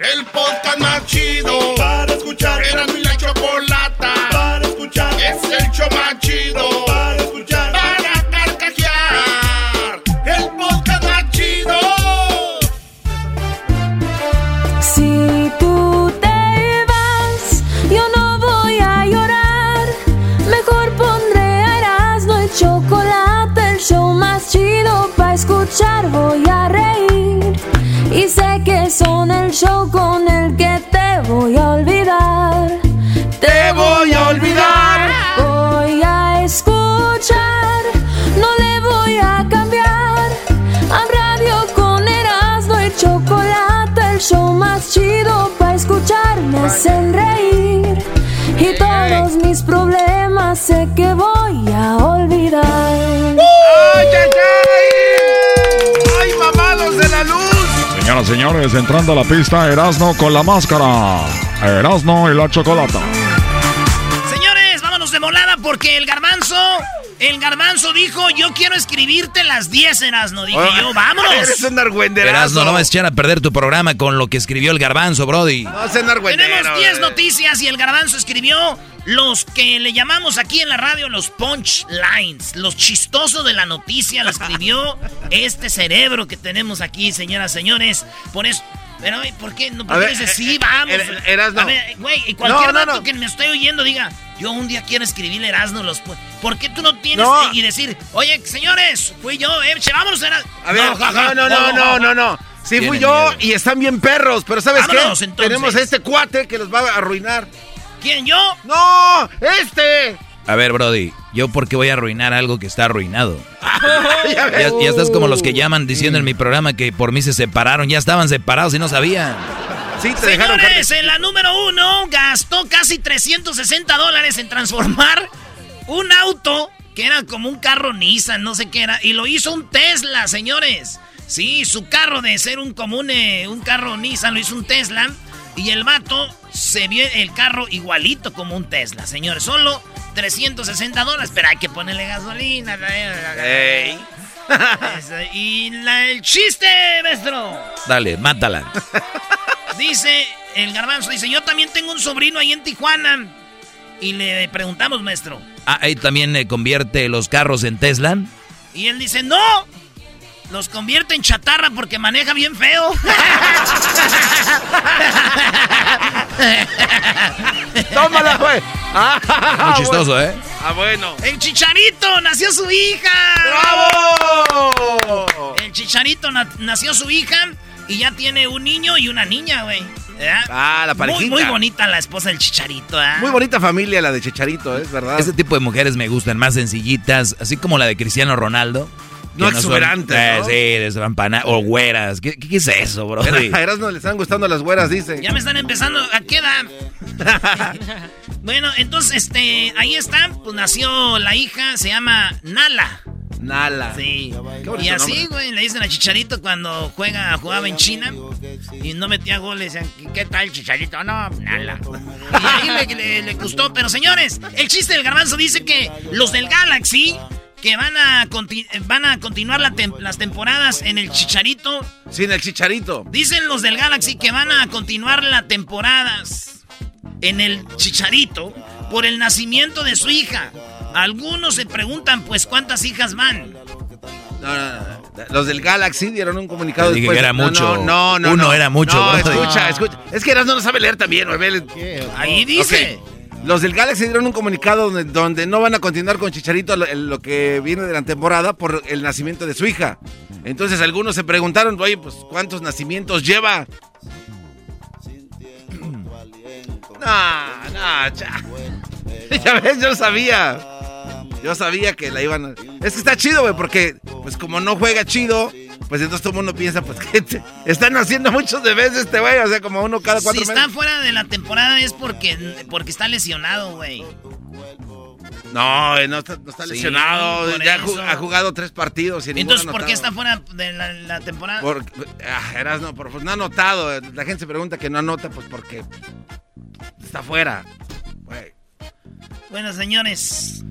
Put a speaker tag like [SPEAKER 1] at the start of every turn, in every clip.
[SPEAKER 1] El podcast más chido para escuchar. Era mi
[SPEAKER 2] son el show con el que te voy a olvidar.
[SPEAKER 3] Te voy a olvidar.
[SPEAKER 2] Voy a escuchar, no le voy a cambiar. A radio con Erasmo y chocolate, el show más chido para escuchar. Me hacen reír y todos mis problemas sé que voy a olvidar.
[SPEAKER 4] Señores, entrando a la pista, Erasno con la máscara. Erasno y la chocolata.
[SPEAKER 5] Señores, vámonos de volada porque el garbanzo, el garbanzo dijo, yo quiero escribirte las 10 Erasno. Dije yo, vámonos.
[SPEAKER 3] Eres un argüenderazo.
[SPEAKER 6] Erasno, no vas a echar a perder tu programa con lo que escribió el garbanzo, Brody.
[SPEAKER 3] No.
[SPEAKER 5] Tenemos 10
[SPEAKER 3] eh.
[SPEAKER 5] noticias y el garbanzo escribió los que le llamamos aquí en la radio los punchlines, los chistosos de la noticia, lo escribió este cerebro que tenemos aquí, señoras, señores. Por eso... Pero, ¿y ¿por qué? No, ¿por
[SPEAKER 3] A
[SPEAKER 5] qué
[SPEAKER 3] ver,
[SPEAKER 5] dices,
[SPEAKER 3] eh,
[SPEAKER 5] sí,
[SPEAKER 3] eh,
[SPEAKER 5] vamos?
[SPEAKER 3] er- Erasno.
[SPEAKER 5] A ver, güey, y cualquier
[SPEAKER 3] No, no,
[SPEAKER 5] dato
[SPEAKER 3] no.
[SPEAKER 5] que me estoy oyendo diga, yo un día quiero escribirle Erasmo los... ¿Por qué tú no tienes
[SPEAKER 3] No.
[SPEAKER 5] eh, y decir, oye, señores, fui yo, eh, vámonos, Erasmo?
[SPEAKER 3] A ver,
[SPEAKER 5] ja, ja,
[SPEAKER 3] no, no, no, no, no, no. Sí fui yo
[SPEAKER 6] miedo.
[SPEAKER 3] y están bien perros, pero ¿sabes
[SPEAKER 5] Vámonos,
[SPEAKER 3] qué?
[SPEAKER 5] entonces.
[SPEAKER 3] Tenemos a este cuate que los va a arruinar.
[SPEAKER 5] ¿Quién, yo?
[SPEAKER 3] ¡No! ¡Este!
[SPEAKER 6] A ver, Brody, ¿yo por qué voy a arruinar algo que está arruinado?
[SPEAKER 3] Ya
[SPEAKER 6] estás como los que llaman diciendo en mi programa que por mí se separaron. Ya estaban separados y no sabían.
[SPEAKER 3] Sí, te dejaron
[SPEAKER 5] Señores, en la número uno gastó casi 360 dólares en transformar un auto que era como un carro Nissan, no sé qué era, y lo hizo un Tesla, señores. Sí, su carro de ser un común, eh, un carro Nissan, lo hizo un Tesla. Y el vato se vio el carro igualito como un Tesla, señores. Solo 360 dólares, pero hay que ponerle gasolina.
[SPEAKER 3] Ey.
[SPEAKER 5] Eso, Y la- el chiste, maestro.
[SPEAKER 6] Dale, mátala.
[SPEAKER 5] Dice el garbanzo, dice, yo también tengo un sobrino ahí en Tijuana. Y le preguntamos, maestro.
[SPEAKER 6] Ah, ahí también eh, convierte los carros en Tesla.
[SPEAKER 5] Y él dice, no. Los convierte en chatarra porque maneja bien feo.
[SPEAKER 3] ¡Tómala, güey! Ah,
[SPEAKER 6] Muy chistoso, ¿eh?
[SPEAKER 3] Ah, bueno.
[SPEAKER 5] el chicharito, nació su hija.
[SPEAKER 3] ¡Bravo!
[SPEAKER 5] El chicharito na- nació su hija y ya tiene un niño y una niña, güey. ¿verdad?
[SPEAKER 3] Ah, la parejita.
[SPEAKER 5] muy bonita la esposa del chicharito, ¿eh?
[SPEAKER 3] Muy bonita familia la de Chicharito, es verdad.
[SPEAKER 6] Ese tipo de mujeres me gustan, más sencillitas, así como la de Cristiano Ronaldo.
[SPEAKER 3] No
[SPEAKER 6] Que son-
[SPEAKER 3] exuberantes,
[SPEAKER 6] eh,
[SPEAKER 3] ¿no?
[SPEAKER 6] Sí, destrampana- o güeras. ¿Qué, qué es eso, bro?
[SPEAKER 3] A Erasmo le están gustando las güeras, dice.
[SPEAKER 5] Ya me están empezando. ¿A qué edad? bueno, entonces, este, ahí está. Pues nació la hija, se llama Nala.
[SPEAKER 3] Nala.
[SPEAKER 5] Sí. Y así, güey, le dicen a Chicharito cuando juega, jugaba en China y no metía goles. ¿qué tal, Chicharito? No, Nala. Y ahí le, le- le gustó. Pero señores, el chiste del garbanzo dice que los del Galaxy. Que van a, van a continuar la tem- las temporadas en el Chicharito.
[SPEAKER 3] Sin el Chicharito.
[SPEAKER 5] Dicen los del Galaxy que van a continuar las temporadas en el Chicharito por el nacimiento de su hija. Algunos se preguntan, pues, ¿cuántas hijas van?
[SPEAKER 3] No, no, no. Los del Galaxy dieron un comunicado
[SPEAKER 6] dije
[SPEAKER 3] después.
[SPEAKER 6] que era
[SPEAKER 3] No,
[SPEAKER 6] mucho.
[SPEAKER 3] No, no, no.
[SPEAKER 6] Uno
[SPEAKER 3] no.
[SPEAKER 6] era mucho,
[SPEAKER 3] escucha, escucha. Es que Erasmo no sabe leer también,
[SPEAKER 5] Ahí dice.
[SPEAKER 3] Los del Galaxy dieron un comunicado donde, no van a continuar con Chicharito lo, lo que viene de la temporada por el nacimiento de su hija. Entonces algunos se preguntaron, oye, pues ¿cuántos nacimientos lleva? No, no, cha. ya ves, yo sabía. Yo sabía que la iban a... Es que está chido, güey, porque pues como no juega chido, pues entonces todo el mundo piensa, pues que te- están haciendo muchos de veces este güey, o sea, como uno cada
[SPEAKER 5] Si
[SPEAKER 3] cuatro
[SPEAKER 5] está
[SPEAKER 3] meses.
[SPEAKER 5] fuera de la temporada es porque, porque está lesionado, güey.
[SPEAKER 3] No, eh, no está, no está
[SPEAKER 5] Sí,
[SPEAKER 3] lesionado. ya
[SPEAKER 5] eso.
[SPEAKER 3] ha jugado tres partidos. Y
[SPEAKER 5] Entonces, ¿por qué está fuera de la, la temporada?
[SPEAKER 3] Por, ah, eras, no, por- pues no ha anotado. La gente se pregunta que no anota, pues porque está fuera. Güey.
[SPEAKER 5] Bueno, señores.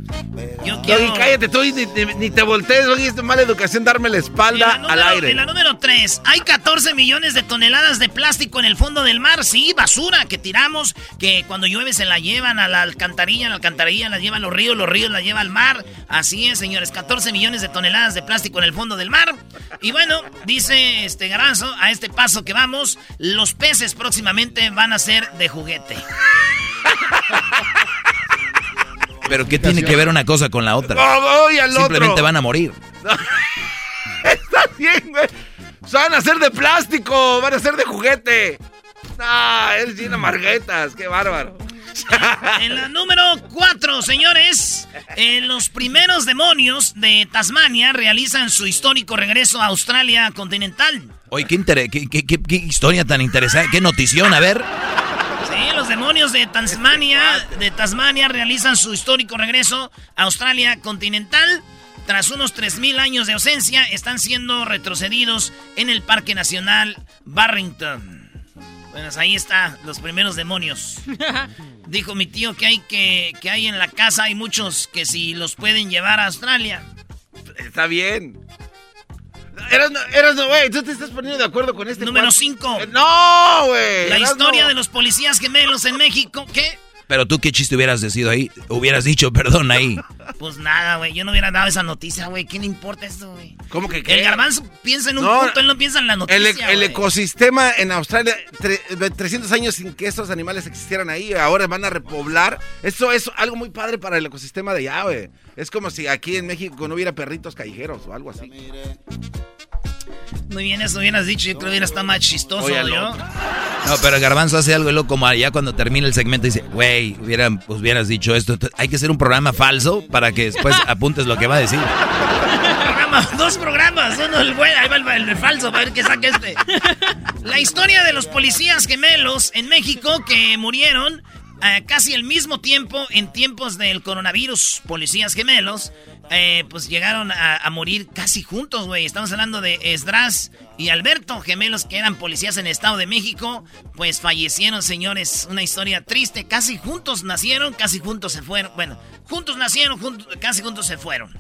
[SPEAKER 5] Yo
[SPEAKER 3] quiero... cállate tú y ni, te voltees, oye, es mala educación darme la espalda al aire.
[SPEAKER 5] En la número 3, hay 14 millones de toneladas de plástico en el fondo del mar. Sí, basura que tiramos, que cuando llueve se la llevan a la alcantarilla, la alcantarilla la llevan los ríos, los ríos la llevan al mar. Así es, señores, 14 millones de toneladas de plástico en el fondo del mar. Y bueno, dice este Garanzo, a este paso que vamos, los peces próximamente van a ser de juguete.
[SPEAKER 6] Pero ¿qué tiene que ver una cosa con la otra? Simplemente van a morir.
[SPEAKER 3] Está bien, güey. Van a ser de plástico, van a ser de juguete. Ah, él tiene marguetas, qué bárbaro.
[SPEAKER 5] En la número 4, señores, en los primeros demonios de Tasmania realizan su histórico regreso a Australia continental.
[SPEAKER 6] Oye, qué, qué, qué historia tan interesante, qué notición, a ver
[SPEAKER 5] los demonios de Tasmania, de Tasmania realizan su histórico regreso a Australia continental. Tras unos 3.000 años de ausencia, están siendo retrocedidos en el Parque Nacional Barrington. Bueno, ahí está, los primeros demonios. Dijo mi tío que hay que, que hay en la casa, hay muchos que si los pueden llevar a Australia.
[SPEAKER 3] Está bien. Eras, eras, güey, tú te estás poniendo de acuerdo con este.
[SPEAKER 5] Número 5.
[SPEAKER 3] Eh, no, güey.
[SPEAKER 5] La historia de los policías gemelos en México. ¿Qué?
[SPEAKER 6] Pero tú qué chiste hubieras decidido ahí, hubieras dicho perdón ahí.
[SPEAKER 5] Pues nada, güey, yo no hubiera dado esa noticia, güey. ¿Qué le importa esto, güey?
[SPEAKER 3] ¿Cómo que qué?
[SPEAKER 5] El garbanzo piensa en un punto, él no piensa en la noticia.
[SPEAKER 3] El, ecosistema en Australia, 300 años sin que estos animales existieran ahí, ahora van a repoblar. Eso es algo muy padre para el ecosistema de allá, güey. Es como si aquí en México no hubiera perritos callejeros o algo así.
[SPEAKER 5] Muy bien, eso hubieras dicho. Yo creo que hubiera estado más chistoso, ¿no?
[SPEAKER 6] No, pero Garbanzo hace algo loco como allá cuando termina el segmento dice, güey, hubieran, pues, hubieras dicho esto. Hay que hacer un programa falso para que después apuntes lo que va a decir.
[SPEAKER 5] dos programas, uno el bueno, ahí va el, falso, para ver qué saca este. La historia de los policías gemelos en México que murieron eh, casi al mismo tiempo en tiempos del coronavirus, policías gemelos, eh, pues llegaron a, morir casi juntos, güey. Estamos hablando de Esdras y Alberto, gemelos que eran policías en el Estado de México, pues fallecieron, señores. Una historia triste. Casi juntos nacieron, casi juntos se fueron. Bueno, juntos nacieron, casi juntos se fueron.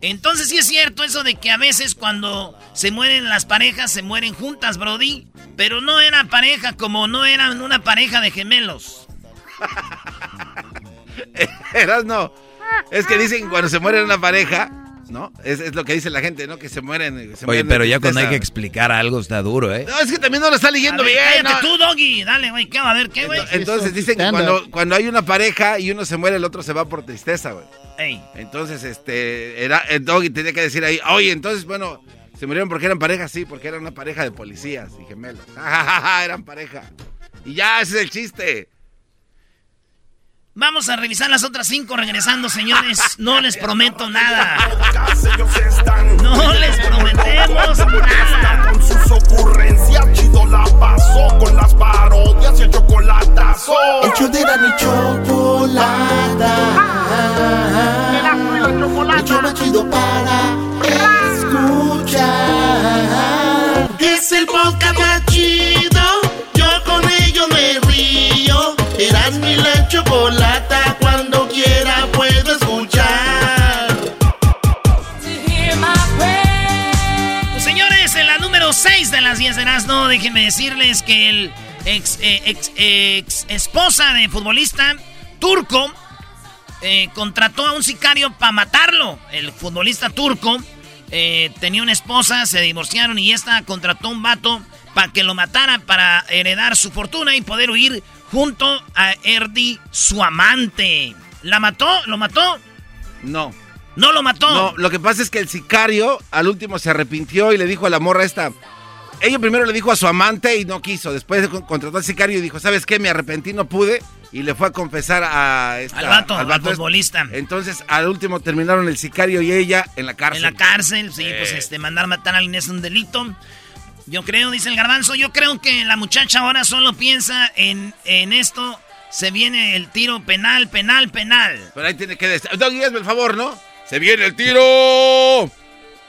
[SPEAKER 5] Entonces sí es cierto eso de que a veces cuando se mueren las parejas, se mueren juntas, Brody. Pero no era pareja como no eran una pareja de gemelos.
[SPEAKER 3] Eras no. Es que dicen cuando se muere una pareja, ¿no? Es, lo que dice la gente, ¿no? Que se mueren.
[SPEAKER 6] Oye, pero ya cuando hay que explicar algo está duro, ¿eh?
[SPEAKER 3] No, es que también no lo está leyendo bien.
[SPEAKER 5] Cállate tú, Doggy. Dale, güey. ¿Qué va a ver? ¿Qué, güey?
[SPEAKER 3] Entonces dicen que cuando, cuando hay una pareja y uno se muere, el otro se va por tristeza, güey.
[SPEAKER 5] Ey.
[SPEAKER 3] Entonces, este, era, el Doggy tenía que decir ahí, oye, entonces, bueno, se murieron porque eran pareja, sí, porque eran una pareja de policías y gemelos. eran pareja. Y ya, ese es el chiste.
[SPEAKER 5] Vamos a revisar las otras cinco regresando, señores. No les prometo nada. No les prometemos nada.
[SPEAKER 1] Con sus ocurrencias, chido la pasó con las parodias y el chocolatazo. El show de la chocolata. El show más chido para escuchar. Es el podcast
[SPEAKER 5] 6 de las 10 de no déjenme decirles que el ex, eh, ex, esposa de futbolista turco eh, contrató a un sicario para matarlo. El futbolista turco eh, tenía una esposa, se divorciaron y esta contrató un vato para que lo matara para heredar su fortuna y poder huir junto a Erdi, su amante. ¿La mató? ¿Lo mató?
[SPEAKER 3] No.
[SPEAKER 5] ¿No lo mató?
[SPEAKER 3] No, lo que pasa es que el sicario al último se arrepintió y le dijo a la morra esta. Ella primero le dijo a su amante y no quiso. Después contrató al sicario y dijo, ¿sabes qué? Me arrepentí, no pude. Y le fue a confesar a esta,
[SPEAKER 5] al vato, al, vato futbolista.
[SPEAKER 3] Entonces, al último terminaron el sicario y ella en la cárcel.
[SPEAKER 5] En la cárcel, sí, pues este, mandar matar a alguien es un delito. Yo creo, dice el garbanzo, yo creo que la muchacha ahora solo piensa en, en esto. Se viene el tiro penal, penal, penal.
[SPEAKER 3] Pero ahí tiene que decir. Doggy, hazme el favor, ¿no? Se viene el tiro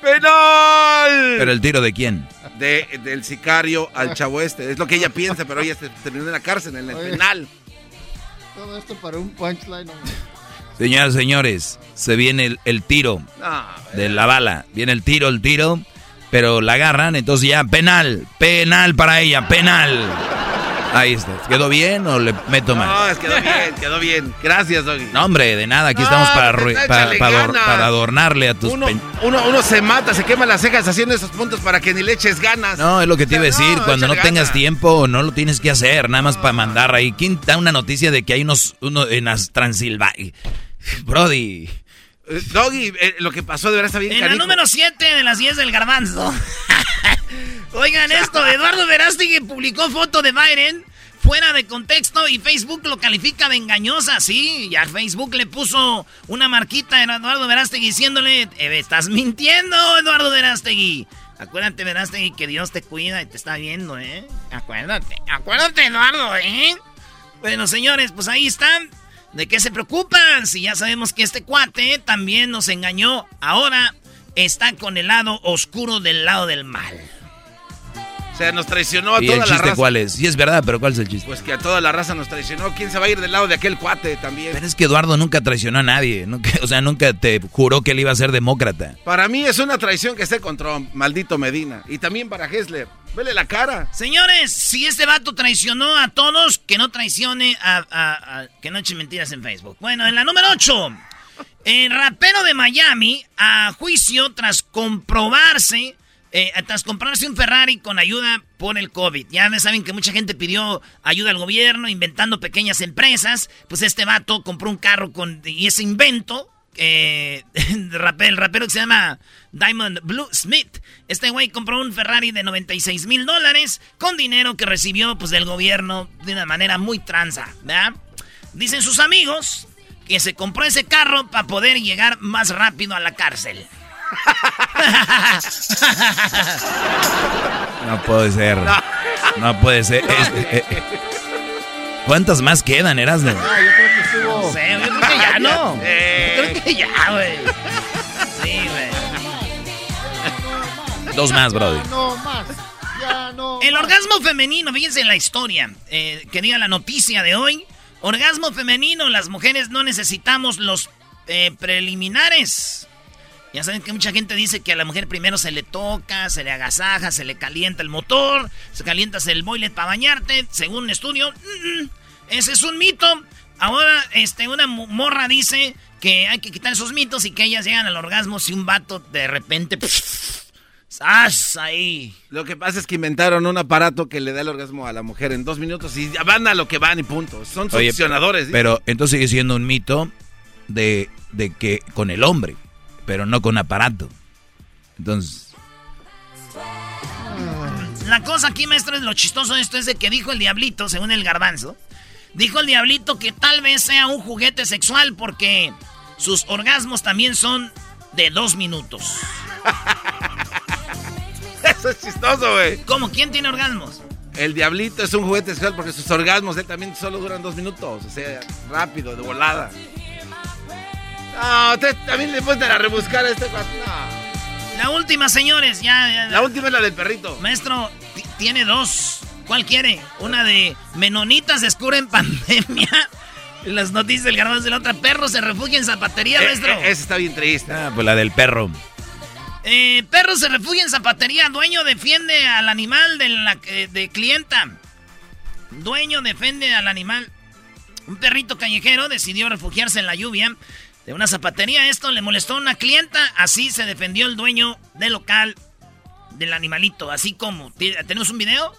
[SPEAKER 3] penal.
[SPEAKER 6] ¿Pero el tiro de quién?
[SPEAKER 3] De, del sicario al chavo este. Es lo que ella piensa, pero ella se terminó en la cárcel, en el penal.
[SPEAKER 7] Todo esto para un punchline.
[SPEAKER 6] Señoras, señores, se viene el, tiro de la bala. Viene el tiro, el tiro, pero la agarran, entonces ya penal, penal para ella, penal. Ahí está. ¿Quedó bien o le meto mal?
[SPEAKER 3] No, quedó bien, quedó bien. Gracias, Doggy.
[SPEAKER 6] No, hombre, de nada. Aquí estamos para, para, adornarle a tus...
[SPEAKER 3] Uno, uno, se mata, se quema las cejas haciendo esos puntos para que ni le eches ganas.
[SPEAKER 6] No, es lo que te iba a decir. Cuando no tengas tiempo, no lo tienes que hacer. Nada más para mandar ahí. ¿Quién da una noticia de que hay unos... Uno en Transilvania? Brody...
[SPEAKER 3] Eh, Doggy, eh, lo que pasó de verdad está bien
[SPEAKER 5] En la número 7 de las 10 del garbanzo. Oigan esto, Eduardo Verástegui publicó foto de Biden fuera de contexto y Facebook lo califica de engañosa, sí. Ya Facebook le puso una marquita a Eduardo Verástegui diciéndole, eh, estás mintiendo, Eduardo Verástegui. Acuérdate, Verástegui, que Dios te cuida y te está viendo, ¿eh? Acuérdate, acuérdate, Eduardo, ¿eh? Bueno, señores, pues ahí están. ¿De qué se preocupan? Si ya sabemos que este cuate también nos engañó. Ahora está con el lado oscuro del lado del mal.
[SPEAKER 3] O sea, nos traicionó a
[SPEAKER 6] ¿Y
[SPEAKER 3] toda
[SPEAKER 6] el chiste cuál es? Sí es verdad, pero ¿cuál es el chiste?
[SPEAKER 3] Pues que a toda la raza nos traicionó. ¿Quién se va a ir del lado de aquel cuate también?
[SPEAKER 6] Pero es que Eduardo nunca traicionó a nadie. o sea, nunca te juró que él iba a ser demócrata.
[SPEAKER 3] Para mí es una traición que esté con Trump, maldito Medina. Y también para Hessler. Vele la cara.
[SPEAKER 5] Señores, si este vato traicionó a todos, que no traicione a, que no eche mentiras en Facebook. Bueno, en la número 8. El rapero de Miami a juicio tras comprobarse, eh, tras comprarse un Ferrari con ayuda por el COVID. Ya saben que mucha gente pidió ayuda al gobierno, inventando pequeñas empresas. Pues este vato compró un carro y ese invento eh, el rapero que se llama Diamond Blue Smith. Este güey compró un Ferrari de 96 mil dólares con dinero que recibió pues, del gobierno de una manera muy tranza. ¿verdad? Dicen sus amigos que se compró ese carro para poder llegar más rápido a la cárcel.
[SPEAKER 6] No puede ser. No, puede ser. Eh, eh, ¿Cuántas más quedan, Erasmo?
[SPEAKER 5] No, yo creo que estuvo. No sé, yo creo que ya no. Yo creo que ya, güey. Sí, güey.
[SPEAKER 6] Dos más, Brody.
[SPEAKER 5] No más. Ya no. El orgasmo femenino, fíjense en la historia eh, que diga la noticia de hoy. Orgasmo femenino, las mujeres no necesitamos los eh, preliminares. Ya saben que mucha gente dice que a la mujer primero se le toca, se le agasaja, se le calienta el motor, se calienta el boiler para bañarte. Según un estudio, mm, mm, ese es un mito. Ahora, este, una morra dice que hay que quitar esos mitos y que ellas llegan al orgasmo si un vato de repente. ¡Sas! Ahí.
[SPEAKER 3] Lo que pasa es que inventaron un aparato que le da el orgasmo a la mujer en dos minutos y van a lo que van y punto. Son succionadores.
[SPEAKER 6] pero entonces sigue siendo un mito de, de que con el hombre, pero no con aparato. Entonces.
[SPEAKER 5] La cosa aquí, maestro, es lo chistoso de esto es de que dijo el diablito, según el garbanzo. Dijo el diablito que tal vez sea un juguete sexual porque sus orgasmos también son de dos minutos.
[SPEAKER 3] Eso es chistoso, güey.
[SPEAKER 5] ¿Cómo? ¿Quién tiene orgasmos?
[SPEAKER 3] El diablito es un juguete sexual porque sus orgasmos él también solo duran dos minutos. O sea, rápido, de volada. No, también le a rebuscar a este no.
[SPEAKER 5] La última, señores, ya,
[SPEAKER 3] La última es la del perrito.
[SPEAKER 5] Maestro, tiene dos. ¿Cuál quiere? Una de menonitas descubren pandemia. Las noticias del garbanzo de la otra. Perro se refugia en zapatería, eh, maestro.
[SPEAKER 3] Eh, esa está bien triste.
[SPEAKER 6] Ah, pues la del perro.
[SPEAKER 5] Eh, perro se refugia en zapatería. Dueño defiende al animal de, la, de clienta. Dueño defiende al animal. Un perrito callejero decidió refugiarse en la lluvia de una zapatería. Esto le molestó a una clienta. Así se defendió el dueño del local del animalito. Así como. ¿Tenemos un video?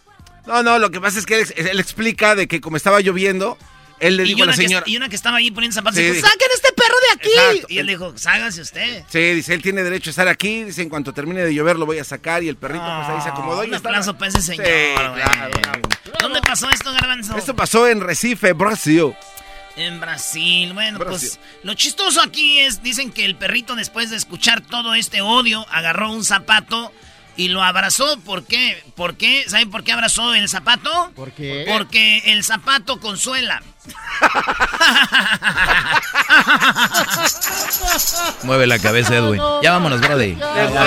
[SPEAKER 3] No, no, lo que pasa es que él explica de que como estaba lloviendo él le dijo a la señora.
[SPEAKER 5] y una que estaba ahí poniendo zapatos dijo: ¡Saquen este perro de aquí! Y él dijo: Ságase usted.
[SPEAKER 3] Sí, dice: Él tiene derecho a estar aquí. Dice: En cuanto termine de llover, lo voy a sacar. Y el perrito, pues ahí se acomodó.
[SPEAKER 5] Un aplauso para ese señor. ¿Dónde pasó esto, Garbanzo?
[SPEAKER 3] Esto pasó en Recife, Brasil.
[SPEAKER 5] En Brasil, bueno, pues lo chistoso aquí es, dicen que el perrito después de escuchar todo este odio, agarró un zapato y lo abrazó. ¿Por qué? ¿Por qué? ¿Saben por qué abrazó el zapato?
[SPEAKER 3] ¿Por qué?
[SPEAKER 5] Porque el zapato consuela.
[SPEAKER 6] Mueve la cabeza, Edwin. Ya vámonos, Brody.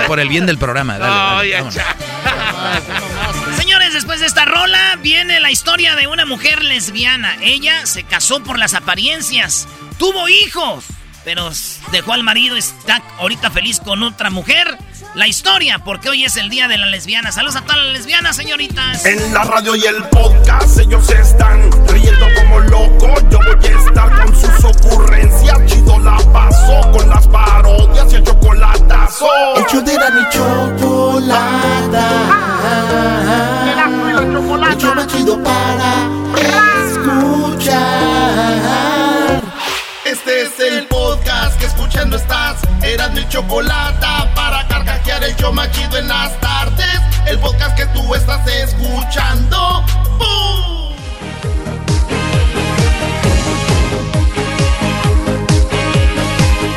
[SPEAKER 6] Por el bien del programa.
[SPEAKER 5] Señores, después de esta rola viene la historia de una mujer lesbiana. Ella se casó por las apariencias, tuvo hijos
[SPEAKER 8] pero dejó al marido, está ahorita feliz con otra mujer. La historia, porque hoy es el día de la lesbiana. Saludos a todas las lesbianas, señoritas.
[SPEAKER 1] En la radio y el podcast ellos están riendo como locos. Yo voy a estar con sus ocurrencias. Chido la paso con las parodias y el chocolatazo.
[SPEAKER 9] Hecho de la mi chocolata. Hecho más chido para escuchar.
[SPEAKER 1] Este es el podcast que escuchando estás. Eran mi chocolata para carcajear el show en las tardes. El podcast que tú estás escuchando. ¡Bum!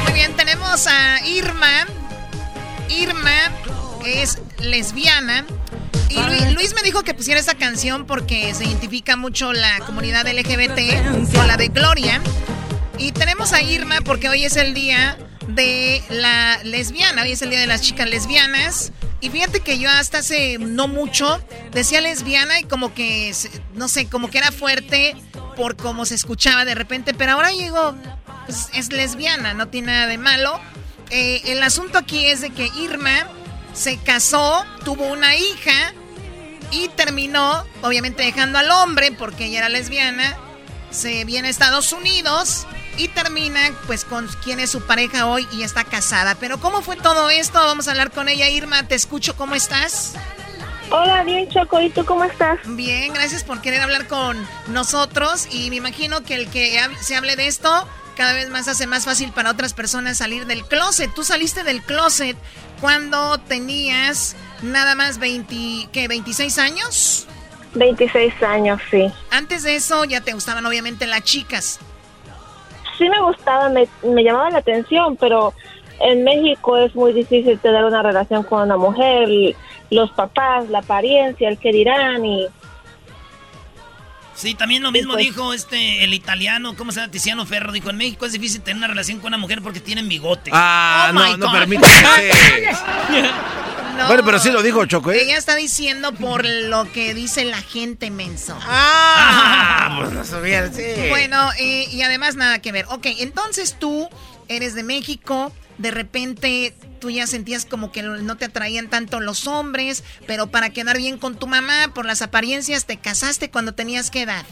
[SPEAKER 8] Muy bien, tenemos a Irma. Irma es lesbiana. Y Luis, Luis me dijo que pusiera esta canción porque se identifica mucho la comunidad LGBT con la de Gloria. Y tenemos a Irma porque hoy es el día de la lesbiana, hoy es el día de las chicas lesbianas. Y fíjate que yo hasta hace no mucho decía lesbiana y como que, no sé, como que era fuerte por cómo se escuchaba de repente, pero ahora llegó, pues, es lesbiana, no tiene nada de malo. Eh, el asunto aquí es de que Irma se casó, tuvo una hija y terminó, obviamente dejando al hombre porque ella era lesbiana, se viene a Estados Unidos y termina pues con quien es su pareja hoy y está casada. Pero ¿cómo fue todo esto? Vamos a hablar con ella. Irma, te escucho, ¿cómo estás?
[SPEAKER 10] Hola, bien Choco, ¿y tú cómo estás?
[SPEAKER 8] Bien, gracias por querer hablar con nosotros y me imagino que el que se hable de esto cada vez más hace más fácil para otras personas salir del closet. Tú saliste del closet cuando tenías nada más 20, ¿qué, 26 años?
[SPEAKER 10] 26 años, sí.
[SPEAKER 8] Antes de eso ya te gustaban obviamente las chicas.
[SPEAKER 10] Sí me gustaba, me, me llamaba la atención, pero en México es muy difícil tener una relación con una mujer, los papás, la apariencia, el que dirán y...
[SPEAKER 8] Sí, también lo mismo
[SPEAKER 10] pues.
[SPEAKER 8] dijo este el italiano, ¿cómo se llama? Tiziano Ferro. Dijo, en México es difícil tener una relación con una mujer porque tienen bigote.
[SPEAKER 3] Ah,
[SPEAKER 8] Oh
[SPEAKER 3] no,
[SPEAKER 8] my
[SPEAKER 3] no
[SPEAKER 8] God.
[SPEAKER 3] permite.
[SPEAKER 8] No.
[SPEAKER 3] Bueno, pero sí lo dijo Choco, ¿eh?
[SPEAKER 8] Ella está diciendo por lo que dice la gente, menso.
[SPEAKER 3] Ah, pues no sí.
[SPEAKER 8] Bueno, eh, y además nada que ver. Ok, entonces tú eres de México, de repente tú ya sentías como que no te atraían tanto los hombres, pero para quedar bien con tu mamá, por las apariencias, te casaste cuando tenías qué edad.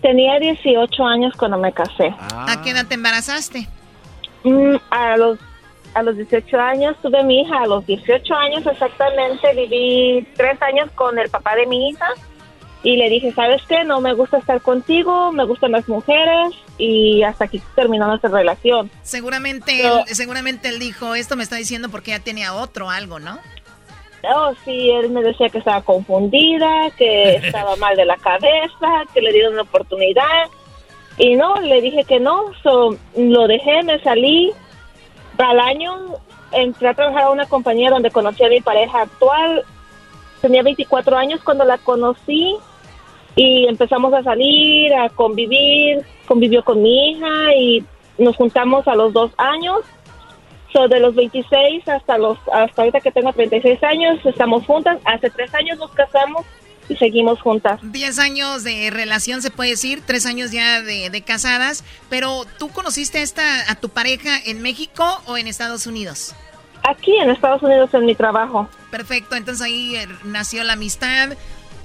[SPEAKER 10] Tenía 18 años cuando me casé.
[SPEAKER 8] ¿A qué edad te embarazaste?
[SPEAKER 10] Mm, a los a los 18 años tuve mi hija, a los 18 años exactamente viví tres años con el papá de mi hija y le dije, ¿sabes qué? No me gusta estar contigo, me gustan las mujeres y hasta aquí terminó nuestra relación.
[SPEAKER 8] Seguramente,
[SPEAKER 10] Pero-
[SPEAKER 8] él, seguramente él dijo, esto me está diciendo porque ya tenía otro algo, ¿no?
[SPEAKER 10] Oh, sí, él me decía que estaba confundida, que estaba mal de la cabeza, que le dieron una oportunidad. Y no, le dije que no, so, lo dejé, me salí. Al año entré a trabajar a una compañía donde conocí a mi pareja actual. Tenía 24 años cuando la conocí y empezamos a salir, a convivir. Convivió con mi hija y nos juntamos a los dos años. So, de los 26 hasta los hasta ahorita que tengo 36 años, estamos juntas. Hace tres años nos casamos y seguimos juntas.
[SPEAKER 8] Diez años de relación, se puede decir, tres años ya de, de casadas, pero ¿tú conociste a, esta, a tu pareja en México o en Estados Unidos?
[SPEAKER 10] Aquí en Estados Unidos en mi trabajo.
[SPEAKER 8] Perfecto, entonces ahí eh, nació la amistad.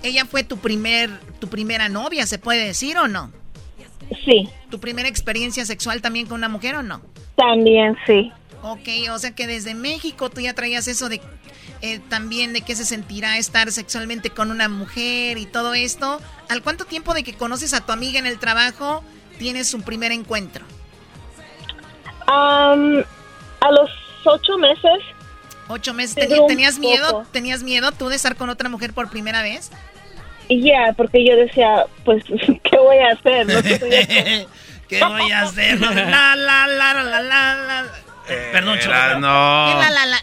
[SPEAKER 8] ¿Ella fue tu, primer, tu primera novia, se puede decir o no?
[SPEAKER 10] Sí,
[SPEAKER 8] ¿Tu primera experiencia sexual también con una mujer o no?
[SPEAKER 10] también sí.
[SPEAKER 8] Ok, o sea que desde México tú ya traías eso de eh, también de qué se sentirá estar sexualmente con una mujer y todo esto. ¿Al cuánto tiempo de que conoces a tu amiga en el trabajo tienes un primer encuentro?
[SPEAKER 10] Am, a los ocho meses,
[SPEAKER 8] ¿Ocho meses?
[SPEAKER 10] Pero
[SPEAKER 8] ¿Teni-
[SPEAKER 10] un
[SPEAKER 8] ¿Tenías miedo? ¿Tenías miedo tú de estar con otra mujer por primera vez?
[SPEAKER 10] Ya, porque yo decía, pues, ¿qué voy a hacer? No
[SPEAKER 8] ¿Qué voy a hacer? La, la, la, la, la, la, la. Eh, Perdón.
[SPEAKER 3] Era- no.
[SPEAKER 8] La, la, la.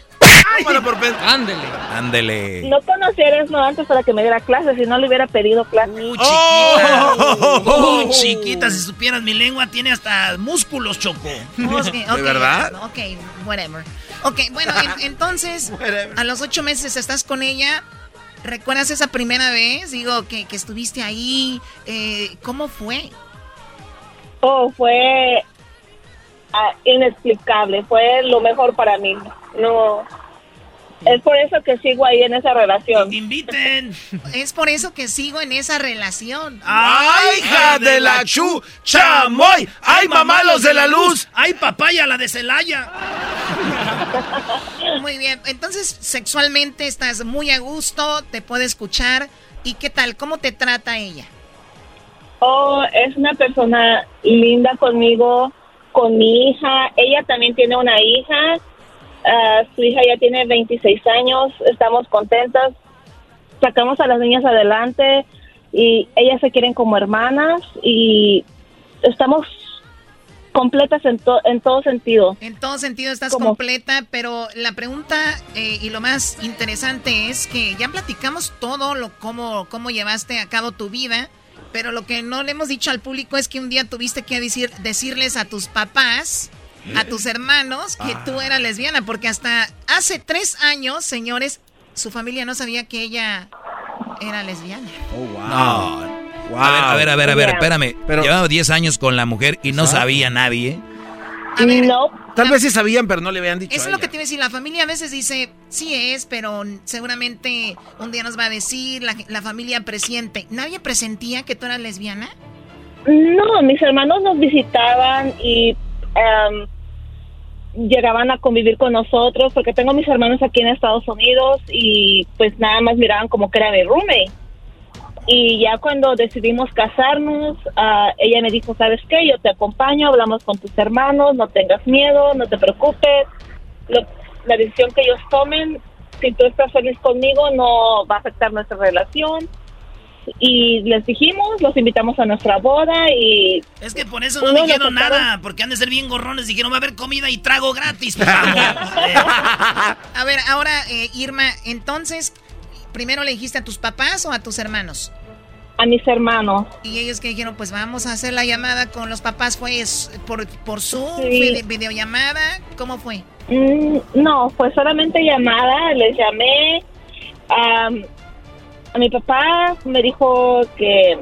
[SPEAKER 3] Por
[SPEAKER 11] Ándele.
[SPEAKER 6] Ándele.
[SPEAKER 10] no conocía a Erasmo antes para que me diera clases, si no le hubiera pedido clases.
[SPEAKER 8] Uh, chiquita.
[SPEAKER 3] Oh.
[SPEAKER 8] Uh, chiquita, si supieras mi lengua tiene hasta músculos, Choco. Okay, ok,
[SPEAKER 3] verdad?
[SPEAKER 8] Ok, whatever. Ok, bueno, en- entonces, a los ocho meses estás con ella. ¿Recuerdas esa primera vez? Digo, que, que estuviste ahí. eh, ¿Cómo fue?
[SPEAKER 10] Oh, fue ah, inexplicable, fue lo mejor para mí. No, es por eso que sigo ahí en esa relación.
[SPEAKER 5] Inviten.
[SPEAKER 8] Es por eso que sigo en esa relación.
[SPEAKER 3] ¡Ay, hija de la chu! ¡Chamoy! ¡Ay, mamá, los de la luz!
[SPEAKER 5] ¡Ay, papaya, la de Celaya!
[SPEAKER 8] Muy bien. Entonces, sexualmente estás muy a gusto, te puede escuchar. ¿Y qué tal? ¿Cómo te trata ella?
[SPEAKER 10] Oh, es una persona linda conmigo, con mi hija. Ella también tiene una hija Ah, su hija ya tiene 26 años, estamos contentas, sacamos a las niñas adelante y ellas se quieren como hermanas y estamos completas en, en todo sentido.
[SPEAKER 8] En todo sentido estás completa, pero la pregunta eh, y lo más interesante es que ya platicamos todo lo cómo, cómo llevaste a cabo tu vida, pero lo que no le hemos dicho al público es que un día tuviste que decir, decirles a tus papás a tus hermanos que tú eras lesbiana, porque hasta hace tres años, señores, su familia no sabía que ella era lesbiana.
[SPEAKER 6] Oh, wow. A ver, a ver, a ver, espérame. Pero, Llevaba 10 años con la mujer y no sabía nadie.
[SPEAKER 10] A ver, no.
[SPEAKER 3] Tal vez sí sabían, pero no le habían dicho.
[SPEAKER 8] Eso es lo que te iba a decir. La familia a veces dice, sí es, pero seguramente un día nos va a decir, la, familia presiente. ¿Nadie presentía que tú eras lesbiana?
[SPEAKER 10] No, mis hermanos nos visitaban y um, llegaban a convivir con nosotros, porque tengo mis hermanos aquí en Estados Unidos y pues nada más miraban como que era mi roommate. Y ya cuando decidimos casarnos, uh, ella me dijo, ¿sabes qué? Yo te acompaño, hablamos con tus hermanos, no tengas miedo, no te preocupes. la decisión que ellos tomen, si tú estás feliz conmigo, no va a afectar nuestra relación y les dijimos, los invitamos a nuestra boda y...
[SPEAKER 5] Es que por eso no dijeron nada, porque han de ser bien gorrones, dijeron va a haber comida y trago gratis. a
[SPEAKER 8] ver, ahora eh, Irma, entonces, ¿primero le dijiste a tus papás o a tus hermanos?
[SPEAKER 10] A mis hermanos.
[SPEAKER 8] Y ellos que dijeron, pues vamos a hacer la llamada con los papás, ¿fue por, por Zoom, fue videollamada? ¿Cómo fue?
[SPEAKER 10] Mm, no, fue solamente llamada, les llamé a mi papá me dijo que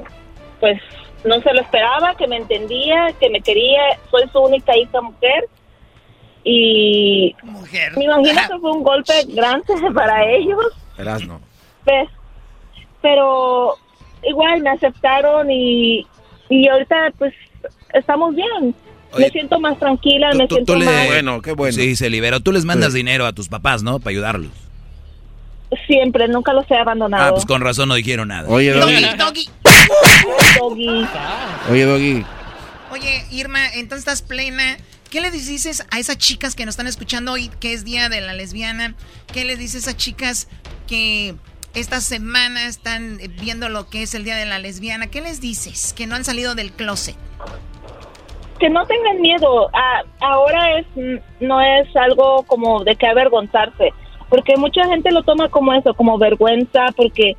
[SPEAKER 10] pues no se lo esperaba, que me entendía, que me quería, soy su única hija mujer y
[SPEAKER 5] mujer.
[SPEAKER 10] me imagino que fue un golpe grande para ellos.
[SPEAKER 3] Verás, no.
[SPEAKER 10] Pues, pero igual me aceptaron y, y ahorita pues estamos bien. me siento más tranquila, me siento más...
[SPEAKER 3] Bueno, qué bueno.
[SPEAKER 6] Sí, se liberó. Tú les mandas dinero a tus papás, ¿no? Para ayudarlos.
[SPEAKER 10] Siempre, nunca los he abandonado.
[SPEAKER 6] Ah, pues con razón no dijeron nada.
[SPEAKER 3] Oye, Doggy.
[SPEAKER 8] Doggy.
[SPEAKER 10] Doggy.
[SPEAKER 3] Oye, Doggy.
[SPEAKER 8] Oye, Irma, entonces estás plena. ¿Qué le dices a esas chicas que nos están escuchando hoy, que es Día de la Lesbiana? ¿Qué le dices a esas chicas que esta semana están viendo lo que es el Día de la Lesbiana? ¿Qué les dices? Que no han salido del closet.
[SPEAKER 10] Que no tengan miedo. Ah, ahora es no es algo como de que avergonzarse porque mucha gente lo toma como eso, como vergüenza, porque,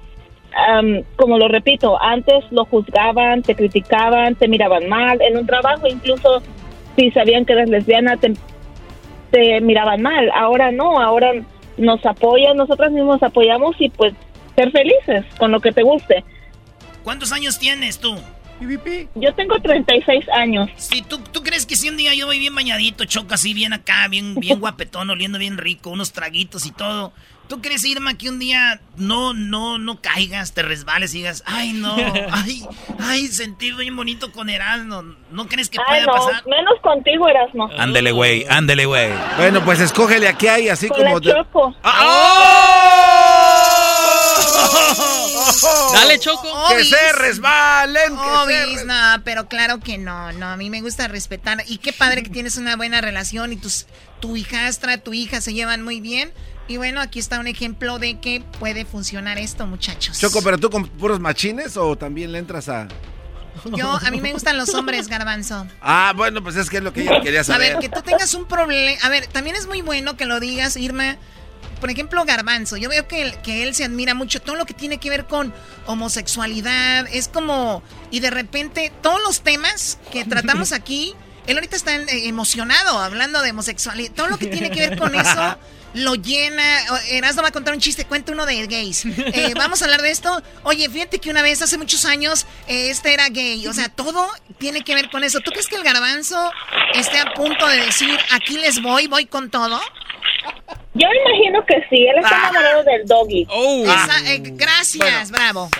[SPEAKER 10] como lo repito, antes lo juzgaban, te criticaban, te miraban mal, en un trabajo incluso si sabían que eres lesbiana, te, miraban mal, ahora no, ahora nos apoyan, nosotros mismos apoyamos y pues ser felices con lo que te guste.
[SPEAKER 5] ¿Cuántos años tienes tú?
[SPEAKER 10] Yo tengo 36 años.
[SPEAKER 5] Si ¿tú, ¿tú crees que si un día yo voy bien bañadito, choco así bien acá, bien, bien guapetón, oliendo bien rico, unos traguitos y todo? ¿Tú crees, Irma, que un día no, no, no caigas, te resbales y digas, ay, no, ay, ay, sentí bien bonito con Erasmo? ¿No crees que pueda pasar?
[SPEAKER 10] menos contigo, Erasmo.
[SPEAKER 6] Ándele, güey, ándele, güey.
[SPEAKER 3] Bueno, pues escógele aquí hay así
[SPEAKER 10] con
[SPEAKER 3] como...
[SPEAKER 10] La choco.
[SPEAKER 3] ¡Ah!
[SPEAKER 5] Dale, Choco.
[SPEAKER 3] Que se resbalen.
[SPEAKER 8] Obis, no, pero claro que no, no, a mí me gusta respetar. Y qué padre que tienes una buena relación y tus, tu hijastra, tu hija se llevan muy bien. Y bueno, aquí está un ejemplo de que puede funcionar esto, muchachos.
[SPEAKER 3] Choco, pero tú con puros machines o también le entras a...
[SPEAKER 8] Yo, a mí me gustan los hombres, garbanzo.
[SPEAKER 3] Ah, bueno, pues es que es lo que yo quería saber.
[SPEAKER 8] A ver, que tú tengas un problema. A ver, también es muy bueno que lo digas, Irma, por ejemplo, Garbanzo, yo veo que, que él se admira mucho todo lo que tiene que ver con homosexualidad. Es como, y de repente, todos los temas que tratamos aquí, él ahorita está eh, emocionado hablando de homosexualidad. Todo lo que tiene que ver con eso, lo llena. Erasmo va a contar un chiste, cuenta uno de gays. Eh, vamos a hablar de esto. Oye, fíjate que una vez, hace muchos años, eh, este era gay. O sea, todo tiene que ver con eso. ¿Tú crees que el garbanzo esté a punto de decir, aquí les voy, voy con todo?
[SPEAKER 10] Yo imagino que sí, él está ah. enamorado del doggy.
[SPEAKER 8] Oh. Eh, gracias, bravo.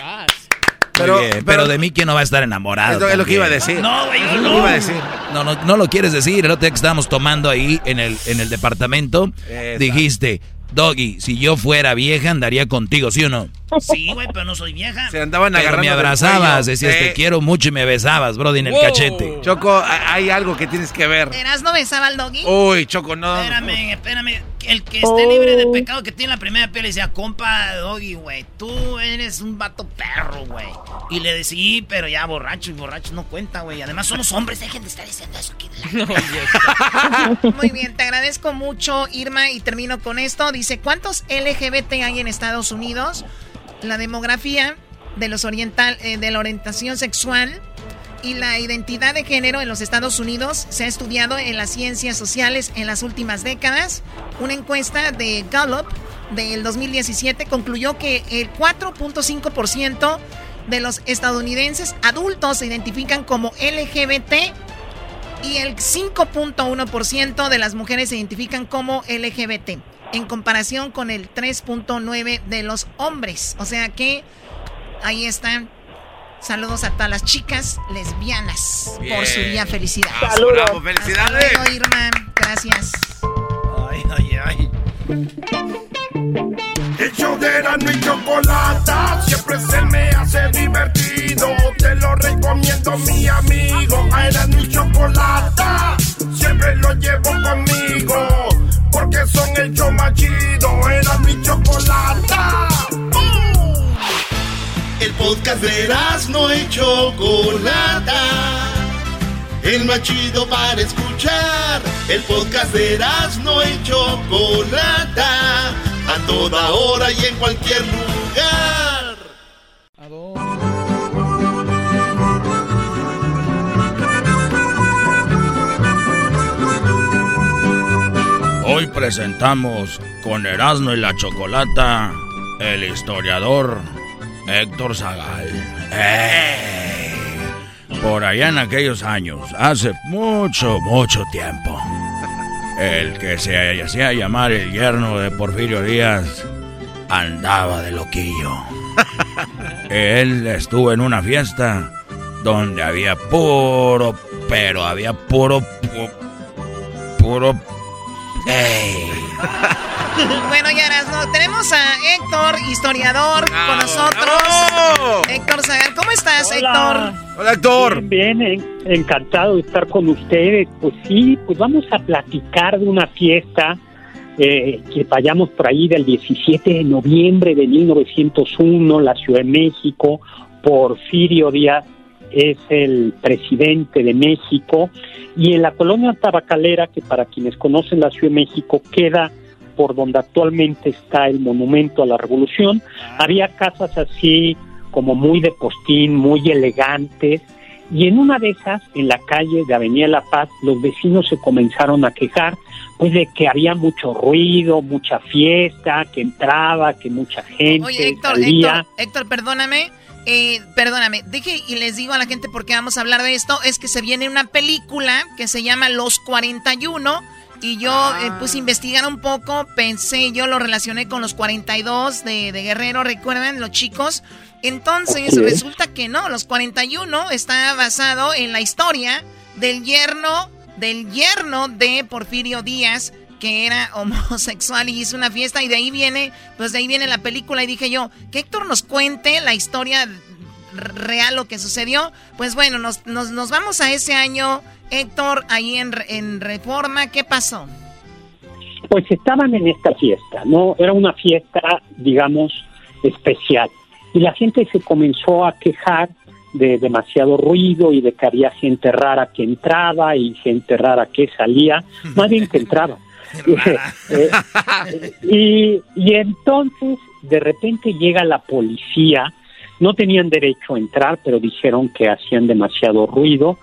[SPEAKER 6] Pero, pero, de mí quién no va a estar enamorado.
[SPEAKER 3] Es lo que iba a decir.
[SPEAKER 6] No, güey, no. Iba a decir. No, no, no lo quieres decir. El otro día que estábamos tomando ahí en el, en el departamento, dijiste, Doggy, si yo fuera vieja andaría contigo, ¿sí o no?
[SPEAKER 5] Sí, güey, pero no soy vieja.
[SPEAKER 3] Se andaban agarrando.
[SPEAKER 6] me abrazabas, decías te quiero mucho y me besabas, Brody, en el cachete.
[SPEAKER 3] Choco, hay algo que tienes que ver.
[SPEAKER 8] ¿Eras no besaba al Doggy?
[SPEAKER 3] Uy, Choco, no.
[SPEAKER 5] Espérame, espérame. El que esté libre de pecado que tiene la primera piel le decía, compa Doggy, güey, tú eres un vato perro, güey. Y le decía, sí, pero ya borracho y borracho no cuenta, güey. Además somos hombres, dejen de estar diciendo eso aquí.
[SPEAKER 8] Muy bien, te agradezco mucho, Irma, y termino con esto. Dice, ¿cuántos LGBT hay en Estados Unidos? La demografía de los oriental, eh, de la orientación sexual y la identidad de género en los Estados Unidos se ha estudiado en las ciencias sociales en las últimas décadas. Una encuesta de Gallup del 2017 concluyó que el 4.5% de los estadounidenses adultos se identifican como LGBT y el 5.1% de las mujeres se identifican como LGBT en comparación con el 3.9% de los hombres. O sea que ahí están Saludos a todas las chicas lesbianas por su día felicidad.
[SPEAKER 3] Saludos. felicidades.
[SPEAKER 8] Irma. Gracias.
[SPEAKER 1] Ay, ay, ay. El show de la y chocolata siempre se me hace divertido. Te lo recomiendo, mi amigo. A era mi chocolata siempre lo llevo conmigo. Porque son el show más chido. Era mi chocolata el podcast de no y Chocolata. El más chido para escuchar. El podcast de no y Chocolata. A toda hora y en cualquier lugar.
[SPEAKER 6] Hoy presentamos con Erasmo y la Chocolata, el historiador Héctor Zagal. Por allá en aquellos años, hace mucho, mucho tiempo, el que se hacía llamar el yerno de Porfirio Díaz andaba de loquillo. Él estuvo en una fiesta donde había puro, pero había puro, puro, puro
[SPEAKER 8] bueno, ya no, tenemos a Héctor, historiador, con nosotros. Héctor Zagal, ¿cómo estás, Héctor?
[SPEAKER 3] Hola, Héctor.
[SPEAKER 12] Bien, bien, encantado de estar con ustedes. Pues sí, pues vamos a platicar de una fiesta eh, que vayamos por ahí del 17 de noviembre de 1901, la Ciudad de México. Porfirio Díaz es el presidente de México. Y en la colonia tabacalera, que para quienes conocen la Ciudad de México queda por donde actualmente está el monumento a la revolución, había casas así como muy de postín, muy elegantes, y en una de esas, en la calle de Avenida La Paz, los vecinos se comenzaron a quejar, pues de que había mucho ruido, mucha fiesta, que entraba, que mucha gente
[SPEAKER 8] Oye, Héctor, Héctor, Héctor, perdóname, eh, perdóname, dije y les digo a la gente por qué vamos a hablar de esto, es que se viene una película que se llama Los 41 y yo eh, puse a investigar un poco, pensé, yo lo relacioné con los 42 de, de Guerrero, ¿recuerdan los chicos? Entonces resulta que no, los 41 está basado en la historia del yerno, del yerno de Porfirio Díaz, que era homosexual y hizo una fiesta y de ahí viene, pues de ahí viene la película y dije yo, que Héctor nos cuente la historia real, lo que sucedió. Pues bueno, nos, nos, nos vamos a ese año Héctor, ahí en, en Reforma, ¿qué pasó?
[SPEAKER 12] Pues estaban en esta fiesta, ¿no? Era una fiesta, digamos, especial. Y la gente se comenzó a quejar de demasiado ruido y de que había gente rara que entraba y gente rara que salía, más bien que entraba. Eh, y, entonces de repente llega la policía, no tenían derecho a entrar, pero dijeron que hacían demasiado ruido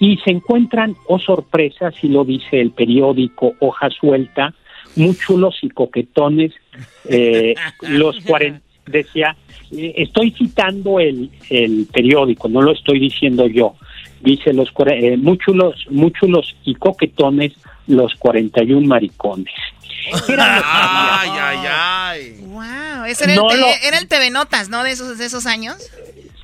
[SPEAKER 12] y se encuentran, oh sorpresa, si lo dice el periódico Hoja Suelta, muy chulos y coquetones, eh, los 40, decía, eh, estoy citando el, el periódico, no lo estoy diciendo yo, dice los eh, muy chulos, muy chulos y coquetones, los 41 maricones.
[SPEAKER 8] ay, ay, ay. Wow, ese era, el, era el TV Notas, ¿no? De esos, de esos años.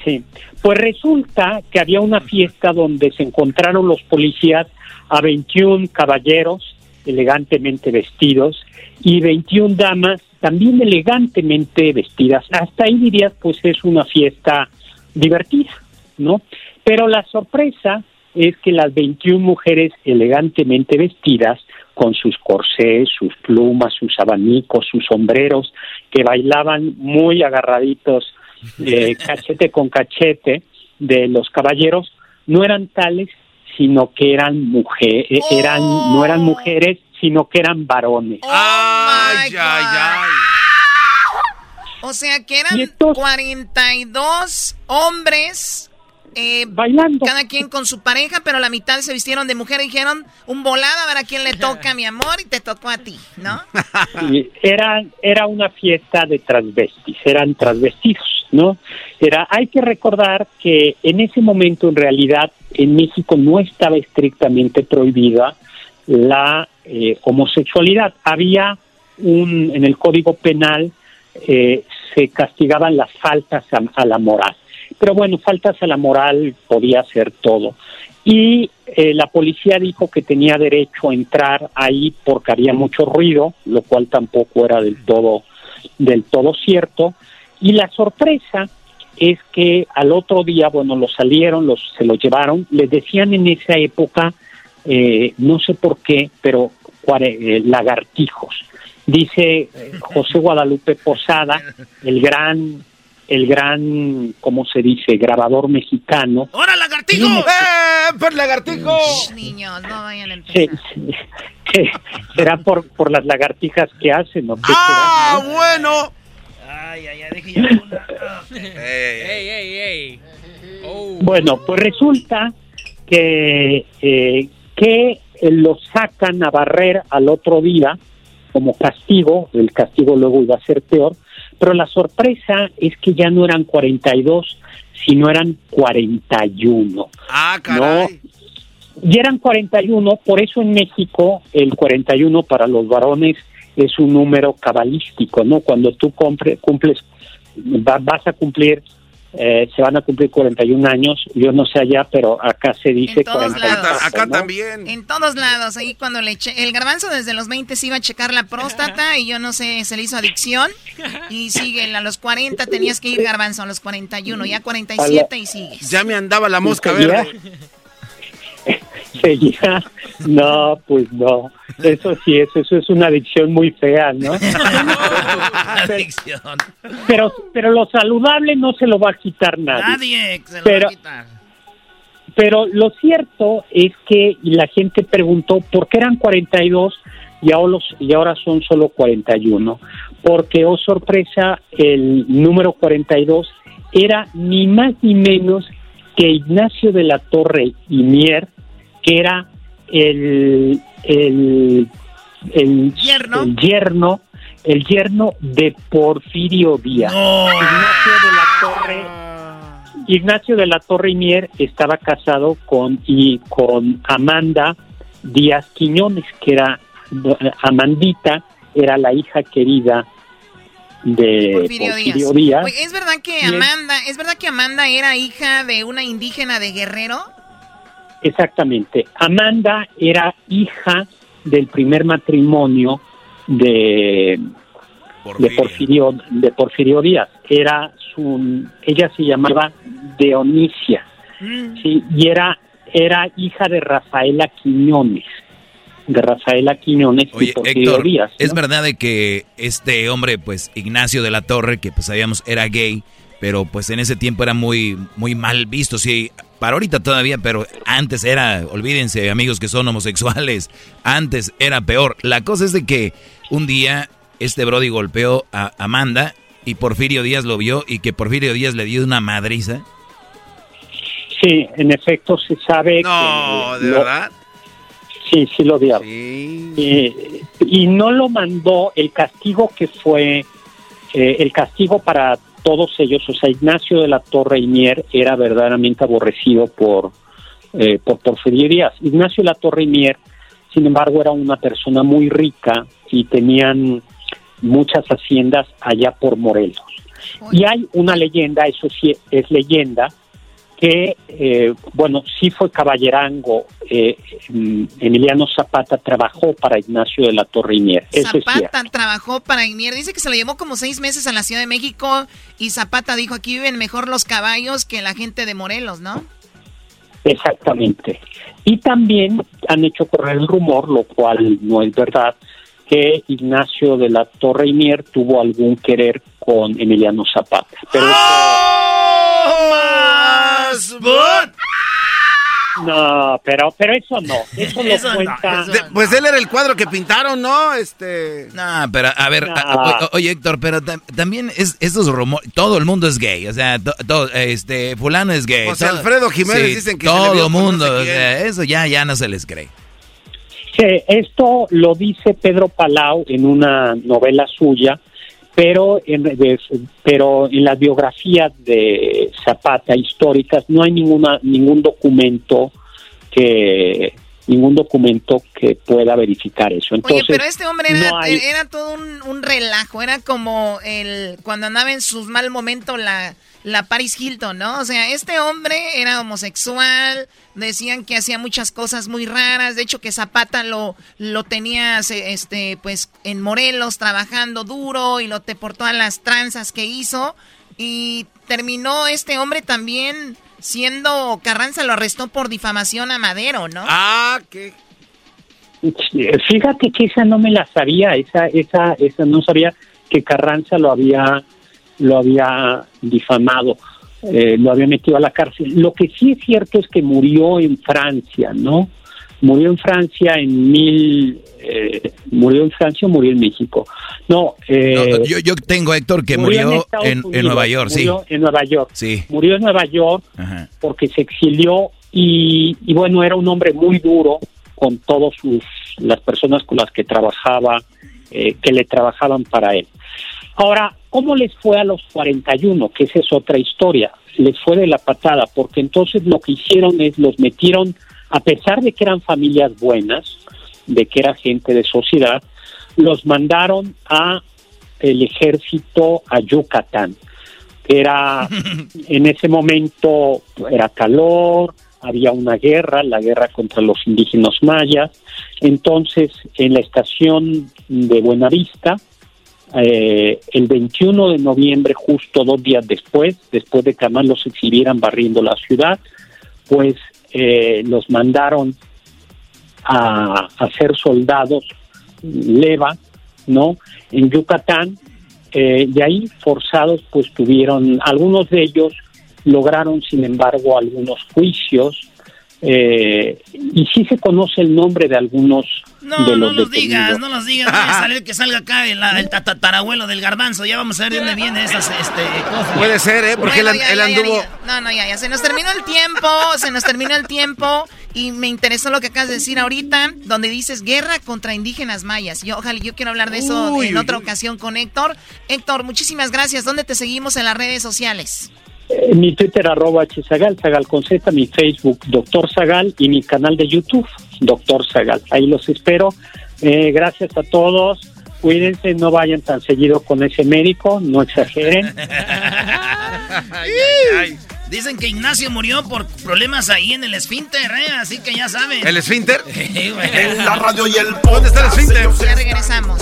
[SPEAKER 12] Sí, pues resulta que había una fiesta donde se encontraron los policías a 21 caballeros elegantemente vestidos y 21 damas también elegantemente vestidas. Hasta ahí dirías, pues es una fiesta divertida, ¿no? Pero la sorpresa es que las 21 mujeres elegantemente vestidas, con sus corsés, sus plumas, sus abanicos, sus sombreros, que bailaban muy agarraditos, eh, cachete con cachete, de los caballeros, no eran tales, sino que eran mujeres, eh, eran, no eran mujeres, sino que eran varones.
[SPEAKER 8] ay, ay, ay. O sea que eran 42 hombres eh, bailando. Cada quien con su pareja, pero la mitad se vistieron de mujer y dijeron un volado a ver a quién le toca, mi amor, y te tocó a ti, ¿no?
[SPEAKER 12] era, era una fiesta de transvestis, eran transvestidos, ¿no? Era, hay que recordar que en ese momento, en realidad, en México no estaba estrictamente prohibida la eh, homosexualidad. Había un, en el Código Penal, eh, se castigaban las faltas a la moral. Pero bueno, faltas a la moral podía ser todo. Y eh, la policía dijo que tenía derecho a entrar ahí porque había mucho ruido, lo cual tampoco era del todo, del todo cierto. Y la sorpresa es que al otro día, bueno, los salieron, los, se los llevaron, les decían en esa época, eh, no sé por qué, pero eh, lagartijos. Dice José Guadalupe Posada, el gran el gran, ¿cómo se dice?, grabador mexicano.
[SPEAKER 5] ¡Hora, lagartijo!
[SPEAKER 3] ¡Eh, por lagartijo!
[SPEAKER 8] Niños, no vayan a
[SPEAKER 12] empezar. será por, por las lagartijas que hacen, ¿no?
[SPEAKER 3] ¡Ah, bueno!
[SPEAKER 5] Ay, ay, ay, dije yo
[SPEAKER 3] ¡Ey, ey, ey!
[SPEAKER 12] Oh. Bueno, pues resulta que, eh, que lo sacan a barrer al otro día como castigo, el castigo luego iba a ser peor, pero la sorpresa es que ya no eran 42, sino eran 41.
[SPEAKER 3] Ah, caray.
[SPEAKER 12] Y eran 41, por eso en México el 41 para los varones es un número cabalístico, ¿no? Cuando tú cumples, vas a cumplir eh, se van a cumplir 41 años. Yo no sé allá, pero acá se dice
[SPEAKER 8] 41.
[SPEAKER 3] Acá también.
[SPEAKER 8] En todos lados. Ahí cuando le eché. El garbanzo desde los 20 se iba a checar la próstata y yo no sé, se le hizo adicción. Y sigue, a los 40 tenías que ir garbanzo, a los 41, ya 47 y sigues.
[SPEAKER 3] Ya me andaba la mosca verde.
[SPEAKER 12] Seguía. No, pues no. Eso sí, eso, eso es una adicción muy fea, ¿no?
[SPEAKER 5] adicción.
[SPEAKER 12] Pero, pero lo saludable no se lo va a quitar nadie.
[SPEAKER 5] Nadie se lo pero, va a quitar.
[SPEAKER 12] Pero lo cierto es que la gente preguntó por qué eran 42 y ahora, y ahora son solo 41. Porque, oh sorpresa, el número 42 era ni más ni menos que Ignacio de la Torre y Mier, que era el, el, el,
[SPEAKER 8] ¿Yerno?
[SPEAKER 12] el yerno el yerno de Porfirio Díaz. Ignacio de la Torre Ignacio de la Torre y Mier estaba casado con y con Amanda Díaz Quiñones, que era Amandita, era la hija querida de Porfirio, Díaz.
[SPEAKER 8] ¿Es verdad que Amanda, es verdad que Amanda era hija de una indígena de Guerrero?
[SPEAKER 12] Exactamente. Amanda era hija del primer matrimonio de Porfirio. de Porfirio Díaz. Era su ella se llamaba Dionisia. Mm. y era era hija de Rafaela Quiñones. De Rafaela Quiñones y Porfirio Díaz.
[SPEAKER 6] Es verdad de que este hombre pues Ignacio de la Torre que pues sabíamos era gay, pero pues en ese tiempo era muy muy mal visto, sí, para ahorita todavía, pero antes era, olvídense amigos que son homosexuales, antes era peor. La cosa es de que un día este Brody golpeó a Amanda y Porfirio Díaz lo vio y que Porfirio Díaz le dio una madriza.
[SPEAKER 12] Sí, en efecto se sabe
[SPEAKER 3] no, ¿de verdad?
[SPEAKER 12] Sí, sí lo odiaba. Eh, y no lo mandó, el castigo que fue, eh, el castigo para todos ellos, o sea, Ignacio de la Torre y Mier era verdaderamente aborrecido por, eh, por Porfirio Díaz. Ignacio de la Torre y Mier, sin embargo, era una persona muy rica y tenían muchas haciendas allá por Morelos. Y hay una leyenda, eso sí es leyenda, que, eh, bueno, sí fue caballerango. Eh, Emiliano Zapata trabajó para Ignacio de la Torre Mier.
[SPEAKER 8] Zapata trabajó para Mier. Dice que se lo llevó como seis meses a la Ciudad de México y Zapata dijo, aquí viven mejor los caballos que la gente de Morelos, ¿no?
[SPEAKER 12] Exactamente. Y también han hecho correr el rumor, lo cual no es verdad, que Ignacio de la Torre Mier tuvo algún querer con Emiliano Zapata. Pero no, pero, pero eso no, eso, lo cuenta.
[SPEAKER 3] pues él era el cuadro que pintaron, ¿no? Este.
[SPEAKER 6] No, pero a ver, oye Héctor, pero también es estos rumores, todo el mundo es gay, o sea, este, fulano es gay.
[SPEAKER 3] José Alfredo Jiménez dicen que
[SPEAKER 6] todo el mundo, o sea, eso ya, ya no se les cree.
[SPEAKER 12] Sí, esto lo dice Pedro Palau en una novela suya pero en, pero en las biografías de Zapata históricas no hay ninguna ningún documento que ningún documento que pueda verificar eso. Entonces,
[SPEAKER 8] Oye, pero este hombre era, era todo un, un, relajo, era como el cuando andaba en sus mal momentos la la Paris Hilton, ¿no? O sea, este hombre era homosexual, decían que hacía muchas cosas muy raras, de hecho que Zapata lo, lo tenía, este, pues, en Morelos trabajando duro y lo te por todas las tranzas que hizo y terminó este hombre también siendo, Carranza lo arrestó por difamación a Madero, ¿no?
[SPEAKER 3] Ah, qué...
[SPEAKER 12] Fíjate que esa no me la sabía, esa, esa, esa no sabía que Carranza lo había lo había difamado, eh, lo había metido a la cárcel. Lo que sí es cierto es que murió en Francia, ¿no? Murió en Francia en mil... Eh, ¿Murió en Francia o murió en México? No,
[SPEAKER 6] eh, yo, yo, tengo, Héctor, que murió, en, Nueva York,
[SPEAKER 12] murió En Nueva York.
[SPEAKER 6] Sí.
[SPEAKER 12] Murió en Nueva York porque se exilió y, y, bueno, era un hombre muy duro con todas las personas con las que trabajaba, que le trabajaban para él. Ahora, ¿cómo les fue a los 41? Que esa es otra historia. Les fue de la patada, porque entonces lo que hicieron es los metieron, a pesar de que eran familias buenas, de que era gente de sociedad, los mandaron a el ejército a Yucatán. Era en ese momento era calor, había una guerra, la guerra contra los indígenas mayas. Entonces, en la estación de Buenavista, eh, el 21 de noviembre, justo dos días después, después de que además los exhibieran barriendo la ciudad, pues eh, los mandaron a, a, ser soldados leva, ¿no? En Yucatán, eh, de ahí forzados, pues tuvieron, algunos de ellos lograron, sin embargo, algunos juicios, eh, y sí se conoce el nombre de algunos
[SPEAKER 5] no, de los no los digas, no los digas. Voy a salir que salga acá el, el tatarabuelo del garbanzo. Ya vamos a ver de dónde viene esas este, cosas.
[SPEAKER 3] Puede ser, ¿eh? Porque él, anduvo.
[SPEAKER 8] no, no, ya, ya. Se nos terminó el tiempo. se nos terminó el tiempo. Y me interesó lo que acabas de decir ahorita, donde dices guerra contra indígenas mayas. Yo, ojalá, yo quiero hablar de eso en otra ocasión con Héctor. Héctor, muchísimas gracias. ¿Dónde te seguimos en las redes sociales?
[SPEAKER 12] Mi Twitter arroba hzagal, Zagal con Z, mi Facebook Doctor Zagal y mi canal de YouTube Doctor Zagal. Ahí los espero. Eh, gracias a todos. Cuídense, no vayan tan seguido con ese médico, no exageren.
[SPEAKER 5] Dicen que Ignacio murió por problemas ahí en el esfínter, ¿eh? Así que ya saben.
[SPEAKER 3] ¿El esfínter?
[SPEAKER 1] en la radio y el
[SPEAKER 3] ¿Dónde está el esfínter?
[SPEAKER 8] Ya regresamos.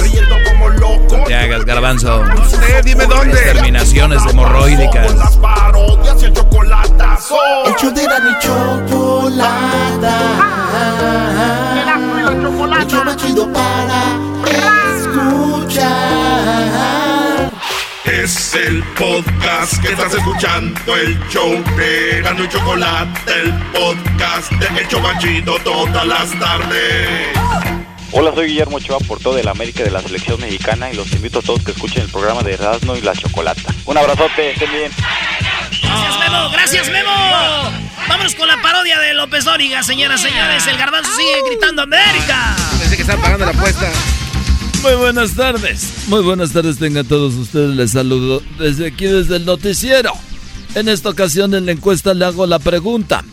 [SPEAKER 1] como loco.
[SPEAKER 6] te hagas, garbanzo.
[SPEAKER 3] Usted, dime dónde.
[SPEAKER 6] Terminaciones hemorroídicas.
[SPEAKER 1] Las parodias y el chocolatazo.
[SPEAKER 7] El show de la ni chocolata. El más chido para escuchar.
[SPEAKER 1] Es el podcast que estás escuchando, el show de Gano y Chocolate, el podcast de El Chobachito todas las tardes.
[SPEAKER 13] Hola, soy Guillermo Ochoa, por todo el América de la Selección Mexicana y los invito a todos que escuchen el programa de Erasmo y la Chocolata. Un abrazote, estén bien.
[SPEAKER 5] Gracias, Memo, gracias, Memo. Vámonos con la parodia de López Dóriga, señoras y señores. El garbanzo sigue gritando América.
[SPEAKER 3] Pensé que están pagando la apuesta.
[SPEAKER 6] Muy buenas tardes. Muy buenas tardes tengan todos ustedes. Les saludo desde aquí, desde el noticiero. En esta ocasión en la encuesta le hago la pregunta.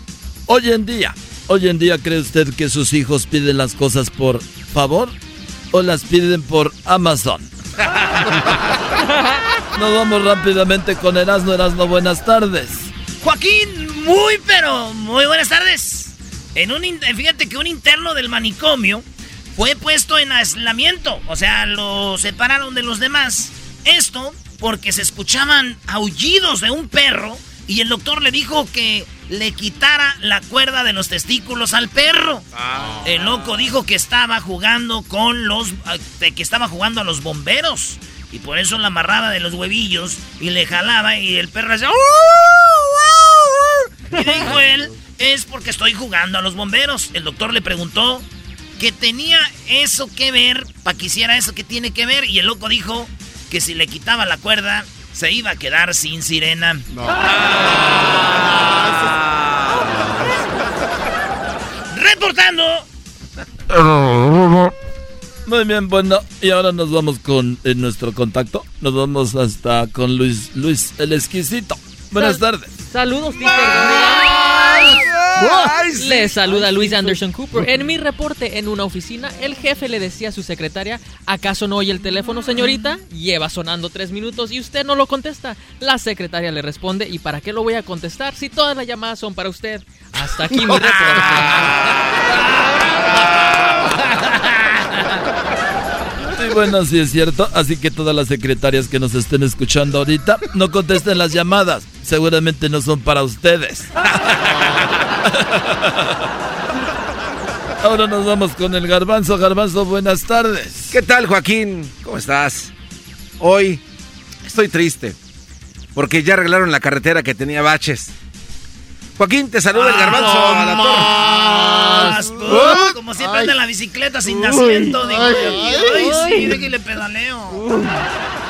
[SPEAKER 6] Hoy en día, hoy en día cree usted que sus hijos piden las cosas por favor o las piden por Amazon. Nos vamos rápidamente con Erasmo Erasmo. Buenas tardes.
[SPEAKER 5] Joaquín, muy pero muy buenas tardes. En un fíjate que un interno del manicomio fue puesto en aislamiento, o sea, lo separaron de los demás. Esto porque se escuchaban aullidos de un perro y el doctor le dijo que le quitara la cuerda de los testículos al perro. Ah. El loco dijo que estaba jugando con los que estaba jugando a los bomberos y por eso la amarraba de los huevillos y le jalaba y el perro hacía y dijo él, es porque estoy jugando a los bomberos. El doctor le preguntó que tenía eso que ver, para que hiciera eso que tiene que ver, y el loco dijo que si le quitaba la cuerda, se iba a quedar sin sirena. Reportando.
[SPEAKER 6] Muy bien, bueno, y ahora nos vamos con nuestro contacto. Nos vamos hasta con Luis, Luis el exquisito. Buenas tardes.
[SPEAKER 14] Saludos, Le saluda Luis Anderson Cooper. En mi reporte en una oficina, el jefe le decía a su secretaria, ¿acaso no oye el teléfono, señorita? Lleva sonando tres minutos y usted no lo contesta. La secretaria le responde, ¿y para qué lo voy a contestar si todas las llamadas son para usted? Hasta aquí mi reporte.
[SPEAKER 6] Bueno, sí es cierto. Así que todas las secretarias que nos estén escuchando ahorita, no contesten las llamadas. Seguramente no son para ustedes. Ahora nos vamos con el garbanzo. Garbanzo, buenas tardes.
[SPEAKER 3] ¿Qué tal, Joaquín? ¿Cómo estás? Hoy estoy triste porque ya arreglaron la carretera que tenía baches. Joaquín, te saluda el garbanzo a la
[SPEAKER 5] torre. Como siempre anda en la bicicleta sin nacimiento. Digo, ay, sí, de que le pedaleo.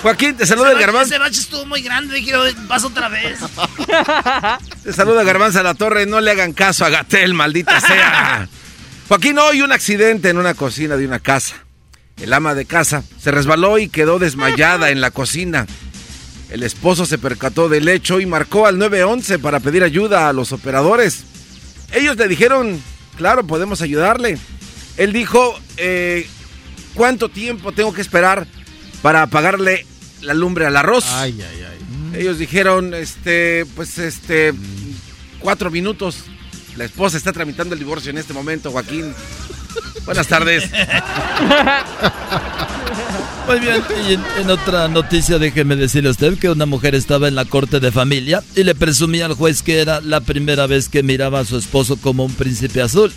[SPEAKER 3] Joaquín, te saluda el garbanzo.
[SPEAKER 5] Ese bache estuvo muy grande, dije, vas otra vez.
[SPEAKER 3] Te saluda garbanzo a la torre, no le hagan caso a Gatel, maldita sea. Joaquín, hoy un accidente en una cocina de una casa. El ama de casa se resbaló y quedó desmayada en la cocina. El esposo se percató del hecho y marcó al 911 para pedir ayuda a los operadores. Ellos le dijeron, claro, podemos ayudarle. Él dijo, eh, ¿cuánto tiempo tengo que esperar para apagarle la lumbre al arroz?
[SPEAKER 9] Ay, ay, ay.
[SPEAKER 3] Ellos dijeron, este, pues, este, cuatro minutos. La esposa está tramitando el divorcio en este momento, Joaquín. Buenas tardes.
[SPEAKER 6] Muy bien, y en, otra noticia déjeme decirle a usted que una mujer estaba en la corte de familia y le presumía al juez que era la primera vez que miraba a su esposo como un príncipe azul.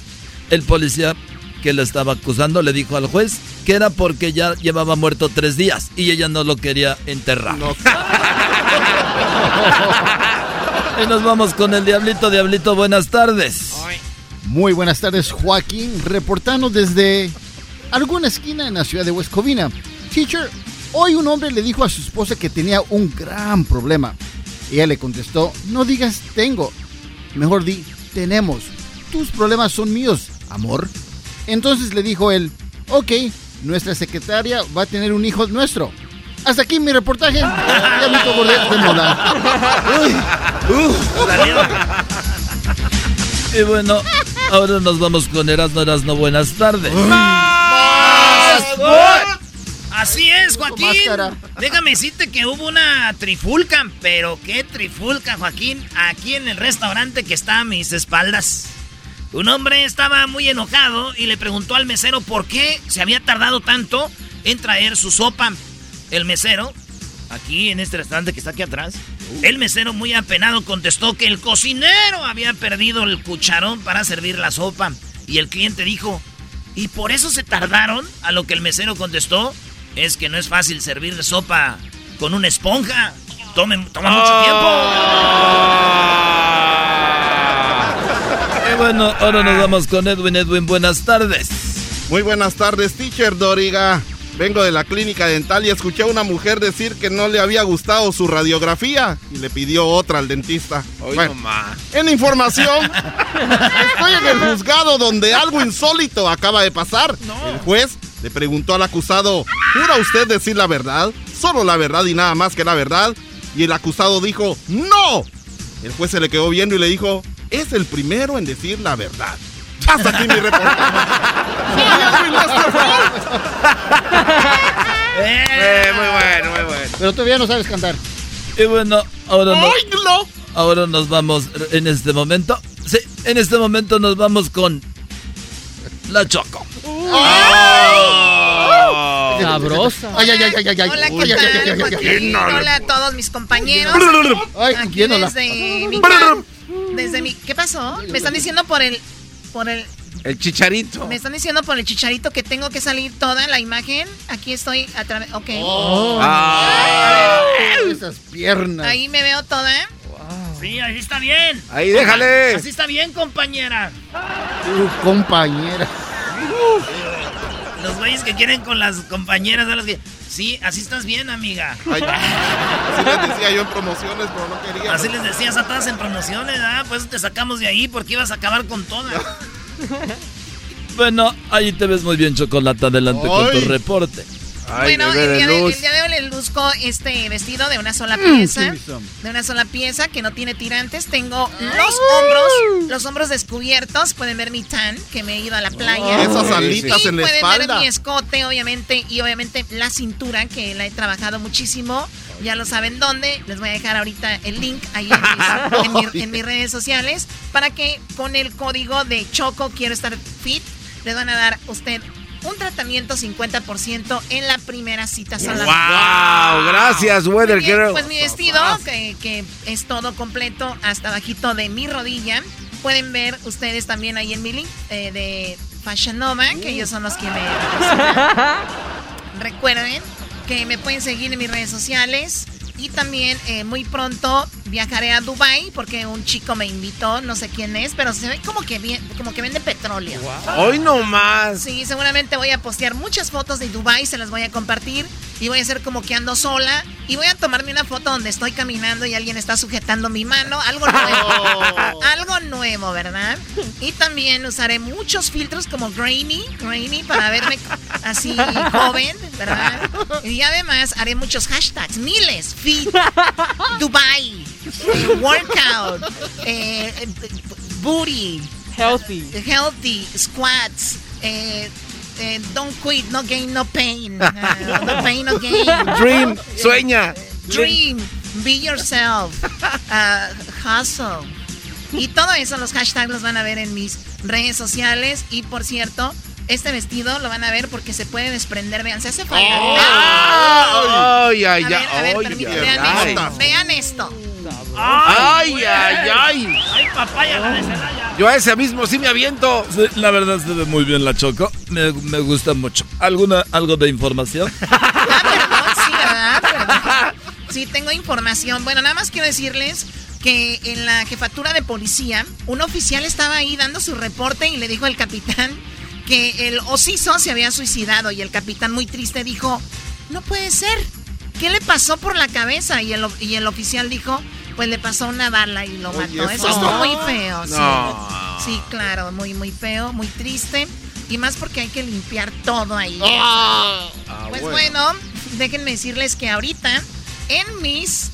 [SPEAKER 6] El policía que la estaba acusando le dijo al juez que era porque ya llevaba muerto tres días y ella no lo quería enterrar. y nos vamos con el Diablito. Diablito, buenas tardes.
[SPEAKER 9] Muy buenas tardes, Joaquín, reportando desde alguna esquina en la ciudad de West Covina. Teacher, hoy un hombre le dijo a su esposa que tenía un gran problema. Ella le contestó, no digas tengo, mejor di tenemos. Tus problemas son míos, amor. Entonces le dijo él, ok, nuestra secretaria va a tener un hijo nuestro. Hasta aquí mi reportaje. Ya me de moda.
[SPEAKER 6] Y bueno, ahora nos vamos con Erasmo Erasmo. Buenas tardes.
[SPEAKER 5] Así es, Joaquín. Déjame decirte que hubo una trifulca, pero qué trifulca, Joaquín, aquí en el restaurante que está a mis espaldas. Un hombre estaba muy enojado y le preguntó al mesero por qué se había tardado tanto en traer su sopa. El mesero, aquí en este restaurante que está aquí atrás, el mesero muy apenado contestó que el cocinero había perdido el cucharón para servir la sopa. Y el cliente dijo, ¿y por eso se tardaron? A lo que el mesero contestó, es que no es fácil servir sopa con una esponja. Tome, toma mucho tiempo.
[SPEAKER 6] Y bueno, ahora nos vamos con Edwin. Edwin, buenas tardes.
[SPEAKER 15] Muy buenas tardes, teacher Doriga. Vengo de la clínica dental y escuché a una mujer decir que no le había gustado su radiografía y le pidió otra al dentista. Bueno, en información, estoy en el juzgado donde algo insólito acaba de pasar. El juez le preguntó al acusado, ¿jura usted decir la verdad? Solo la verdad y nada más que la verdad. Y el acusado dijo, ¡No! El juez se le quedó viendo y le dijo, es el primero en decir la verdad. Hasta aquí mi reportaje.
[SPEAKER 3] Eh, muy bueno, muy bueno.
[SPEAKER 9] Pero todavía no sabes cantar.
[SPEAKER 6] Y bueno, ahora, no- ahora nos vamos en este momento. Sí, en este momento nos vamos con la Choco.
[SPEAKER 14] Sabrosa.
[SPEAKER 9] Ay, ay, ay, ay, ay, ay.
[SPEAKER 8] Hola, ¿qué
[SPEAKER 9] ay, ay, ay,
[SPEAKER 8] tal,
[SPEAKER 9] ay, ay,
[SPEAKER 8] Joaquín?
[SPEAKER 9] ay.
[SPEAKER 8] Hola a todos mis compañeros.
[SPEAKER 9] Ay,
[SPEAKER 8] Aquí desde mi desde mi ¿Qué pasó? Me están diciendo por el por el
[SPEAKER 3] El chicharito.
[SPEAKER 8] me están diciendo por el chicharito que tengo que salir toda la imagen. Aquí estoy a través. Ok.
[SPEAKER 9] Oh.
[SPEAKER 3] Ah.
[SPEAKER 9] Esas piernas.
[SPEAKER 8] Ahí me veo toda.
[SPEAKER 5] Sí, así está bien.
[SPEAKER 3] Ahí, déjale.
[SPEAKER 5] Así está bien, compañera.
[SPEAKER 9] Tu compañera.
[SPEAKER 5] Los güeyes que quieren con las compañeras son los que. Sí, así estás bien, amiga.
[SPEAKER 15] Ay, así les decía yo en promociones, pero no quería.
[SPEAKER 5] Así les decías a todas en promociones, ¿ah? Pues te sacamos de ahí porque ibas a acabar con todas.
[SPEAKER 6] Bueno, ahí te ves muy bien, Chocolate. Adelante con tu reporte.
[SPEAKER 8] bueno, el día, de, el día de hoy les luzco este vestido de una sola pieza. De una sola pieza que no tiene tirantes. Tengo los hombros, los hombros descubiertos. Pueden ver mi tan, que me he ido a la playa.
[SPEAKER 15] Esas alitas
[SPEAKER 8] y
[SPEAKER 15] en la
[SPEAKER 8] pueden
[SPEAKER 15] espalda.
[SPEAKER 8] ver mi escote, obviamente, y obviamente la cintura, que la he trabajado muchísimo. Ya lo saben dónde. Les voy a dejar ahorita el link ahí en mis, en mi- en mis redes sociales para que con el código de Choco Quiero Estar Fit les van a dar usted un tratamiento 50% en la primera cita solamente.
[SPEAKER 3] Wow, gracias, Weather Girl.
[SPEAKER 8] Pues mi vestido, que, que es todo completo hasta bajito de mi rodilla. Pueden ver ustedes también ahí en mi link eh, de Fashion Nova, que ellos son los que me. Recuerden que me pueden seguir en mis redes sociales. Y también eh, muy pronto viajaré a Dubai porque un chico me invitó, no sé quién es, pero se ve como que bien, como que vende petróleo.
[SPEAKER 3] Hoy no más.
[SPEAKER 8] Sí, seguramente voy a postear muchas fotos de Dubai, se las voy a compartir y voy a hacer como que ando sola y voy a tomarme una foto donde estoy caminando y alguien está sujetando mi mano, algo nuevo. algo nuevo, ¿verdad? Y también usaré muchos filtros como grainy, grainy para verme así joven, ¿verdad? Y además haré muchos hashtags, miles, Dubai, eh, workout, eh, booty,
[SPEAKER 14] Healthy.
[SPEAKER 8] healthy, squats, eh, eh, don't quit, no gain, no pain. No pain, no gain.
[SPEAKER 3] Dream, sueña.
[SPEAKER 8] Dream, be yourself, ah, hustle. Y todo eso, los hashtags los van a ver en mis redes sociales. Y por cierto, este vestido lo van a ver porque se puede desprender. Vean, se hace falta.
[SPEAKER 3] Ay, ay,
[SPEAKER 8] A
[SPEAKER 3] ay.
[SPEAKER 8] ver, a ver,
[SPEAKER 3] ay,
[SPEAKER 8] permíteme,
[SPEAKER 3] ay,
[SPEAKER 8] vean
[SPEAKER 3] ay.
[SPEAKER 8] esto. Vean esto.
[SPEAKER 3] Ay, ay, ay.
[SPEAKER 5] Ay, papaya, la de Celaya.
[SPEAKER 3] Yo a ese mismo sí me aviento.
[SPEAKER 6] Sí, la verdad se ve muy bien la Choco. Me, me gusta mucho. ¿Alguna, ¿Algo de información?
[SPEAKER 8] Ah, Sí, ¿verdad? Perdón. Sí, tengo información. Bueno, nada más quiero decirles que en la jefatura de policía, un oficial estaba ahí dando su reporte y le dijo al capitán que el osiso se había suicidado y el capitán muy triste dijo, no puede ser, ¿qué le pasó por la cabeza? Y el, y el oficial dijo, pues le pasó una bala y lo mató.
[SPEAKER 15] eso no.
[SPEAKER 8] muy feo. sí.
[SPEAKER 3] No.
[SPEAKER 8] Sí, claro, muy, muy feo, muy triste. Y más porque hay que limpiar todo ahí.
[SPEAKER 3] Ah,
[SPEAKER 8] Pues bueno. déjenme decirles que ahorita en mis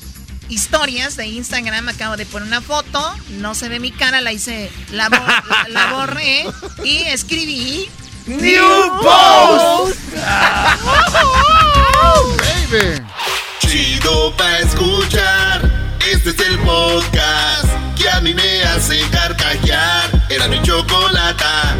[SPEAKER 8] historias de Instagram acabo de poner una foto, no se ve mi cara, la hice, la, bo- la- la borré y escribí
[SPEAKER 3] New Post.
[SPEAKER 9] Baby.
[SPEAKER 1] Chido pa' escuchar. Este es el podcast que a mí me hace carcajear. Era mi chocolata.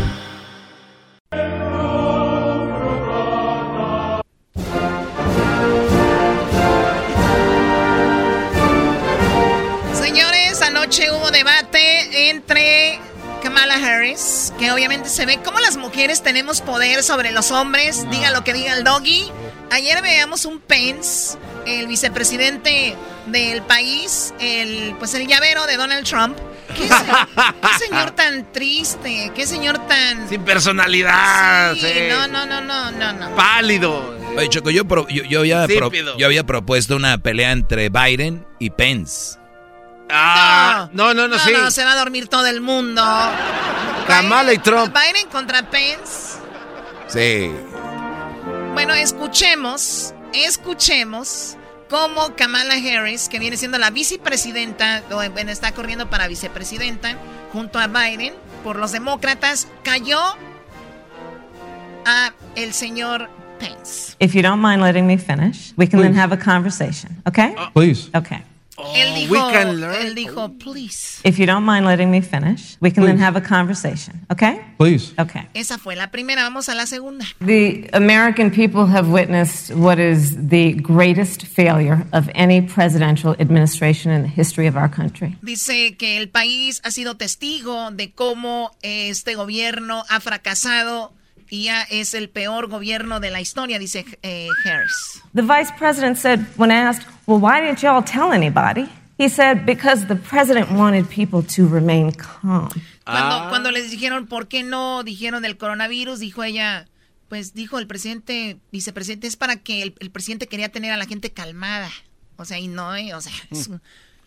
[SPEAKER 8] Hubo debate entre Kamala Harris, que obviamente se ve como las mujeres tenemos poder sobre los hombres, diga lo que diga el doggy. Ayer veíamos un Pence, el vicepresidente del país, el pues el llavero de Donald Trump, ¿Qué, qué señor tan triste, qué señor tan...
[SPEAKER 3] Sin personalidad.
[SPEAKER 8] Sí, no, no, no, no, no, no.
[SPEAKER 3] Pálido.
[SPEAKER 6] Oye, Choco, yo, pro- yo, yo había pro- yo había propuesto una pelea entre Biden y Pence.
[SPEAKER 3] Ah, no, no, no,
[SPEAKER 8] No,
[SPEAKER 3] sí.
[SPEAKER 8] no, se va a dormir todo el mundo.
[SPEAKER 3] Kamala y Trump.
[SPEAKER 8] Biden contra Pence.
[SPEAKER 6] Sí.
[SPEAKER 8] Bueno, escuchemos, escuchemos cómo Kamala Harris, que viene siendo la vicepresidenta, bueno, está corriendo para vicepresidenta, junto a Biden, por los demócratas, cayó a el señor Pence.
[SPEAKER 16] If you don't mind letting me finish, we can then have a conversation, okay?
[SPEAKER 4] Please.
[SPEAKER 16] Okay.
[SPEAKER 8] Él
[SPEAKER 3] we
[SPEAKER 8] dijo,
[SPEAKER 3] can learn.
[SPEAKER 8] él dijo, please.
[SPEAKER 16] If you don't mind letting me finish, we can then have a conversation, okay?
[SPEAKER 4] Please.
[SPEAKER 16] Okay.
[SPEAKER 8] Esa fue la primera, vamos a la segunda.
[SPEAKER 16] The American people have witnessed what is the greatest failure of any presidential administration in the history of our country.
[SPEAKER 8] Dice que el país ha sido testigo de cómo este gobierno ha fracasado y ya es el peor gobierno de la historia, dice eh, Harris.
[SPEAKER 16] The vice president said, when asked, well, why didn't y'all tell anybody? He said, because the president wanted people to remain calm.
[SPEAKER 8] Cuando, cuando les dijeron por qué no dijeron del coronavirus, dijo ella, pues dijo el presidente, vicepresidente, es para que el, el presidente quería tener a la gente calmada. O sea, y no, eh, o sea, es un-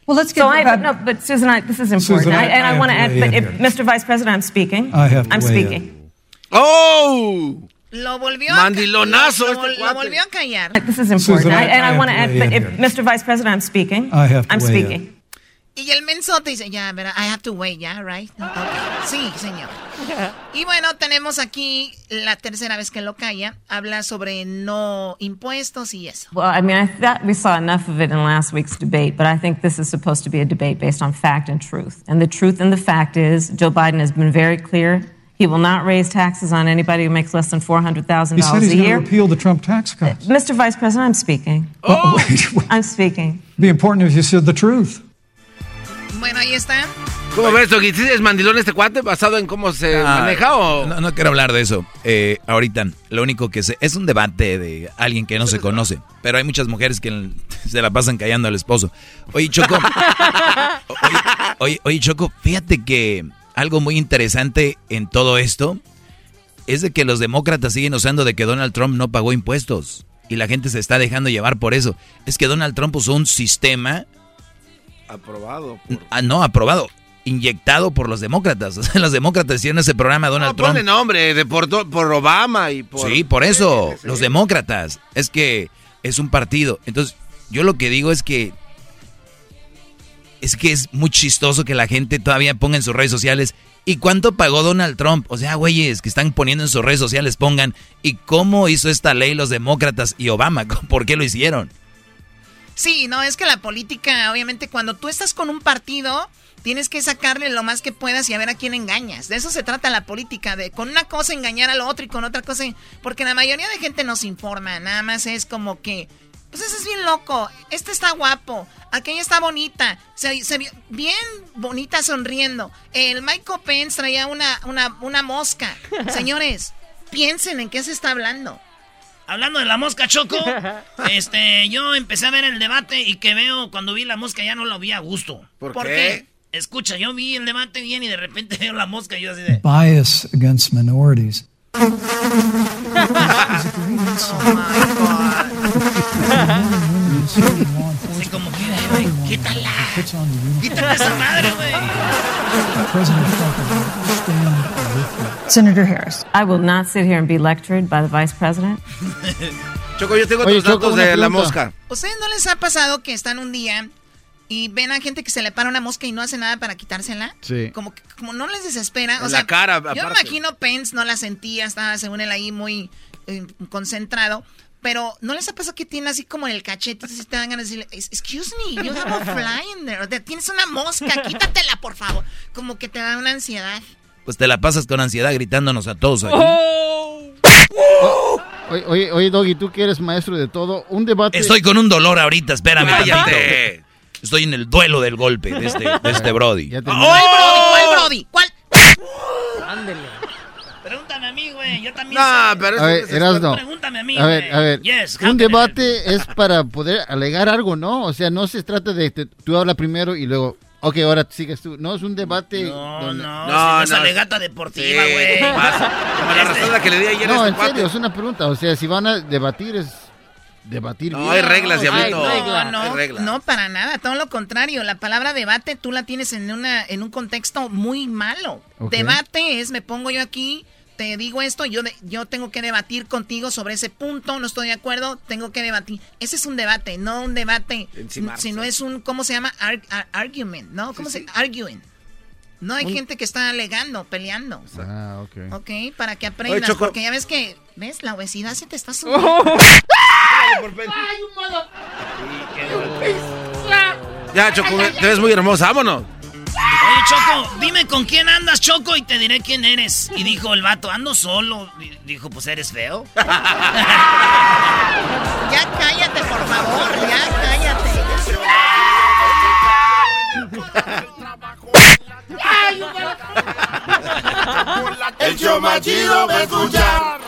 [SPEAKER 16] Well, let's get so I, no, but Susan, I, this is important,
[SPEAKER 17] Susan, I-
[SPEAKER 16] I, and
[SPEAKER 17] I
[SPEAKER 16] I, want to
[SPEAKER 17] to
[SPEAKER 16] add. But if, Mr. Vice President, I'm speaking.
[SPEAKER 17] I have to
[SPEAKER 16] I'm
[SPEAKER 17] weigh in.
[SPEAKER 16] speaking.
[SPEAKER 3] ¡Oh!
[SPEAKER 8] Lo volvió a,
[SPEAKER 3] Mandilonazo
[SPEAKER 8] lo,
[SPEAKER 3] este
[SPEAKER 8] lo
[SPEAKER 3] cuate.
[SPEAKER 8] volvió a callar.
[SPEAKER 16] This is important,
[SPEAKER 17] Susan, I-
[SPEAKER 16] I, and
[SPEAKER 17] I
[SPEAKER 16] I, want to
[SPEAKER 17] to
[SPEAKER 16] add. But if, Mr. Vice President, I'm speaking.
[SPEAKER 17] I have to
[SPEAKER 16] I'm
[SPEAKER 17] weigh in.
[SPEAKER 16] speaking.
[SPEAKER 8] Y el mensote dice, ya, verá, I have to wait, ya, right? Okay. Sí, señor. Yeah. Y bueno, tenemos aquí la tercera vez que lo calla. Habla sobre no impuestos y eso.
[SPEAKER 16] Well, I mean, I thought we saw enough of it in last week's debate, but I think this is supposed to be a debate based on fact and truth. And the truth and the fact is, Joe Biden has been very clear. He will not raise taxes on anybody who makes less than four hundred thousand
[SPEAKER 17] He said
[SPEAKER 16] dollars
[SPEAKER 17] he's
[SPEAKER 16] a
[SPEAKER 17] going to
[SPEAKER 16] year.
[SPEAKER 17] repeal the Trump tax cuts.
[SPEAKER 16] Mr. Vice President, I'm speaking.
[SPEAKER 17] Oh, wait, wait.
[SPEAKER 16] I'm speaking.
[SPEAKER 17] It'd be important if you said the truth.
[SPEAKER 8] Bueno, ahí está.
[SPEAKER 3] ¿Cómo ves, Doggy? ¿Sí es mandilón este cuate basado en cómo se
[SPEAKER 6] Ah,
[SPEAKER 3] maneja o...?
[SPEAKER 6] No, no quiero hablar de eso. Eh, ahorita, lo único que sé, es un debate de alguien que no se conoce. Pero hay muchas mujeres que se la pasan callando al esposo. Oye, Choco. oye, oye, oye, Choco, fíjate que algo muy interesante en todo esto es de que los demócratas siguen usando de que Donald Trump no pagó impuestos. Y la gente se está dejando llevar por eso. Es que Donald Trump usó un sistema
[SPEAKER 3] Aprobado.
[SPEAKER 6] Ah, no, aprobado. Inyectado por los demócratas. O sea, los demócratas hicieron ese programa a Donald
[SPEAKER 3] No,
[SPEAKER 6] Trump.
[SPEAKER 3] nombre, de por, por Obama y por...
[SPEAKER 6] Sí, por eso. Los demócratas. Es que es un partido. Entonces, yo lo que digo es que. Es que es muy chistoso que la gente todavía ponga en sus redes sociales. ¿Y cuánto pagó Donald Trump? O sea, güeyes que están poniendo en sus redes sociales pongan. ¿Y cómo hizo esta ley los demócratas y Obama? ¿Por qué lo hicieron?
[SPEAKER 8] Sí, no, es que la política, obviamente, cuando tú estás con un partido, tienes que sacarle lo más que puedas y a ver a quién engañas. De eso se trata la política, de con una cosa engañar al otro y con otra cosa. Porque la mayoría de gente nos informa, nada más es como que. Pues ese es bien loco, este está guapo, aquella está bonita, se, se vio bien bonita sonriendo. El Michael Pence traía una, una, una mosca. Señores, piensen en qué se está hablando.
[SPEAKER 5] Hablando de la mosca, Choco, este, yo empecé a ver el debate y que veo, cuando vi la mosca ya no la vi a gusto.
[SPEAKER 3] ¿Por,
[SPEAKER 8] ¿Por
[SPEAKER 3] qué?
[SPEAKER 5] Escucha, yo vi el debate bien y de repente veo la mosca y yo así de...
[SPEAKER 17] Bias against minorities.
[SPEAKER 5] Así como güey, quítala. Quítala esa madre, güey.
[SPEAKER 16] Senator Harris. I will not sit here and be lectured by the Vice President.
[SPEAKER 3] Choco, yo tengo
[SPEAKER 9] Oye,
[SPEAKER 3] otros
[SPEAKER 9] Choco,
[SPEAKER 3] datos de la mosca.
[SPEAKER 8] ¿Ustedes no les ha pasado que están un día y ven a gente que se le para una mosca y no hace nada para quitársela?
[SPEAKER 9] Sí.
[SPEAKER 8] Como que como no les desespera.
[SPEAKER 3] En
[SPEAKER 8] o
[SPEAKER 3] la
[SPEAKER 8] sea,
[SPEAKER 3] cara,
[SPEAKER 8] Yo
[SPEAKER 3] aparte.
[SPEAKER 8] imagino Pence no la sentía, estaba según él ahí muy eh, concentrado. Pero ¿no les ha pasado que tiene así como en el cachete? Entonces te dan ganas de decirle, excuse me, you have a fly in there. O sea, tienes una mosca, quítatela, por favor. Como que te da una ansiedad.
[SPEAKER 6] Pues te la pasas con ansiedad gritándonos a todos aquí.
[SPEAKER 9] Oye, oye, oye, Doggy, tú que eres maestro de todo, un debate.
[SPEAKER 6] Estoy con un dolor ahorita, espérame
[SPEAKER 3] Cállate.
[SPEAKER 6] Estoy en el duelo del golpe de este, de este Brody.
[SPEAKER 9] Te-
[SPEAKER 8] ¿Cuál Brody? ¿Cuál Brody? ¿Cuál?
[SPEAKER 5] Pregúntame a mí, güey, yo también
[SPEAKER 3] No, pero
[SPEAKER 9] A ver,
[SPEAKER 3] eso-
[SPEAKER 9] Erasno.
[SPEAKER 5] Pregúntame a mí,
[SPEAKER 9] A ver,
[SPEAKER 5] güey.
[SPEAKER 9] a ver.
[SPEAKER 5] Yes,
[SPEAKER 9] un debate es para poder alegar algo, ¿no? O sea, no se trata de que tú hablas primero y luego Ok, ahora sigues tú. No, es un debate.
[SPEAKER 5] No,
[SPEAKER 9] donde-
[SPEAKER 5] no, no, es alegata deportiva,
[SPEAKER 3] Sí,
[SPEAKER 5] güey.
[SPEAKER 3] pasa. Como la razón que le di ayer a
[SPEAKER 9] No,
[SPEAKER 3] este
[SPEAKER 9] en
[SPEAKER 3] cuate.
[SPEAKER 9] serio, es una pregunta. O sea, si van a debatir, es debatir
[SPEAKER 3] No,
[SPEAKER 9] bien.
[SPEAKER 3] hay reglas, diablito.
[SPEAKER 8] no, no,
[SPEAKER 3] Hay reglas.
[SPEAKER 8] no, para nada, todo lo contrario. La palabra debate tú la tienes en, una, en un contexto muy malo. Debate es, me pongo yo aquí, te digo esto, yo, de- yo tengo que debatir contigo sobre ese punto, no estoy de acuerdo, tengo que debatir. Ese es un debate, no un debate,
[SPEAKER 3] Encimarse.
[SPEAKER 8] sino es un, ¿cómo se llama? Ar- ar- argument, ¿no? ¿Cómo se Arguing. No hay
[SPEAKER 9] Un-
[SPEAKER 8] gente que está alegando, peleando.
[SPEAKER 9] Ah, ok.
[SPEAKER 8] Ok, para que aprendas, porque ya ves que, ¿ves? La obesidad se te está subiendo.
[SPEAKER 3] Ya, Choco, te ves muy hermosa, vámonos.
[SPEAKER 5] Oye, Choco, dime con quién andas, Choco, y te diré quién eres. Y dijo el vato, ando solo. Y dijo, pues eres feo.
[SPEAKER 8] Ya cállate, por favor, ya cállate.
[SPEAKER 1] El show más chido va a escuchar.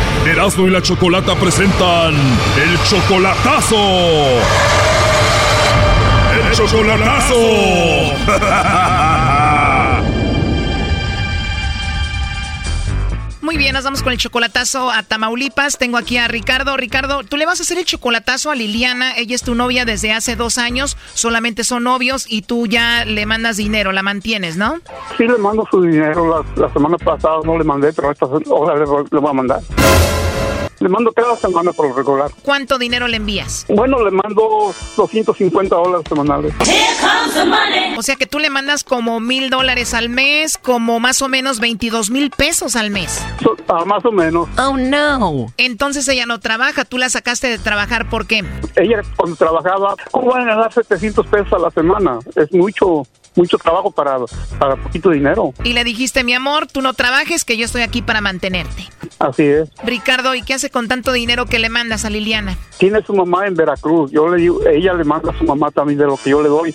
[SPEAKER 4] Erasmo y la Chocolata presentan el chocolatazo. El chocolatazo.
[SPEAKER 8] Muy bien, nos vamos con el chocolatazo a Tamaulipas. Tengo aquí a Ricardo. Ricardo, tú le vas a hacer el chocolatazo a Liliana. Ella es tu novia desde hace dos años. Solamente son novios y tú ya le mandas dinero, la mantienes, ¿no?
[SPEAKER 18] Sí le mando su dinero. La, la semana pasada no le mandé, pero esta le, le voy a mandar. Le mando cada semana por lo regular.
[SPEAKER 8] ¿Cuánto dinero le envías?
[SPEAKER 18] Bueno, le mando 250 dólares semanales.
[SPEAKER 8] O sea que tú le mandas como mil dólares al mes, como más o menos 22 mil pesos al mes.
[SPEAKER 18] So- ah, más o menos.
[SPEAKER 8] Oh, no. Entonces ella no trabaja. Tú la sacaste de trabajar, ¿por qué?
[SPEAKER 18] Ella cuando trabajaba, ¿cómo van a ganar 700 pesos a la semana? Es mucho, mucho trabajo para, para poquito dinero.
[SPEAKER 8] Y le dijiste, mi amor, tú no trabajes, que yo estoy aquí para mantenerte.
[SPEAKER 18] Así es.
[SPEAKER 8] Ricardo, ¿y qué hace con tanto dinero que le mandas a Liliana?
[SPEAKER 18] Tiene su mamá en Veracruz. Yo le digo, ella le manda a su mamá también de lo que yo le doy.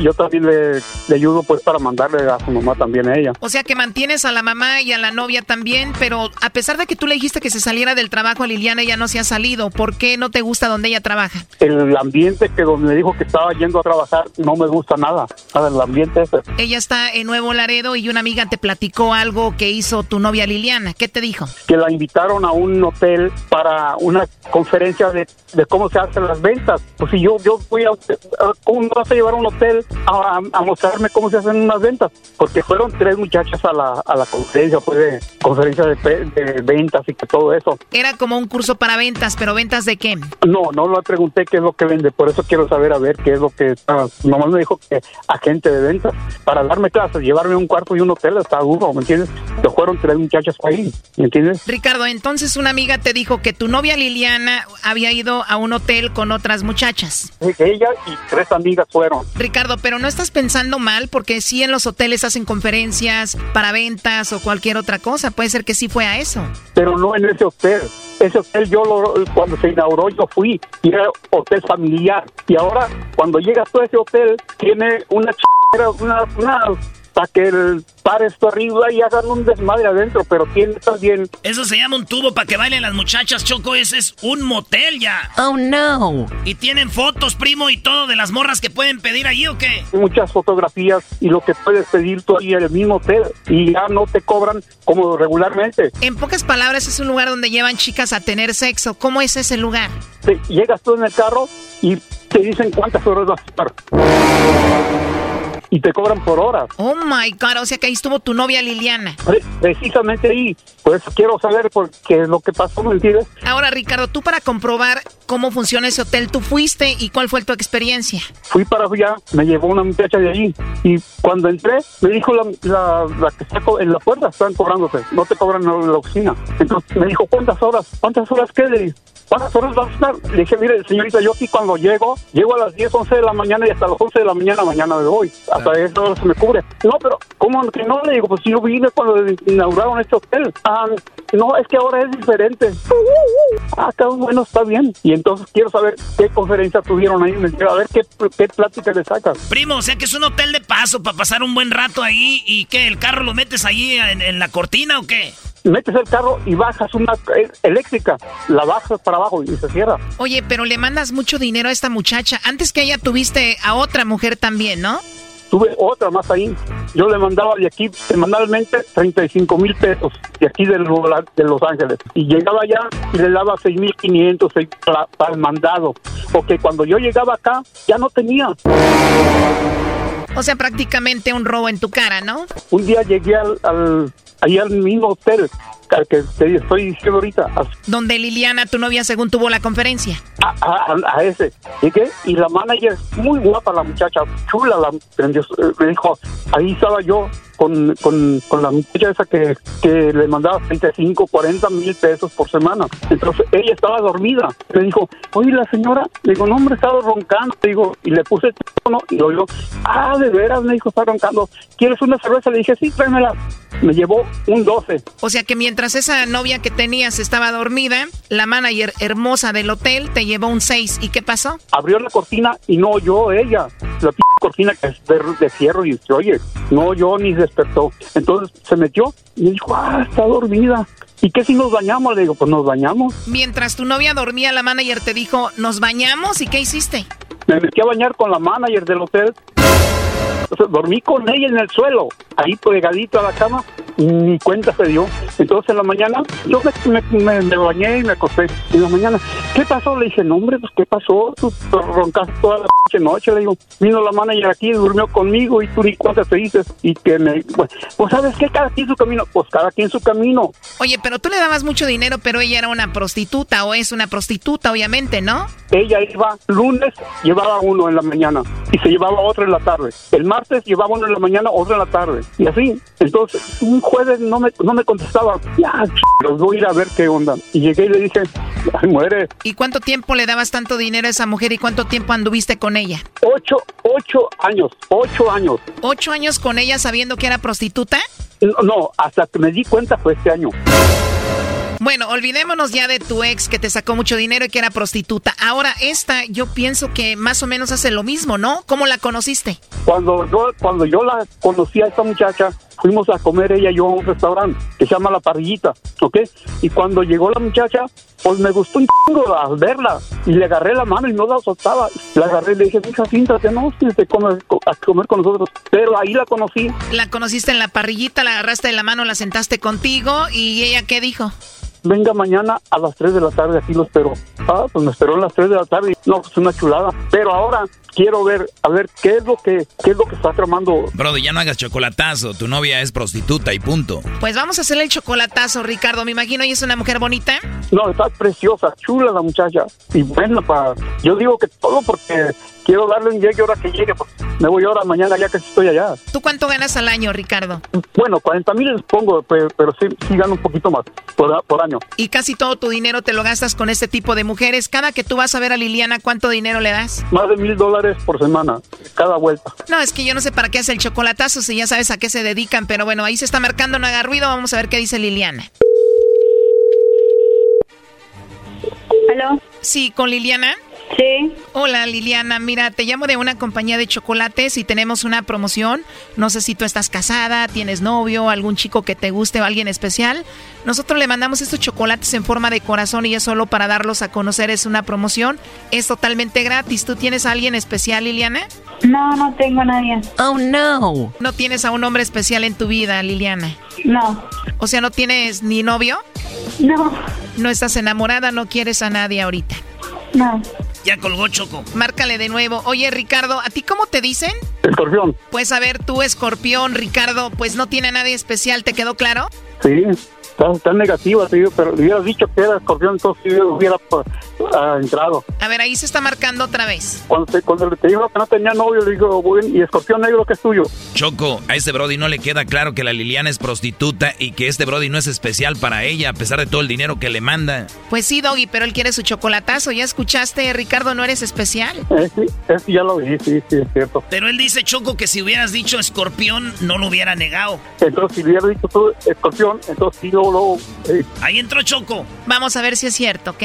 [SPEAKER 18] Yo también le, le ayudo pues para mandarle a su mamá también a ella.
[SPEAKER 8] O sea que mantienes a la mamá y a la novia también, pero a pesar de que tú le dijiste que se saliera del trabajo a Liliana, ella no se ha salido. ¿Por qué no te gusta donde ella trabaja?
[SPEAKER 18] El ambiente que donde me dijo que estaba yendo a trabajar no me gusta nada. El ambiente ese.
[SPEAKER 8] Ella está en Nuevo Laredo y una amiga te platicó algo que hizo tu novia Liliana. ¿Qué te dijo?
[SPEAKER 18] que la invitaron a un hotel para una conferencia de, de cómo se hacen las ventas. Pues si yo yo voy a, a- ¿cómo me vas a llevar a un hotel a, a mostrarme cómo se hacen unas ventas? Porque fueron tres muchachas a la, a la conferencia, pues de conferencia de, ventas y que todo eso.
[SPEAKER 8] Era como un curso para ventas, pero ventas de qué?
[SPEAKER 18] No, no le pregunté qué es lo que vende, por eso quiero saber a ver qué es lo que... ah, nomás me dijo que agente de ventas. Para darme clases, llevarme un cuarto y un hotel está duro, ¿me entiendes? Que fueron tres muchachas ahí, ¿me entiendes?
[SPEAKER 8] Ricardo, entonces una amiga te dijo que tu novia Liliana había ido a un hotel con otras muchachas.
[SPEAKER 18] Ella y tres amigas fueron.
[SPEAKER 8] Ricardo, pero no estás pensando mal porque sí en los hoteles hacen conferencias para ventas o cualquier otra cosa. Puede ser que sí fue a eso.
[SPEAKER 18] pero no en ese hotel. Ese hotel yo lo, cuando se inauguró yo fui y era hotel familiar. Y ahora cuando llegas tú a ese hotel tiene una ch... una, una para que el pare esto arriba y hagan un desmadre adentro, pero tiene también
[SPEAKER 5] Eso se llama un tubo para que bailen las muchachas, Choco. Ese es un motel ya. Oh, no. ¿Y tienen fotos, primo, y todo de las morras que pueden pedir allí o qué?
[SPEAKER 18] muchas fotografías y lo que puedes pedir tú ahí en el mismo hotel y ya no te cobran como regularmente.
[SPEAKER 8] En pocas palabras, es un lugar donde llevan chicas a tener sexo. ¿Cómo es ese lugar?
[SPEAKER 18] Te- llegas tú en el carro y te dicen cuántas horas vas a estar. Y te cobran por horas.
[SPEAKER 8] Oh my God, o sea que ahí estuvo tu novia Liliana.
[SPEAKER 18] Pre- Precisamente ahí. Por eso quiero saber por qué es lo que pasó, ¿me entiendes?
[SPEAKER 8] Ahora, Ricardo, tú para comprobar cómo funciona ese hotel, tú fuiste y cuál fue tu experiencia.
[SPEAKER 18] Fui para allá, me llevó una muchacha de allí. Y cuando entré, me dijo la, la, la que está en la puerta, están cobrándote. No te cobran en la oficina. Entonces me dijo, ¿cuántas horas? ¿Cuántas horas dije, ¿cuántas horas vas a estar? Le dije, mire, señorita, yo aquí cuando llego, llego a las 10, 11 de la mañana y hasta las 11 de la mañana, mañana me voy. Hasta hora se me cubre. No, pero, ¿cómo que no? Le digo, pues yo vine cuando inauguraron este hotel. Ah, no, es que ahora es diferente. Ah, está bueno, está bien. Y entonces quiero saber qué conferencia tuvieron ahí. A ver qué, qué plática le sacas.
[SPEAKER 5] Primo, o sea que es un hotel de paso para pasar un buen rato ahí y que el carro lo metes ahí en, en la cortina o qué?
[SPEAKER 18] metes el carro y bajas una eh, eléctrica, la bajas para abajo y se cierra.
[SPEAKER 8] Oye, pero le mandas mucho dinero a esta muchacha. Antes que ella tuviste a otra mujer también, ¿no?
[SPEAKER 18] Tuve otra más ahí. Yo le mandaba de aquí semanalmente 35 mil pesos, de aquí de, de Los Ángeles. Y llegaba allá y le daba 6 mil 500 para, para el mandado. Porque cuando yo llegaba acá, ya no tenía.
[SPEAKER 8] O sea, prácticamente un robo en tu cara, ¿no?
[SPEAKER 18] Un día llegué al, al ahí al mismo hotel al que te estoy diciendo ahorita.
[SPEAKER 8] Donde Liliana, tu novia, según tuvo la conferencia.
[SPEAKER 18] A, a, a ese. ¿Y Y la manager, muy guapa la muchacha, chula, la, me dijo, ahí estaba yo con, con, con la muchacha esa que, que le mandaba 35, 40 mil pesos por semana. Entonces ella estaba dormida. Me dijo, oye, la señora, le digo, no, hombre, estaba roncando. Digo, y le puse el teléfono y lo ah, de veras, me dijo, está roncando. ¿Quieres una cerveza? Le dije, sí, tráemela. Me llevó un 12.
[SPEAKER 8] O sea que mientras esa novia que tenías estaba dormida, la manager hermosa del hotel te llevó un 6. ¿Y qué pasó?
[SPEAKER 18] Abrió la cortina y no oyó ella. La p cortina que es de, de fierro y oye, no yo ni despertó. Entonces se metió y dijo, ah, está dormida. ¿Y qué si nos bañamos? Le digo, pues nos bañamos.
[SPEAKER 8] Mientras tu novia dormía, la manager te dijo, ¿nos bañamos? ¿Y qué hiciste?
[SPEAKER 18] Me metí a bañar con la manager del hotel dormí con ella en el suelo, ahí pegadito a la cama, y ni cuenta se dio. Entonces en la mañana yo me, me, bañé y me acosté. En la mañana, ¿qué pasó? Le dije, no hombre, pues ¿qué pasó? Tú roncaste toda la noche. Le digo, vino la manager aquí, durmió conmigo y tú ni cuenta te dices. Y que me, pues, pues, ¿sabes qué? Cada quien su camino. Pues cada quien su camino.
[SPEAKER 8] Oye, pero tú le dabas mucho dinero, pero ella era una prostituta o es una prostituta, obviamente, ¿no?
[SPEAKER 18] Ella iba lunes, llevaba uno en la mañana y se llevaba otro en la tarde. El martes llevaba uno en la mañana, otro en la tarde. Y así. Entonces, un jueves no me, no me contestaba. Ya, los voy a ir a ver qué onda. Y llegué y le dije, ay, muere.
[SPEAKER 8] ¿Y cuánto tiempo le dabas tanto dinero a esa mujer y cuánto tiempo anduviste con ella?
[SPEAKER 18] Ocho, ocho años, ocho años.
[SPEAKER 8] ¿Ocho años con ella sabiendo que era prostituta?
[SPEAKER 18] No, no hasta que me di cuenta fue este año.
[SPEAKER 8] Bueno, olvidémonos ya de tu ex que te sacó mucho dinero y que era prostituta. Ahora esta, yo pienso que más o menos hace lo mismo, ¿no? ¿Cómo la conociste?
[SPEAKER 18] Cuando yo, cuando yo la conocí a esta muchacha, fuimos a comer ella y yo a un restaurante que se llama La Parrillita, ¿ok? Y cuando llegó la muchacha, pues me gustó un chingo al verla y le agarré la mano y no la soltaba. La agarré y le dije, hija, siéntate, no, te comer, a comer con nosotros. Pero ahí la conocí.
[SPEAKER 8] La conociste en La Parrillita, la agarraste de la mano, la sentaste contigo y ella, ¿qué dijo?
[SPEAKER 18] Venga mañana a las 3 de la tarde, aquí lo espero. Ah, pues me esperó a las 3 de la tarde. No, pues una chulada. Pero ahora quiero ver, a ver, qué es lo que, qué es lo que está tramando.
[SPEAKER 6] Brody, ya no hagas chocolatazo. Tu novia es prostituta y punto.
[SPEAKER 8] Pues vamos a hacerle el chocolatazo, Ricardo. Me imagino, ¿y es una mujer bonita?
[SPEAKER 18] No, está preciosa, chula la muchacha. Y bueno, para, yo digo que todo porque quiero darle un llegue ahora que llegue. Pues me voy ahora, mañana ya que estoy allá.
[SPEAKER 8] ¿Tú cuánto ganas al año, Ricardo?
[SPEAKER 18] Bueno, 40 mil les pongo, pero, sí, sí, gano un poquito más por, por, año.
[SPEAKER 8] ¿Y casi todo tu dinero te lo gastas con este tipo de mujeres? Cada que tú vas a ver a Liliana, ¿cuánto dinero le das?
[SPEAKER 18] Más de mil dólares por semana, cada vuelta.
[SPEAKER 8] No, es que yo no sé para qué hace el chocolatazo si ya sabes a qué se dedican, pero bueno, ahí se está marcando, no haga ruido, vamos a ver qué dice Liliana.
[SPEAKER 19] ¿Aló?
[SPEAKER 8] Sí, con Liliana.
[SPEAKER 19] Sí.
[SPEAKER 8] Hola Liliana, mira, te llamo de una compañía de chocolates y tenemos una promoción. No sé si tú estás casada, tienes novio, algún chico que te guste o alguien especial. Nosotros le mandamos estos chocolates en forma de corazón y es solo para darlos a conocer, es una promoción. Es totalmente gratis. ¿Tú tienes a alguien especial, Liliana?
[SPEAKER 19] No, no tengo a nadie.
[SPEAKER 8] Oh, no. ¿No tienes a un hombre especial en tu vida, Liliana?
[SPEAKER 19] No.
[SPEAKER 8] O sea, ¿no tienes ni novio?
[SPEAKER 19] No.
[SPEAKER 8] ¿No estás enamorada? ¿No quieres a nadie ahorita?
[SPEAKER 19] No.
[SPEAKER 5] Ya colgó Choco.
[SPEAKER 8] Márcale de nuevo. Oye, Ricardo, ¿a ti cómo te dicen?
[SPEAKER 18] Escorpión.
[SPEAKER 8] Pues a ver, tú, escorpión, Ricardo, pues no tiene a nadie especial, ¿te quedó claro?
[SPEAKER 18] Sí, está, negativa, pero le hubieras dicho que era escorpión, entonces hubiera ah, entrado.
[SPEAKER 8] A ver, ahí se está marcando otra vez.
[SPEAKER 18] Cuando te, cuando te dijo que no tenía novio, le digo, bueno, ¿y escorpión negro que es tuyo?
[SPEAKER 6] Choco, a este Brody no le queda claro que la Liliana es prostituta y que este Brody no es especial para ella, a pesar de todo el dinero que le manda.
[SPEAKER 8] Pues sí, Doggy, pero él quiere su chocolatazo. ¿Ya escuchaste, Ricardo, no eres especial?
[SPEAKER 18] Eh, sí, es- ya lo vi, sí, sí, es cierto.
[SPEAKER 5] Pero él dice, Choco, que si hubieras dicho escorpión, no lo hubiera negado.
[SPEAKER 18] Entonces, si hubiera dicho tú escorpión, entonces sí, luego, luego, eh,
[SPEAKER 5] Ahí entró Choco.
[SPEAKER 8] Vamos a ver si es cierto, ¿ok?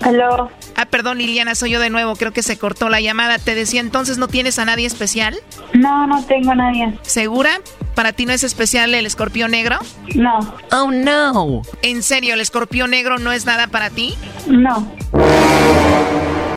[SPEAKER 19] Aló.
[SPEAKER 8] Ah, perdón, Liliana, soy yo de nuevo. Creo que se cortó la llamada. Te decía entonces, ¿no tienes a nadie especial?
[SPEAKER 19] No, no tengo a nadie.
[SPEAKER 8] ¿Segura? ¿Para ti no es especial el escorpión negro?
[SPEAKER 19] No.
[SPEAKER 8] Oh, no. ¿En serio, el escorpión negro no es nada para ti?
[SPEAKER 19] No.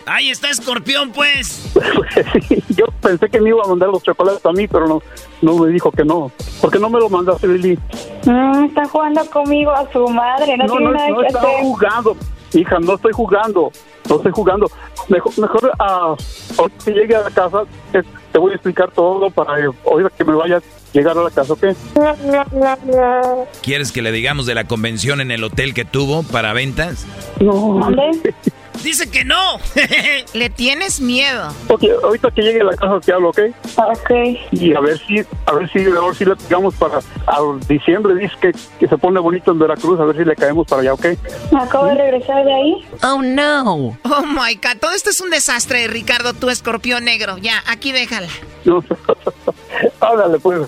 [SPEAKER 5] Ahí está escorpión, pues.
[SPEAKER 18] sí, yo pensé que me iba a mandar los chocolates a mí, pero no, no me dijo que no. ¿Por qué no me lo mandaste, Lili?
[SPEAKER 19] Mm, está jugando conmigo a su madre. No,
[SPEAKER 18] No,
[SPEAKER 19] tiene
[SPEAKER 18] no,
[SPEAKER 19] nada
[SPEAKER 18] no
[SPEAKER 19] que
[SPEAKER 18] estaba
[SPEAKER 19] hacer.
[SPEAKER 18] jugando. Hija, no estoy jugando. No estoy jugando. Mejor, mejor ahorita que llegue a la casa, te, te voy a explicar todo para eh, que me vaya a llegar a la casa, ¿ok?
[SPEAKER 6] ¿Quieres que le digamos de la convención en el hotel que tuvo para ventas?
[SPEAKER 18] No.
[SPEAKER 5] Dice que no.
[SPEAKER 8] Le tienes miedo.
[SPEAKER 18] Ok, ahorita que llegue a la casa te hablo, ¿ok?
[SPEAKER 19] Ok.
[SPEAKER 18] Y a ver si, a ver si, a ver si le pegamos para a diciembre, dice que, que se pone bonito en Veracruz, a ver si le caemos para allá, ¿ok?
[SPEAKER 19] Acabo de regresar de ahí.
[SPEAKER 8] Oh, no. Oh, my God. Todo esto es un desastre, Ricardo, tu escorpión negro. Ya, aquí déjala.
[SPEAKER 18] No. Háblale, pues.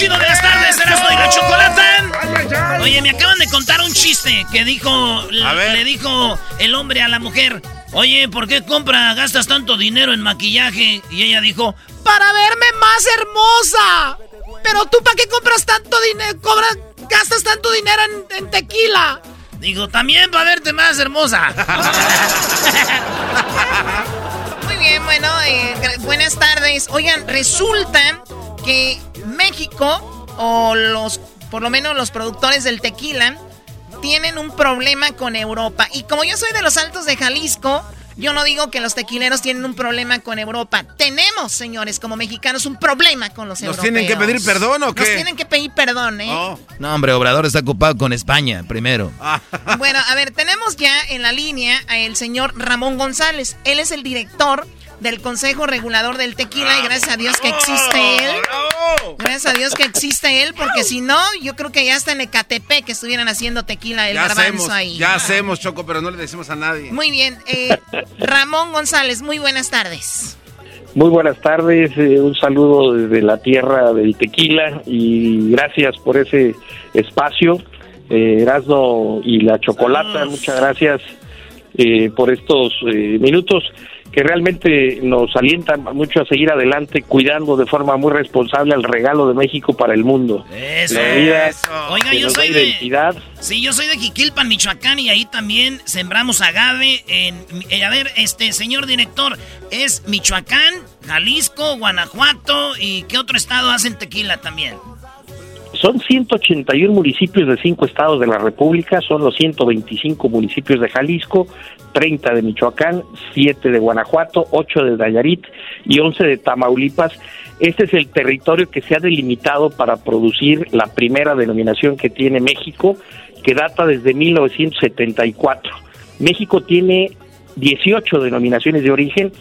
[SPEAKER 1] chido
[SPEAKER 5] de las tardes, Erasmo y la Chocolata. Oye, me acaban de contar un chiste que dijo, le dijo el hombre a la mujer. Oye, ¿por qué compra, gastas tanto dinero en maquillaje? Y ella dijo,
[SPEAKER 8] Para verme más hermosa. Pero tú, ¿para qué compras tanto dinero? Cobras, gastas tanto dinero en, en tequila.
[SPEAKER 5] digo, también para verte más hermosa.
[SPEAKER 8] Muy bien, bueno, eh, buenas tardes. Oigan, resulta que México, o los, por lo menos los productores del tequila, tienen un problema con Europa. Y como yo soy de los Altos de Jalisco, yo no digo que los tequileros tienen un problema con Europa. Tenemos, señores, como mexicanos, un problema con los
[SPEAKER 3] ¿Nos
[SPEAKER 8] europeos.
[SPEAKER 3] tienen que pedir perdón o qué?
[SPEAKER 8] Nos tienen que pedir perdón, ¿eh?
[SPEAKER 3] Oh.
[SPEAKER 6] No, hombre, Obrador está ocupado con España primero.
[SPEAKER 8] Bueno, a ver, tenemos ya en la línea al señor Ramón González. Él es el director del Consejo Regulador del Tequila y gracias a Dios que existe él. Gracias a Dios que existe él, porque si no, yo creo que ya hasta en Ecatepec que estuvieran haciendo tequila el
[SPEAKER 3] Ya
[SPEAKER 8] garbanzo
[SPEAKER 3] hacemos,
[SPEAKER 8] ahí.
[SPEAKER 3] ya hacemos, Choco, pero no le decimos a nadie.
[SPEAKER 8] Muy bien, eh, Ramón González, muy buenas tardes.
[SPEAKER 20] Muy buenas tardes, eh, un saludo desde la tierra del tequila y gracias por ese espacio, eh, Erasmo y la Chocolata, muchas gracias eh, por estos eh, minutos que realmente nos alientan mucho a seguir adelante cuidando de forma muy responsable el regalo de México para el mundo.
[SPEAKER 5] Eso.
[SPEAKER 20] La bebida
[SPEAKER 5] Oiga, yo soy de...
[SPEAKER 20] identidad.
[SPEAKER 5] Sí, yo soy de Jiquilpan, Michoacán, y ahí también sembramos agave. En, eh, a ver, este señor director, ¿es Michoacán, Jalisco, Guanajuato y qué otro estado hacen tequila también?
[SPEAKER 20] Son 181 municipios de cinco estados de la República, son los 125 municipios de Jalisco, 30 de Michoacán, 7 de Guanajuato, 8 de Nayarit y 11 de Tamaulipas. Este es el territorio que se ha delimitado para producir la primera denominación que tiene México, que data desde 1974. México tiene 18 denominaciones de origen,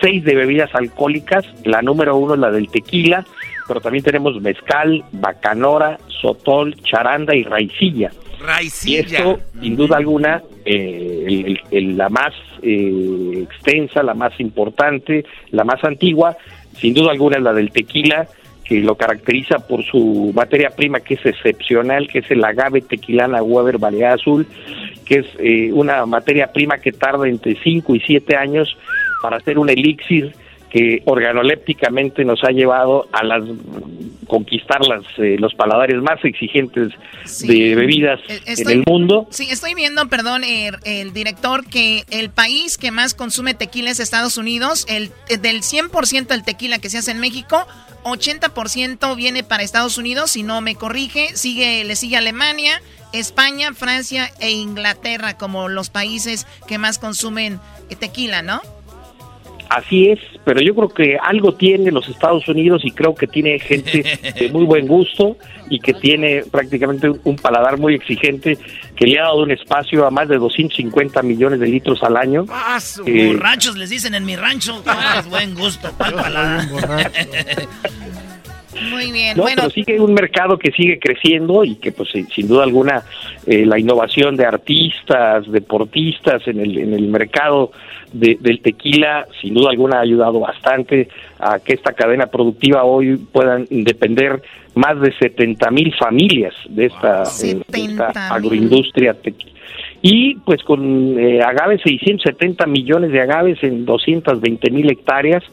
[SPEAKER 20] 6 de bebidas alcohólicas, la número uno es la del tequila, pero también tenemos mezcal, bacanora, sotol, charanda y raicilla. Y
[SPEAKER 3] Raicilla.
[SPEAKER 20] esto, sin duda alguna, eh, el- el- el- la más eh, extensa, la más importante, la más antigua, sin duda alguna es la del tequila, que lo caracteriza por su materia prima que es excepcional, que es el agave tequilana Weber Balear Azul, que que es eh, una materia prima que tarda entre 5 y 7 años para hacer un elixir que organolépticamente nos ha llevado a las conquistar las, eh, los paladares más exigentes de bebidas en
[SPEAKER 8] estoy-
[SPEAKER 20] el mundo.
[SPEAKER 8] Sí, estoy viendo, perdón, el, el director, que el país que más consume tequila es Estados Unidos. El, eh, del 100% del tequila que se hace en México, 80% viene para Estados Unidos, si no me corrige. Sigue, le sigue Alemania, España, Francia e Inglaterra como los países que más consumen eh, tequila, ¿no?
[SPEAKER 20] Así es, pero yo creo que algo tiene los Estados Unidos y creo que tiene gente de muy buen gusto y que tiene prácticamente un- paladar muy exigente que le ha dado un espacio a más de 250 millones de litros al año. Eh,
[SPEAKER 5] Borrachos les dicen en mi rancho. Ah, buen gusto, pa'l paladar.
[SPEAKER 8] Muy bien,
[SPEAKER 20] No,
[SPEAKER 8] bueno.
[SPEAKER 20] pero hay un mercado que sigue creciendo y que, pues, sin- duda alguna, eh, la innovación de artistas, deportistas en el, en el mercado de- del tequila, sin duda alguna, ha ayudado bastante a que esta cadena productiva hoy puedan depender más de 70 mil familias de esta, eh, de esta agroindustria tequila. Y pues con eh, agaves, 670 millones de agaves en 220 mil hectáreas,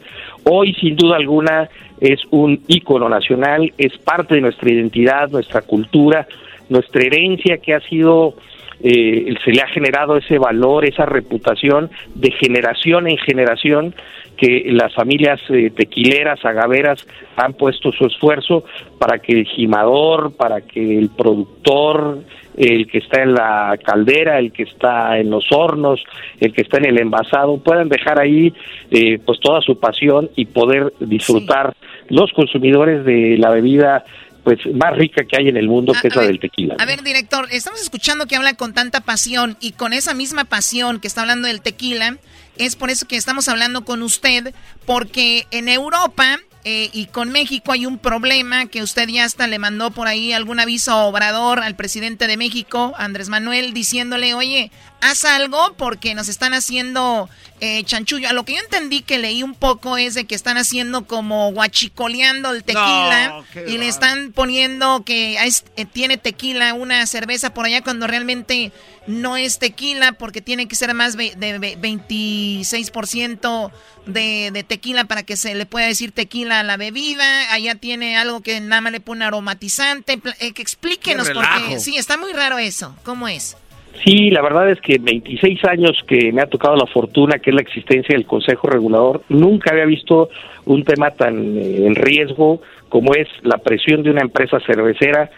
[SPEAKER 20] hoy sin duda alguna es un ícono nacional, es parte de nuestra identidad, nuestra cultura, nuestra herencia que ha sido, eh, se le ha generado ese valor, esa reputación de generación en generación que las familias eh, tequileras, agaveras han puesto su esfuerzo para que el gimador, para que el productor, el que está en la caldera, el que está en los hornos, el que está en el envasado, puedan dejar ahí eh, pues toda su pasión y poder disfrutar los consumidores de la bebida pues más rica que hay en el mundo, que es la del tequila.
[SPEAKER 8] A ver, director, estamos escuchando que habla con tanta pasión y con esa misma pasión que está hablando del tequila, es por eso que estamos hablando con usted, porque en Europa eh, y con México hay un problema que usted ya hasta le mandó por ahí algún aviso a Obrador, al presidente de México, Andrés Manuel, diciéndole, oye, haz algo porque nos están haciendo eh, chanchullo. A lo que yo entendí que leí un poco es de que están haciendo como guachicoleando el tequila
[SPEAKER 3] No,
[SPEAKER 8] y le están poniendo que es- eh, tiene tequila una cerveza por allá cuando realmente no es tequila porque tiene que ser más de ve- 26% de, de tequila para que se le pueda decir tequila a la bebida. Allá tiene algo que nada más le pone aromatizante. Eh, que explíquenos
[SPEAKER 20] Qué
[SPEAKER 8] porque sí, está muy raro eso. ¿Cómo es?
[SPEAKER 20] Sí, la verdad es que en 26 años que me ha tocado la fortuna, que es la existencia del Consejo Regulador, nunca había visto un tema tan eh, en riesgo como es la presión de una empresa cervecera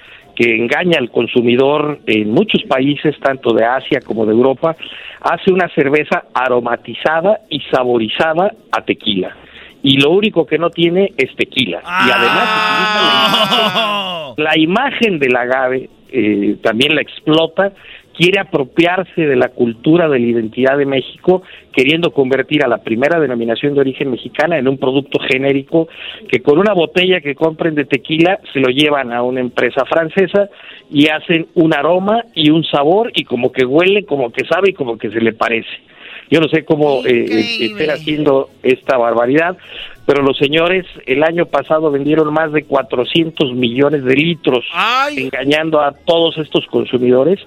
[SPEAKER 20] que engaña al consumidor en muchos países, tanto de Asia como de Europa, hace una cerveza aromatizada y saborizada a tequila. Y lo único que no tiene es tequila. Y además utiliza la imagen, la imagen del agave, eh, también la explota quiere apropiarse de la cultura de la identidad de México, queriendo convertir a la primera denominación de origen mexicana en un producto genérico que con una botella que compren de tequila se lo llevan a una empresa francesa y hacen un aroma y un sabor y como que huele, como que sabe y como que se le parece. Yo no sé cómo eh, eh, estén haciendo esta barbaridad, pero los señores el año pasado vendieron más de 400 millones de litros, engañando a todos estos consumidores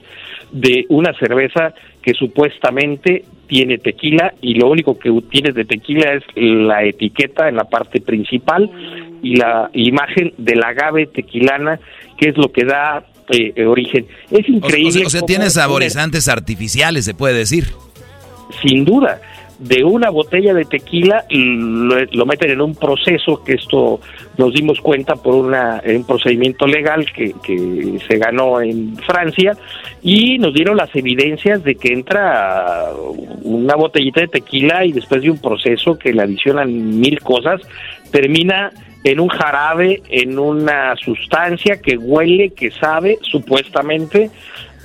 [SPEAKER 20] de una cerveza que supuestamente tiene tequila y lo único que tiene de tequila es la etiqueta en la parte principal y la imagen del agave tequilana, que es lo que da eh, origen. Es
[SPEAKER 6] O- o
[SPEAKER 20] increíble.
[SPEAKER 6] sea, o sea, tiene saborizantes artificiales, se puede decir.
[SPEAKER 20] sin duda, de una botella de tequila lo, lo meten en un proceso que esto nos dimos cuenta por una, un procedimiento legal que, que se ganó en Francia y nos dieron las evidencias de que entra una botellita de tequila y después de un proceso que le adicionan mil cosas, termina en un jarabe, en una sustancia que huele, que sabe, supuestamente,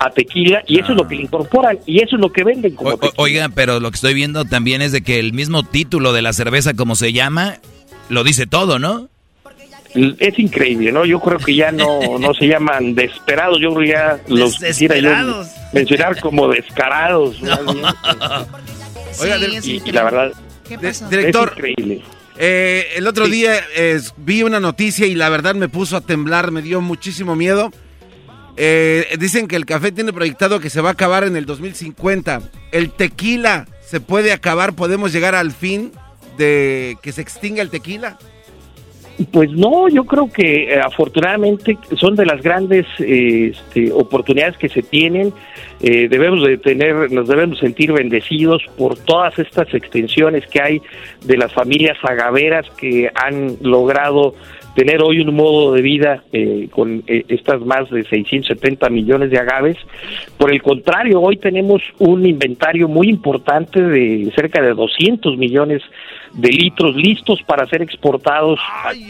[SPEAKER 20] a tequila, y eso es lo que le incorporan, y eso es lo que venden como
[SPEAKER 6] O- o- oiga, pero lo que estoy viendo también es de que el mismo título de la cerveza, como se llama, lo dice todo, ¿no?
[SPEAKER 20] Es increíble, ¿no? Yo creo que ya no, no se llaman desesperados, yo creo que ya los quisiera yo mencionar como descarados.
[SPEAKER 3] Oiga,
[SPEAKER 8] Sí,
[SPEAKER 3] de-
[SPEAKER 8] es
[SPEAKER 20] y, y la verdad,
[SPEAKER 8] ¿Qué
[SPEAKER 3] de-
[SPEAKER 8] pasó?
[SPEAKER 3] director,
[SPEAKER 20] es increíble.
[SPEAKER 3] eh, el otro día eh, vi una noticia y la verdad me puso a temblar, me dio muchísimo miedo. Eh, dicen que el café tiene proyectado que se va a acabar en el 2050. El tequila se puede acabar, podemos llegar al fin de que se extinga el tequila.
[SPEAKER 20] Pues no, yo creo que eh, afortunadamente son de las grandes eh, este, oportunidades que se tienen. Eh, debemos de tener, nos debemos sentir bendecidos por todas estas extensiones que hay de las familias agaveras que han logrado tener hoy un modo de vida eh, con eh, estas más de 670 millones de agaves. Por el contrario, hoy tenemos un inventario muy importante de cerca de 200 millones de litros listos para ser exportados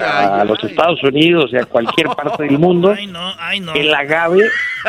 [SPEAKER 20] a, a los Estados Unidos y a cualquier parte del mundo. El agave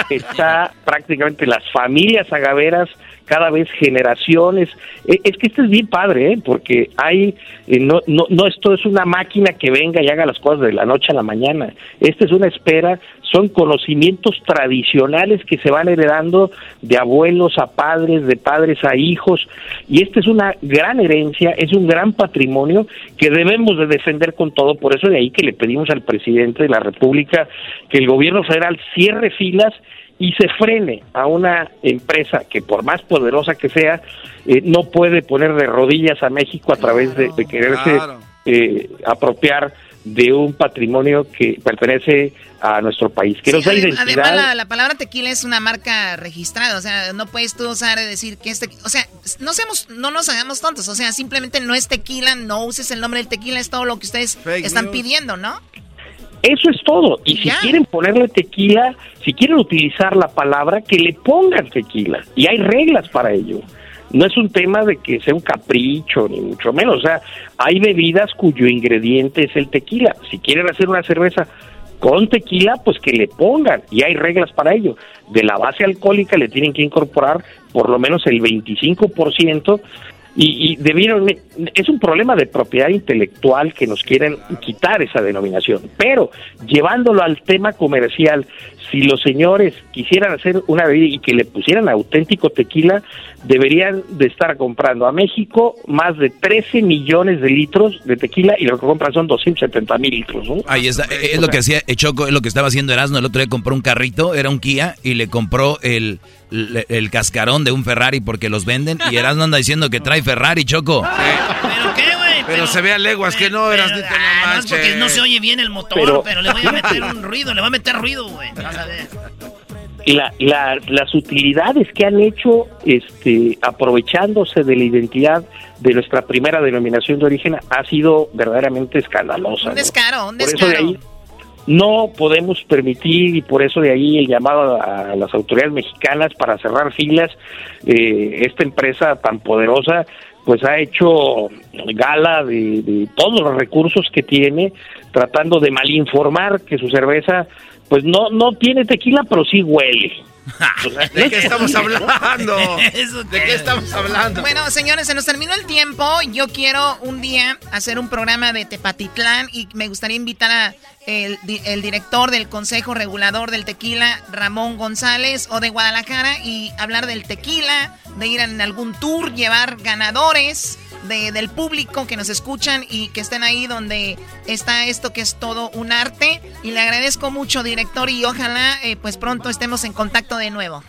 [SPEAKER 20] está prácticamente las familias agaveras cada vez generaciones. Eh, Es que esto es bien padre, ¿eh? porque hay, eh, no, no, no esto es una máquina que venga y haga las cosas de la noche a la mañana. Esta es una espera, son conocimientos tradicionales que se van heredando de abuelos a padres, de padres a hijos, y esta es una gran herencia, es un gran patrimonio que debemos de defender con todo. Por eso de ahí que le pedimos al presidente de la República que el gobierno federal cierre filas y se frene a una empresa que por más poderosa que sea, eh, no puede poner de rodillas a México a través de, de quererse eh, apropiar de un patrimonio que pertenece a nuestro país, que nos da identidad.
[SPEAKER 8] Además, la, la palabra tequila es una marca registrada, o sea, no puedes tú usar y decir que este, o sea, no seamos, no nos hagamos tontos, o sea, simplemente no es tequila, no uses el nombre del tequila, es todo lo que ustedes están
[SPEAKER 20] news.
[SPEAKER 8] pidiendo, ¿no?
[SPEAKER 20] Eso es todo. Y si
[SPEAKER 8] Ya.
[SPEAKER 20] quieren ponerle tequila, si quieren utilizar la palabra, que le pongan tequila. Y hay reglas para ello. No es un tema de que sea un capricho, ni mucho menos. O sea, hay bebidas cuyo ingrediente es el tequila. Si quieren hacer una cerveza con tequila, pues que le pongan. Y hay reglas para ello. De la base alcohólica le tienen que incorporar por lo menos el 25%. Y, y debieron, es un problema de propiedad intelectual que nos quieren quitar esa denominación. Pero llevándolo al tema comercial, si los señores quisieran hacer una bebida y que le pusieran auténtico tequila, deberían de estar comprando a México más de 13 millones de litros de tequila y lo que compran son 270 mil litros. ¿no?
[SPEAKER 6] Ahí está, es lo que hacía Choco, es lo que estaba haciendo Erasmo. El otro día compró un carrito, era un Kia, y le compró el, el, el cascarón de un Ferrari porque los venden. Y Erasmo anda diciendo que trae Ferrari, Choco.
[SPEAKER 5] ¿Pero qué, güey?
[SPEAKER 3] Pero se ve a leguas que no, eras de
[SPEAKER 5] Ah, no, porque no se oye bien el motor, pero,
[SPEAKER 20] Pero-
[SPEAKER 5] le voy a meter un ruido, le voy a meter ruido, güey.
[SPEAKER 20] La, la- las utilidades que han hecho este, aprovechándose de la identidad de nuestra primera denominación de origen ha sido verdaderamente escandalosa.
[SPEAKER 8] Un descaro, un
[SPEAKER 20] Por eso de
[SPEAKER 8] descaro.
[SPEAKER 20] ahí no podemos permitir y por eso de ahí el llamado a las autoridades mexicanas para cerrar filas. Eh, esta empresa tan poderosa pues ha hecho gala de, de todos los recursos que tiene tratando de malinformar que su cerveza pues no no tiene tequila pero sí huele. O sea,
[SPEAKER 3] ¿De qué estamos hablando? ¿De qué estamos hablando?
[SPEAKER 8] Bueno, señores, se nos terminó el tiempo. Yo quiero un día hacer un programa de Tepatitlán y me gustaría invitar a el, di- el director del Consejo Regulador del Tequila, Ramón González, o de Guadalajara, y hablar del tequila, de ir en algún tour, llevar ganadores de- del público que nos escuchan y que estén ahí donde está esto que es todo un arte. Y le agradezco mucho, director, y ojalá eh, pues pronto estemos en contacto de nuevo.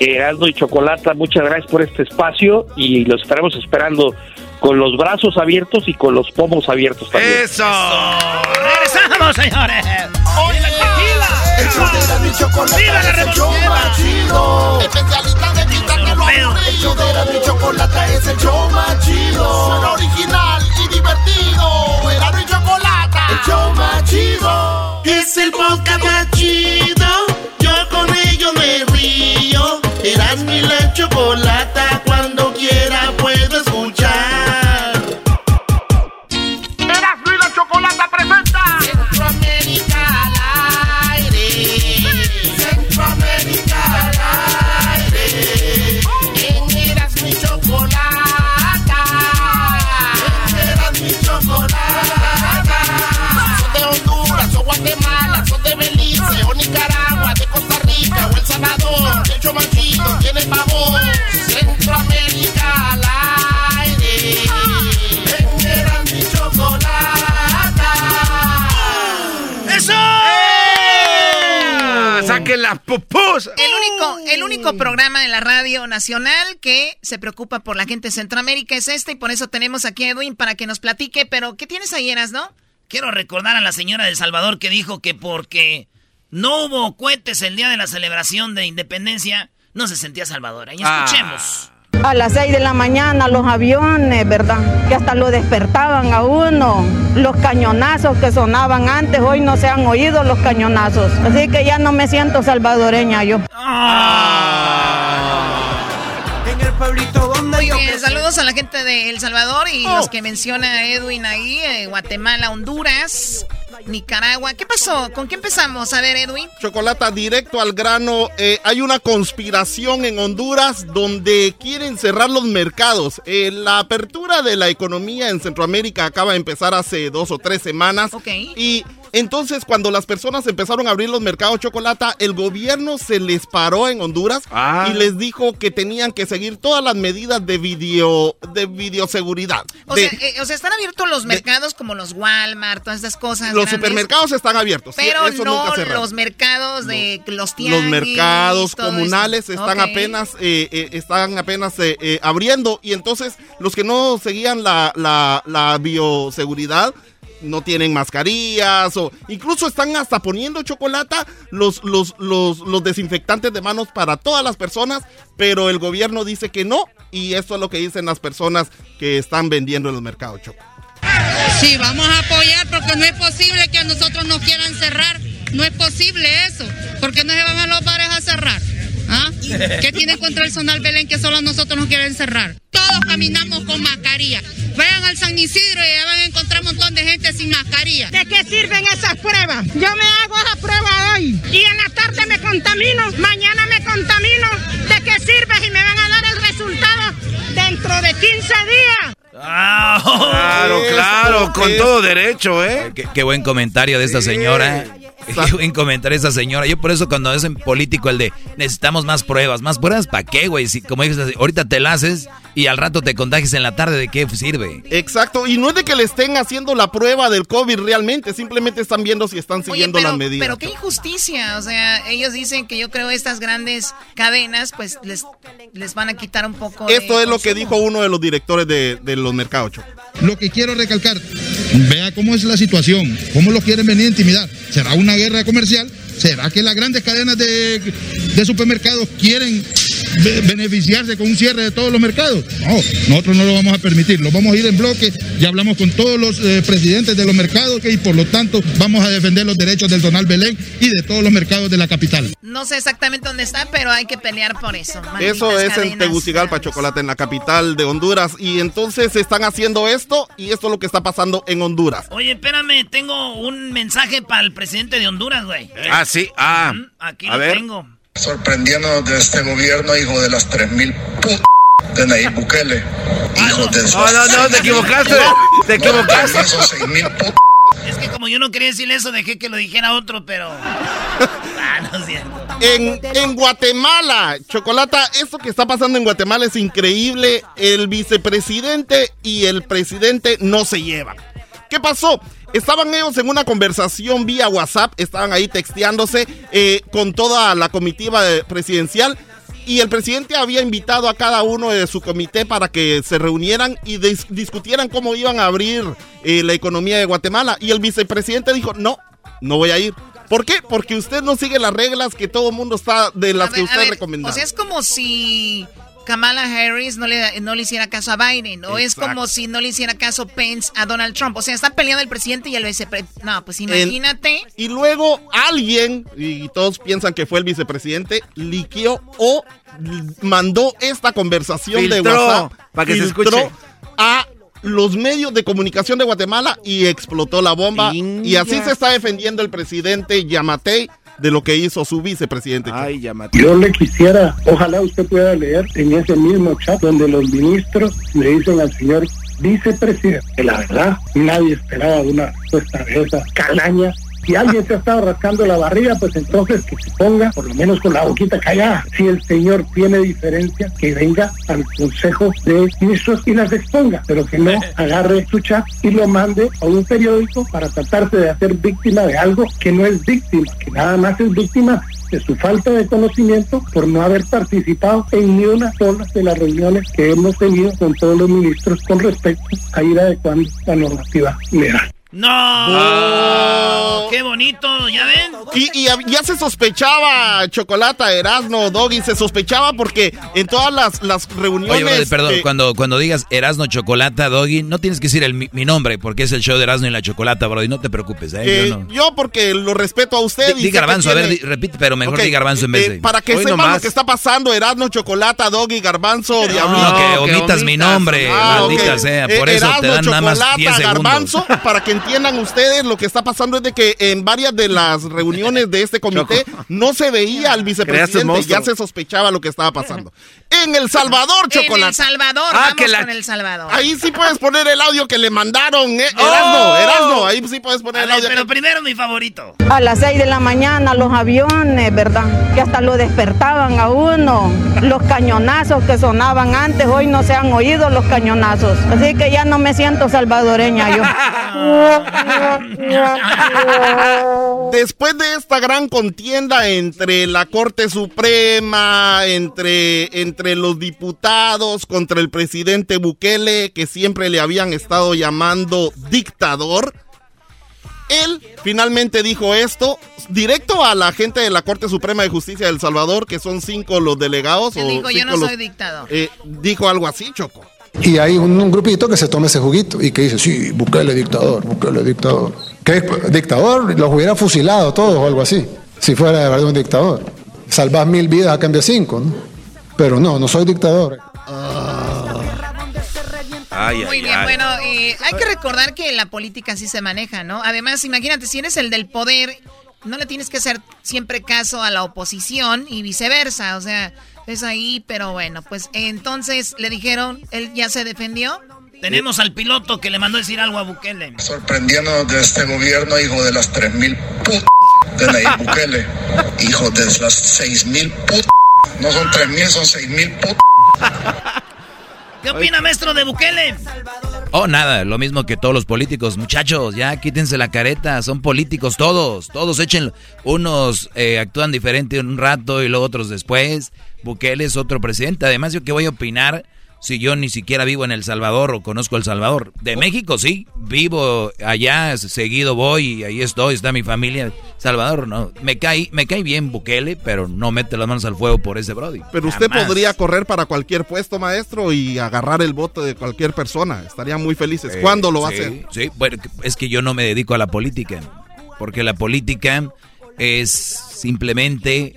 [SPEAKER 20] Erasmo y Chocolata, muchas gracias por este espacio y los estaremos esperando con los brazos abiertos y con los pomos abiertos también.
[SPEAKER 3] ¡Eso!
[SPEAKER 5] ¡Regresamos, señores! ¡Oye, la tequila! ¡Viva la revolución!
[SPEAKER 1] Especialista El show de Erasmo y Chocolata es el show más chido. Suena original y divertido. Erasmo y Chocolata, el show más chido. Es el podcast más chido. Yo con ello me río. Erasmo y la Chocolata
[SPEAKER 8] El único, el único programa de la radio nacional que se preocupa por la gente de Centroamérica es este y por eso tenemos aquí a Edwin para que nos platique. Pero, ¿qué tienes ahí, Eras, no?
[SPEAKER 5] Quiero recordar a la señora de Salvador que dijo que porque no hubo cohetes el día de la celebración de independencia, no se sentía salvadora. Y escuchemos.
[SPEAKER 21] A las 6 de la mañana los aviones, ¿verdad? Que hasta lo despertaban a uno. Los cañonazos que sonaban antes, hoy no se han oído los cañonazos. Así que ya no me siento salvadoreña yo.
[SPEAKER 8] En el pueblito donde Muy bien, saludos a la gente de El Salvador y los que menciona Edwin ahí, eh, Guatemala, Honduras, Nicaragua. ¿Qué pasó? ¿Con qué empezamos? A ver, Edwin.
[SPEAKER 15] Chocolata, directo al grano. Eh, hay una conspiración en Honduras donde quieren cerrar los mercados. Eh, la apertura de la economía en Centroamérica acaba de empezar hace dos o tres semanas.
[SPEAKER 8] Ok.
[SPEAKER 15] Y entonces cuando las personas empezaron a abrir los mercados chocolata, el gobierno se les paró en Honduras
[SPEAKER 3] Ah.
[SPEAKER 15] y les dijo que tenían que seguir todas las medidas de video de videoseguridad.
[SPEAKER 8] O
[SPEAKER 15] De-
[SPEAKER 8] sea, eh, o sea, están abiertos los mercados como los Walmart, todas estas cosas.
[SPEAKER 15] los
[SPEAKER 8] grandes,
[SPEAKER 15] supermercados están abiertos. sí,
[SPEAKER 8] Pero
[SPEAKER 15] eso
[SPEAKER 8] no
[SPEAKER 15] nunca
[SPEAKER 8] los mercados de los
[SPEAKER 15] los
[SPEAKER 8] tianguis.
[SPEAKER 15] mercados
[SPEAKER 8] todo
[SPEAKER 15] comunales
[SPEAKER 8] eso.
[SPEAKER 15] están apenas eh, eh, están apenas eh, eh, abriendo y entonces los que no seguían la, la, la bioseguridad no tienen mascarillas o incluso están hasta poniendo chocolate los, los, los, los desinfectantes de manos para todas las personas, pero el gobierno dice que no y eso es lo que dicen las personas que están vendiendo en los mercados, Choco.
[SPEAKER 22] Sí, vamos a apoyar porque no es posible que a nosotros nos quieran cerrar. No es posible eso. porque no se van a los bares a cerrar? ¿Qué tienen contra el Zonal Belén que solo a nosotros nos quieren cerrar? Todos caminamos con mascarilla. Vayan al San Isidro y ya van a encontrar un montón de gente sin mascarilla.
[SPEAKER 23] ¿De qué sirven esas pruebas? Yo me hago esa prueba hoy y en la tarde me contamino, mañana me contamino. ¿De qué sirve si me van a dar el resultado dentro de 15 días?
[SPEAKER 3] Claro, claro, con todo derecho, ¿eh?
[SPEAKER 6] Qué, qué buen comentario de esta señora. Qué buen comentario de esta señora. Yo por eso cuando es en político el de necesitamos más pruebas. ¿Más pruebas para qué, güey? Si como dices, ahorita te la haces y al rato te contagias en la tarde, ¿de qué sirve?
[SPEAKER 15] Exacto, y no es de que le estén haciendo la prueba del COVID realmente, simplemente están viendo si están
[SPEAKER 8] Oye,
[SPEAKER 15] siguiendo
[SPEAKER 8] pero,
[SPEAKER 15] las medidas.
[SPEAKER 8] pero qué injusticia. O sea, ellos dicen que yo creo estas grandes cadenas, pues les, les van a quitar un poco. de
[SPEAKER 15] Esto es lo que dijo uno de los directores de, de los mercados. Choco.
[SPEAKER 24] Lo que quiero recalcar, vea cómo es la situación, cómo los quieren venir a intimidar. ¿Será una guerra comercial? ¿Será que las grandes cadenas de, supermercados quieren beneficiarse con un cierre de todos los mercados? No, nosotros no lo vamos a permitir, lo vamos a ir en bloque, ya hablamos con todos los eh, presidentes de los mercados y por lo tanto vamos a defender los derechos del Zonal Belén y de todos los mercados de la capital.
[SPEAKER 8] No sé exactamente dónde está, pero hay que pelear por eso.
[SPEAKER 15] Eso es en. Tegucigalpa, Chocolate, en la capital de Honduras. Y entonces están haciendo esto y esto es lo que está pasando en Honduras.
[SPEAKER 5] Oye, espérame, tengo un mensaje para el presidente de Honduras, güey.
[SPEAKER 3] Ah, sí, ah.
[SPEAKER 5] Aquí
[SPEAKER 3] A
[SPEAKER 5] lo
[SPEAKER 3] ver.
[SPEAKER 5] tengo.
[SPEAKER 25] Sorprendiéndonos de este gobierno, hijo de las 3000 p de Nayib Bukele. Hijo de
[SPEAKER 3] No, no, no, te equivocaste. Te equivocaste.
[SPEAKER 25] Esos 6000 p
[SPEAKER 5] Es que como yo no quería decirle eso, dejé que lo dijera otro, pero... ah, no es cierto.
[SPEAKER 15] En, en Guatemala, Chocolata, esto que está pasando en Guatemala es increíble. El vicepresidente y el presidente no se llevan. ¿Qué pasó? Estaban ellos en una conversación vía WhatsApp, estaban ahí texteándose eh, con toda la comitiva eh, presidencial y el presidente había invitado a cada uno de su comité para que se reunieran y dis- discutieran cómo iban a abrir eh, la economía de Guatemala. Y el vicepresidente dijo, no, no voy a ir. ¿Por qué? Porque usted no sigue las reglas que todo el mundo está de las
[SPEAKER 8] A
[SPEAKER 15] que
[SPEAKER 8] ver,
[SPEAKER 15] usted recomendó.
[SPEAKER 8] O sea, es como si Kamala Harris no le, no le hiciera caso a Biden. O es como si no le hiciera caso Pence a Donald Trump. O sea, está peleando el presidente y el vicepresidente. No, pues imagínate.
[SPEAKER 15] y luego alguien, y todos piensan que fue el vicepresidente, liqueó o mandó esta conversación de WhatsApp
[SPEAKER 3] para que se escuche.
[SPEAKER 15] a los medios de comunicación de Guatemala y explotó la bomba. Y así se está defendiendo el presidente Yamatei de lo que hizo su vicepresidente.
[SPEAKER 3] Ay.
[SPEAKER 26] Yo le quisiera, ojalá usted pueda leer en ese mismo chat donde los ministros le dicen al señor vicepresidente que la verdad nadie esperaba una respuesta de esa calaña. Si alguien se ha estado rascando la barriga, pues entonces que se ponga por lo menos con la boquita callada. Si el señor tiene diferencia, que venga al Consejo de Ministros y las exponga, pero que no agarre su chat y lo mande a un periódico para tratarse de hacer víctima de algo que no es víctima, que nada más es víctima de su falta de conocimiento por no haber participado en ni una sola de las reuniones que hemos tenido con todos los ministros con respecto a ir adecuando la normativa legal.
[SPEAKER 5] ¡No! ¡Qué bonito! ¿Ya ven?
[SPEAKER 15] Y, ya se sospechaba, Chocolata, Erasno, Doggy, se sospechaba porque en todas las, las reuniones...
[SPEAKER 6] Oye, perdón, cuando, cuando digas Erasno, Chocolata, Doggy, no tienes que decir el, mi, nombre porque es el show de Erasno y la Chocolata, Brody, no te preocupes. ¿eh?
[SPEAKER 15] yo, porque lo respeto a usted.
[SPEAKER 6] Di, Garbanzo, a ver, repite, pero mejor di Garbanzo en vez eh, de...
[SPEAKER 15] Para que sepan lo que está pasando, Erasno, Chocolata, Doggy, Garbanzo,
[SPEAKER 6] Diablito. No, que omitas, mi nombre, ah, maldita sea, por eso te dan nada más 10 segundos.
[SPEAKER 15] Garbanzo, para que entiendan ustedes, lo que está pasando es de que en varias de las reuniones de este comité no se veía al vicepresidente, ya se sospechaba lo que estaba pasando. En El Salvador, Chocolate. En
[SPEAKER 8] El Salvador, ah, vamos con El Salvador.
[SPEAKER 15] Ahí sí puedes poner el audio que le mandaron, eh. Oh. Erasno, ahí sí puedes poner el audio.
[SPEAKER 5] Pero primero mi favorito.
[SPEAKER 21] A las 6 de la mañana los aviones, ¿verdad? Que hasta lo despertaban a uno. Los cañonazos que sonaban antes, hoy no se han oído los cañonazos. Así que ya no me siento salvadoreña yo.
[SPEAKER 15] Después de esta gran contienda entre la Corte Suprema, entre, entre los diputados, contra el presidente Bukele, que siempre le habían estado llamando dictador, él finalmente dijo esto directo a la gente de la Corte Suprema de Justicia de El Salvador, que son cinco los delegados.
[SPEAKER 8] dijo, yo no soy dictador.
[SPEAKER 15] Eh, dijo algo así, Choco.
[SPEAKER 27] Y hay un, grupito que se toma ese juguito y que dice, sí, Bukele dictador, Bukele dictador. ¿Qué es dictador? Los hubiera fusilado todos o algo así, si fuera de verdad un dictador. Salvas mil vidas a cambio de cinco, ¿no? Pero no, no soy dictador.
[SPEAKER 8] Muy bien, bueno, eh, hay que recordar que la política así se maneja, ¿no? Además, imagínate, si eres el del poder, no le tienes que hacer siempre caso a la oposición y viceversa, o sea, es ahí, pero bueno, pues entonces le dijeron, él ya se defendió.
[SPEAKER 5] Tenemos al piloto que le mandó decir algo a Bukele.
[SPEAKER 25] Sorprendiendo de este gobierno, hijo de las 3000 put de Nayib Bukele. Hijo de las 6000 put. No son 3000, son 6000 put.
[SPEAKER 5] ¿Qué opina, maestro de Bukele?
[SPEAKER 6] Oh, nada, lo mismo que todos los políticos. Muchachos, ya quítense la careta, son políticos todos. Todos echen. Unos eh, actúan diferente un rato y luego otros después. Bukele es otro presidente. Además, yo que voy a opinar si yo ni siquiera vivo en El Salvador o conozco El Salvador. De México sí, vivo allá, seguido voy y ahí estoy, está mi familia. Salvador no, me cae, me cae bien Bukele, pero no mete las manos al fuego por ese Brody.
[SPEAKER 15] Pero usted podría correr para cualquier puesto, maestro, y agarrar el voto de cualquier persona. Estaría muy felices. ¿Cuándo lo va a hacer?
[SPEAKER 6] Sí, bueno, es que yo no me dedico a la política, porque la política es simplemente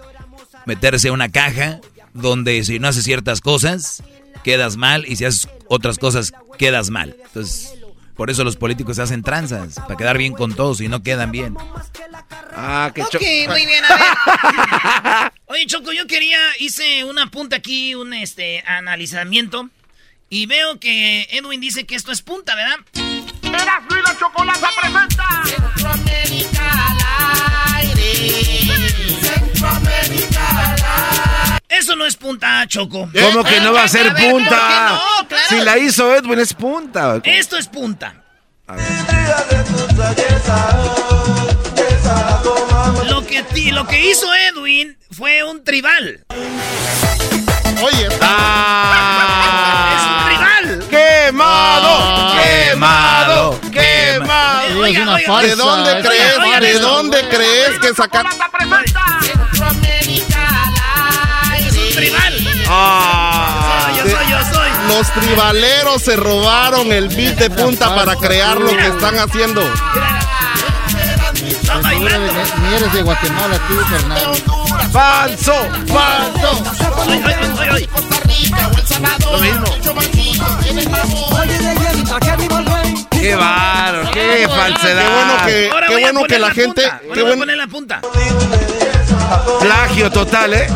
[SPEAKER 6] meterse a una caja donde si no haces ciertas cosas, quedas mal y si haces otras cosas, quedas mal. Entonces, por eso los políticos hacen tranzas, para quedar bien con todos y no quedan bien.
[SPEAKER 5] Ah, qué Ok, muy bien, a ver. Oye, Choco, yo quería, hice una punta aquí, un este analizamiento. Y veo que Edwin dice que esto es punta, ¿verdad?
[SPEAKER 1] Erasmo y la Chocolata presenta Centroamérica al aire.
[SPEAKER 5] Centroamérica. Eso no es punta, Choco.
[SPEAKER 3] ¿Cómo que no va a ser punta? Si la hizo Edwin es punta.
[SPEAKER 5] Esto es punta. Lo que, lo que hizo Edwin fue un tribal.
[SPEAKER 15] Oye,
[SPEAKER 3] ah,
[SPEAKER 5] es un tribal.
[SPEAKER 3] Quemado, quemado, quemado.
[SPEAKER 15] ¿De dónde crees? ¿De dónde crees que sacaron? Los tribaleros se robaron el beat de punta para crear lo que están haciendo.
[SPEAKER 9] Ni eres de Guatemala, tú, Fernando.
[SPEAKER 3] ¡Falso! ¡Falso!
[SPEAKER 15] Lo mismo.
[SPEAKER 3] ¡Qué barro! ¡Qué falsedad!
[SPEAKER 15] Qué bueno que, qué bueno que la, gente.
[SPEAKER 5] Qué bueno. poner la punta.
[SPEAKER 3] Plagio total, ¿eh?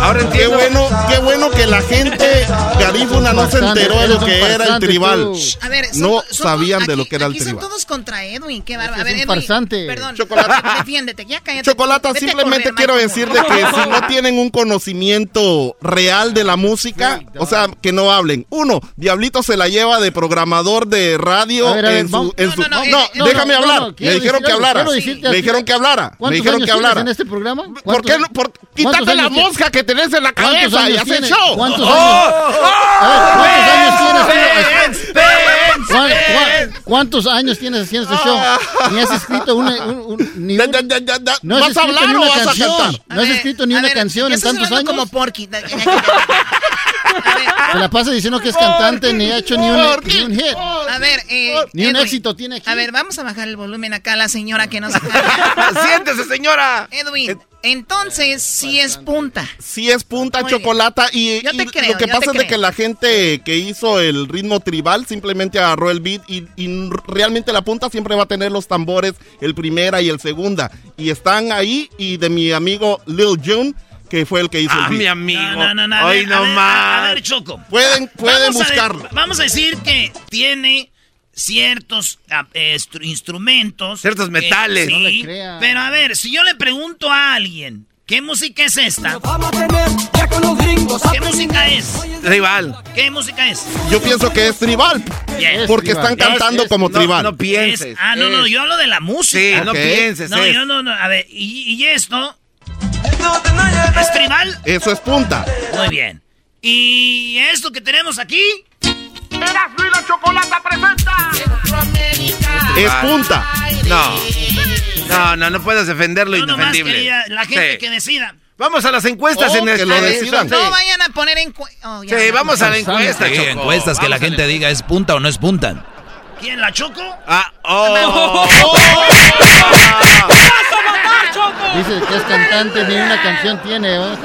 [SPEAKER 3] Ahora
[SPEAKER 15] Qué bueno, qué bueno que la gente garífuna no se enteró de lo que era el tribal.
[SPEAKER 8] A ver, son-
[SPEAKER 15] No
[SPEAKER 8] son-
[SPEAKER 15] sabían de lo que era el
[SPEAKER 8] aquí son
[SPEAKER 15] tribal.
[SPEAKER 8] todos contra Edwin, qué bárbaro. A ver, Edwin,
[SPEAKER 9] farsante.
[SPEAKER 8] perdón.
[SPEAKER 15] Chocolata.
[SPEAKER 8] Defiéndete, ya cállate.
[SPEAKER 15] Chocolata, simplemente
[SPEAKER 8] correr,
[SPEAKER 15] quiero
[SPEAKER 8] Michael
[SPEAKER 15] decir
[SPEAKER 8] Moore.
[SPEAKER 15] de que si no tienen un conocimiento real de la música, o sea, que no hablen. Uno, Diablito se la lleva de programador de radio
[SPEAKER 9] ver,
[SPEAKER 15] en su... en su-
[SPEAKER 8] No, no,
[SPEAKER 15] no,
[SPEAKER 8] eh, no,
[SPEAKER 15] déjame
[SPEAKER 9] no,
[SPEAKER 15] hablar.
[SPEAKER 9] quiero
[SPEAKER 15] dijeron
[SPEAKER 9] decir
[SPEAKER 15] que hablara.
[SPEAKER 9] así.
[SPEAKER 15] dijeron que hablara. Me
[SPEAKER 9] ¿Cuántos
[SPEAKER 15] dijeron que hablara.
[SPEAKER 9] en este programa?
[SPEAKER 15] ¿Por
[SPEAKER 9] ¿Cuántos
[SPEAKER 15] qué
[SPEAKER 9] años-
[SPEAKER 15] la mosca que tenés en la
[SPEAKER 9] ¿Cuántos
[SPEAKER 15] cabeza y
[SPEAKER 9] tienes?
[SPEAKER 15] show.
[SPEAKER 9] ¿Cuántos
[SPEAKER 15] Oh,
[SPEAKER 9] años?
[SPEAKER 15] oh,
[SPEAKER 9] A ver, ¿cuántos años cuán- ¿Cuántos años tienes haciendo este show? Ni has escrito una, un, un- ni un-
[SPEAKER 15] da- da- da- da-
[SPEAKER 9] no has
[SPEAKER 15] ¿Vas a
[SPEAKER 9] escrito
[SPEAKER 15] hablar
[SPEAKER 9] ni
[SPEAKER 15] o
[SPEAKER 9] una canción.
[SPEAKER 15] cantar?
[SPEAKER 9] No has escrito ni
[SPEAKER 8] a
[SPEAKER 9] una
[SPEAKER 8] ver,
[SPEAKER 9] canción en tantos años.
[SPEAKER 8] como Porky.
[SPEAKER 9] Se la pasa diciendo que es cantante, ni ha hecho ni un, ni un hit.
[SPEAKER 8] A ver, eh,
[SPEAKER 9] Ni un
[SPEAKER 8] Edwin,
[SPEAKER 9] éxito tiene aquí.
[SPEAKER 8] A ver, vamos a bajar el volumen acá a la señora que nos.
[SPEAKER 3] Siéntese, señora.
[SPEAKER 8] Edwin, entonces sí es punta.
[SPEAKER 15] Sí es punta
[SPEAKER 8] Muy
[SPEAKER 15] chocolata y,
[SPEAKER 8] Yo te
[SPEAKER 15] y
[SPEAKER 8] creo,
[SPEAKER 15] lo que
[SPEAKER 8] yo
[SPEAKER 15] pasa
[SPEAKER 8] te
[SPEAKER 15] es de que la gente que hizo el ritmo tribal simplemente agarró el beat y, y realmente la punta siempre va a tener los tambores, el primera y el segunda. Y están ahí y de mi amigo Lil June, que fue el que hizo
[SPEAKER 3] Ah,
[SPEAKER 15] el
[SPEAKER 3] mi
[SPEAKER 15] beat.
[SPEAKER 3] amigo.
[SPEAKER 5] No, no, no, no. A
[SPEAKER 3] Hoy
[SPEAKER 5] ver,
[SPEAKER 3] no más.
[SPEAKER 5] A Choco.
[SPEAKER 15] Pueden, pueden
[SPEAKER 5] Vamos a de-
[SPEAKER 15] buscarlo.
[SPEAKER 5] vamos a decir que tiene ciertos eh, instrumentos.
[SPEAKER 3] Ciertos
[SPEAKER 5] que-
[SPEAKER 3] metales.
[SPEAKER 5] sí,
[SPEAKER 3] No
[SPEAKER 9] le crea.
[SPEAKER 5] pero a ver, si yo le pregunto a alguien, ¿qué música es esta? ¿Qué música es?
[SPEAKER 3] Rival.
[SPEAKER 5] ¿Qué música es?
[SPEAKER 15] Yo pienso que es tribal, porque
[SPEAKER 9] tribal.
[SPEAKER 15] están cantando
[SPEAKER 9] Es-
[SPEAKER 15] como
[SPEAKER 3] No,
[SPEAKER 15] tribal.
[SPEAKER 3] no pienses.
[SPEAKER 5] Es- ah, no, no, yo hablo de la
[SPEAKER 3] Sí,
[SPEAKER 5] música.
[SPEAKER 3] no
[SPEAKER 15] Ok.
[SPEAKER 3] pienses.
[SPEAKER 5] No,
[SPEAKER 3] es.
[SPEAKER 5] yo no, no. A ver, ¿y, y esto? ¿Es tribal?
[SPEAKER 15] Eso es punta.
[SPEAKER 5] Muy bien. ¿Y esto que tenemos aquí?
[SPEAKER 15] Es punta.
[SPEAKER 3] No. No, no, no puedes defender lo
[SPEAKER 5] Yo nomás
[SPEAKER 3] indefendible.
[SPEAKER 5] quería la gente
[SPEAKER 3] Sí.
[SPEAKER 5] que decida.
[SPEAKER 3] Vamos a las encuestas
[SPEAKER 15] Oh,
[SPEAKER 3] en
[SPEAKER 15] que
[SPEAKER 3] este.
[SPEAKER 8] No vayan a poner en... cu- oh.
[SPEAKER 3] Sí, vamos a la encuesta,
[SPEAKER 6] Sí,
[SPEAKER 3] Choco.
[SPEAKER 6] encuestas que la
[SPEAKER 3] Vamos
[SPEAKER 6] gente diga es punta o no es punta.
[SPEAKER 5] ¿Quién la choco?
[SPEAKER 3] Ah, oh.
[SPEAKER 9] Dice que es cantante, ni una canción tiene. ¿no?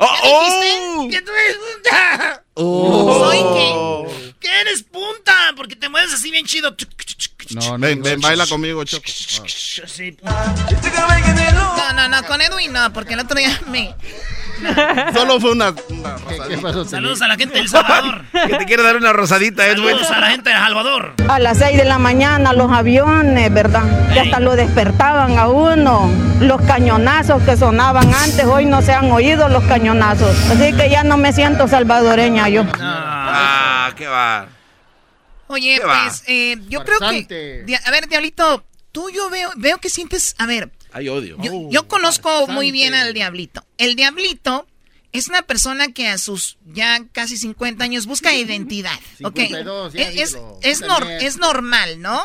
[SPEAKER 3] Oh, oh.
[SPEAKER 5] ¿Que tú eres punta?
[SPEAKER 15] Oh.
[SPEAKER 8] ¿Soy qué?
[SPEAKER 5] ¿Que eres punta? Porque te mueves así bien chido.
[SPEAKER 9] No, no,
[SPEAKER 15] Ven, ven, baila conmigo, Choco.
[SPEAKER 5] Sí.
[SPEAKER 8] No, no, no, con Edwin no, porque el otro día me...
[SPEAKER 15] Solo fue una, una
[SPEAKER 9] ¿Qué,
[SPEAKER 15] rosadita.
[SPEAKER 9] qué pasó?
[SPEAKER 5] Saludos a la gente del Salvador.
[SPEAKER 3] Que te quiero dar una rosadita, Edwin.
[SPEAKER 5] Saludos a la gente de Salvador.
[SPEAKER 21] A las 6 de la mañana los aviones, ¿verdad? Que hasta lo despertaban a uno. Los cañonazos que sonaban antes, hoy no se han oído los cañonazos. Así que ya no me siento salvadoreña yo.
[SPEAKER 3] Ah, qué va.
[SPEAKER 8] Oye,
[SPEAKER 3] ¿Qué va?
[SPEAKER 8] pues, eh, yo creo que... A ver, Diablito, tú yo veo, veo que sientes... A ver,
[SPEAKER 3] Hay odio.
[SPEAKER 8] yo,
[SPEAKER 9] Oh,
[SPEAKER 8] yo conozco muy bien al Diablito. El Diablito es una persona que a sus ya casi 50 años busca identidad. ¿ok?
[SPEAKER 9] 52, ya
[SPEAKER 8] es, es,
[SPEAKER 9] dilo.
[SPEAKER 8] es
[SPEAKER 9] Tú
[SPEAKER 8] nor-
[SPEAKER 9] también.
[SPEAKER 8] es normal, ¿no?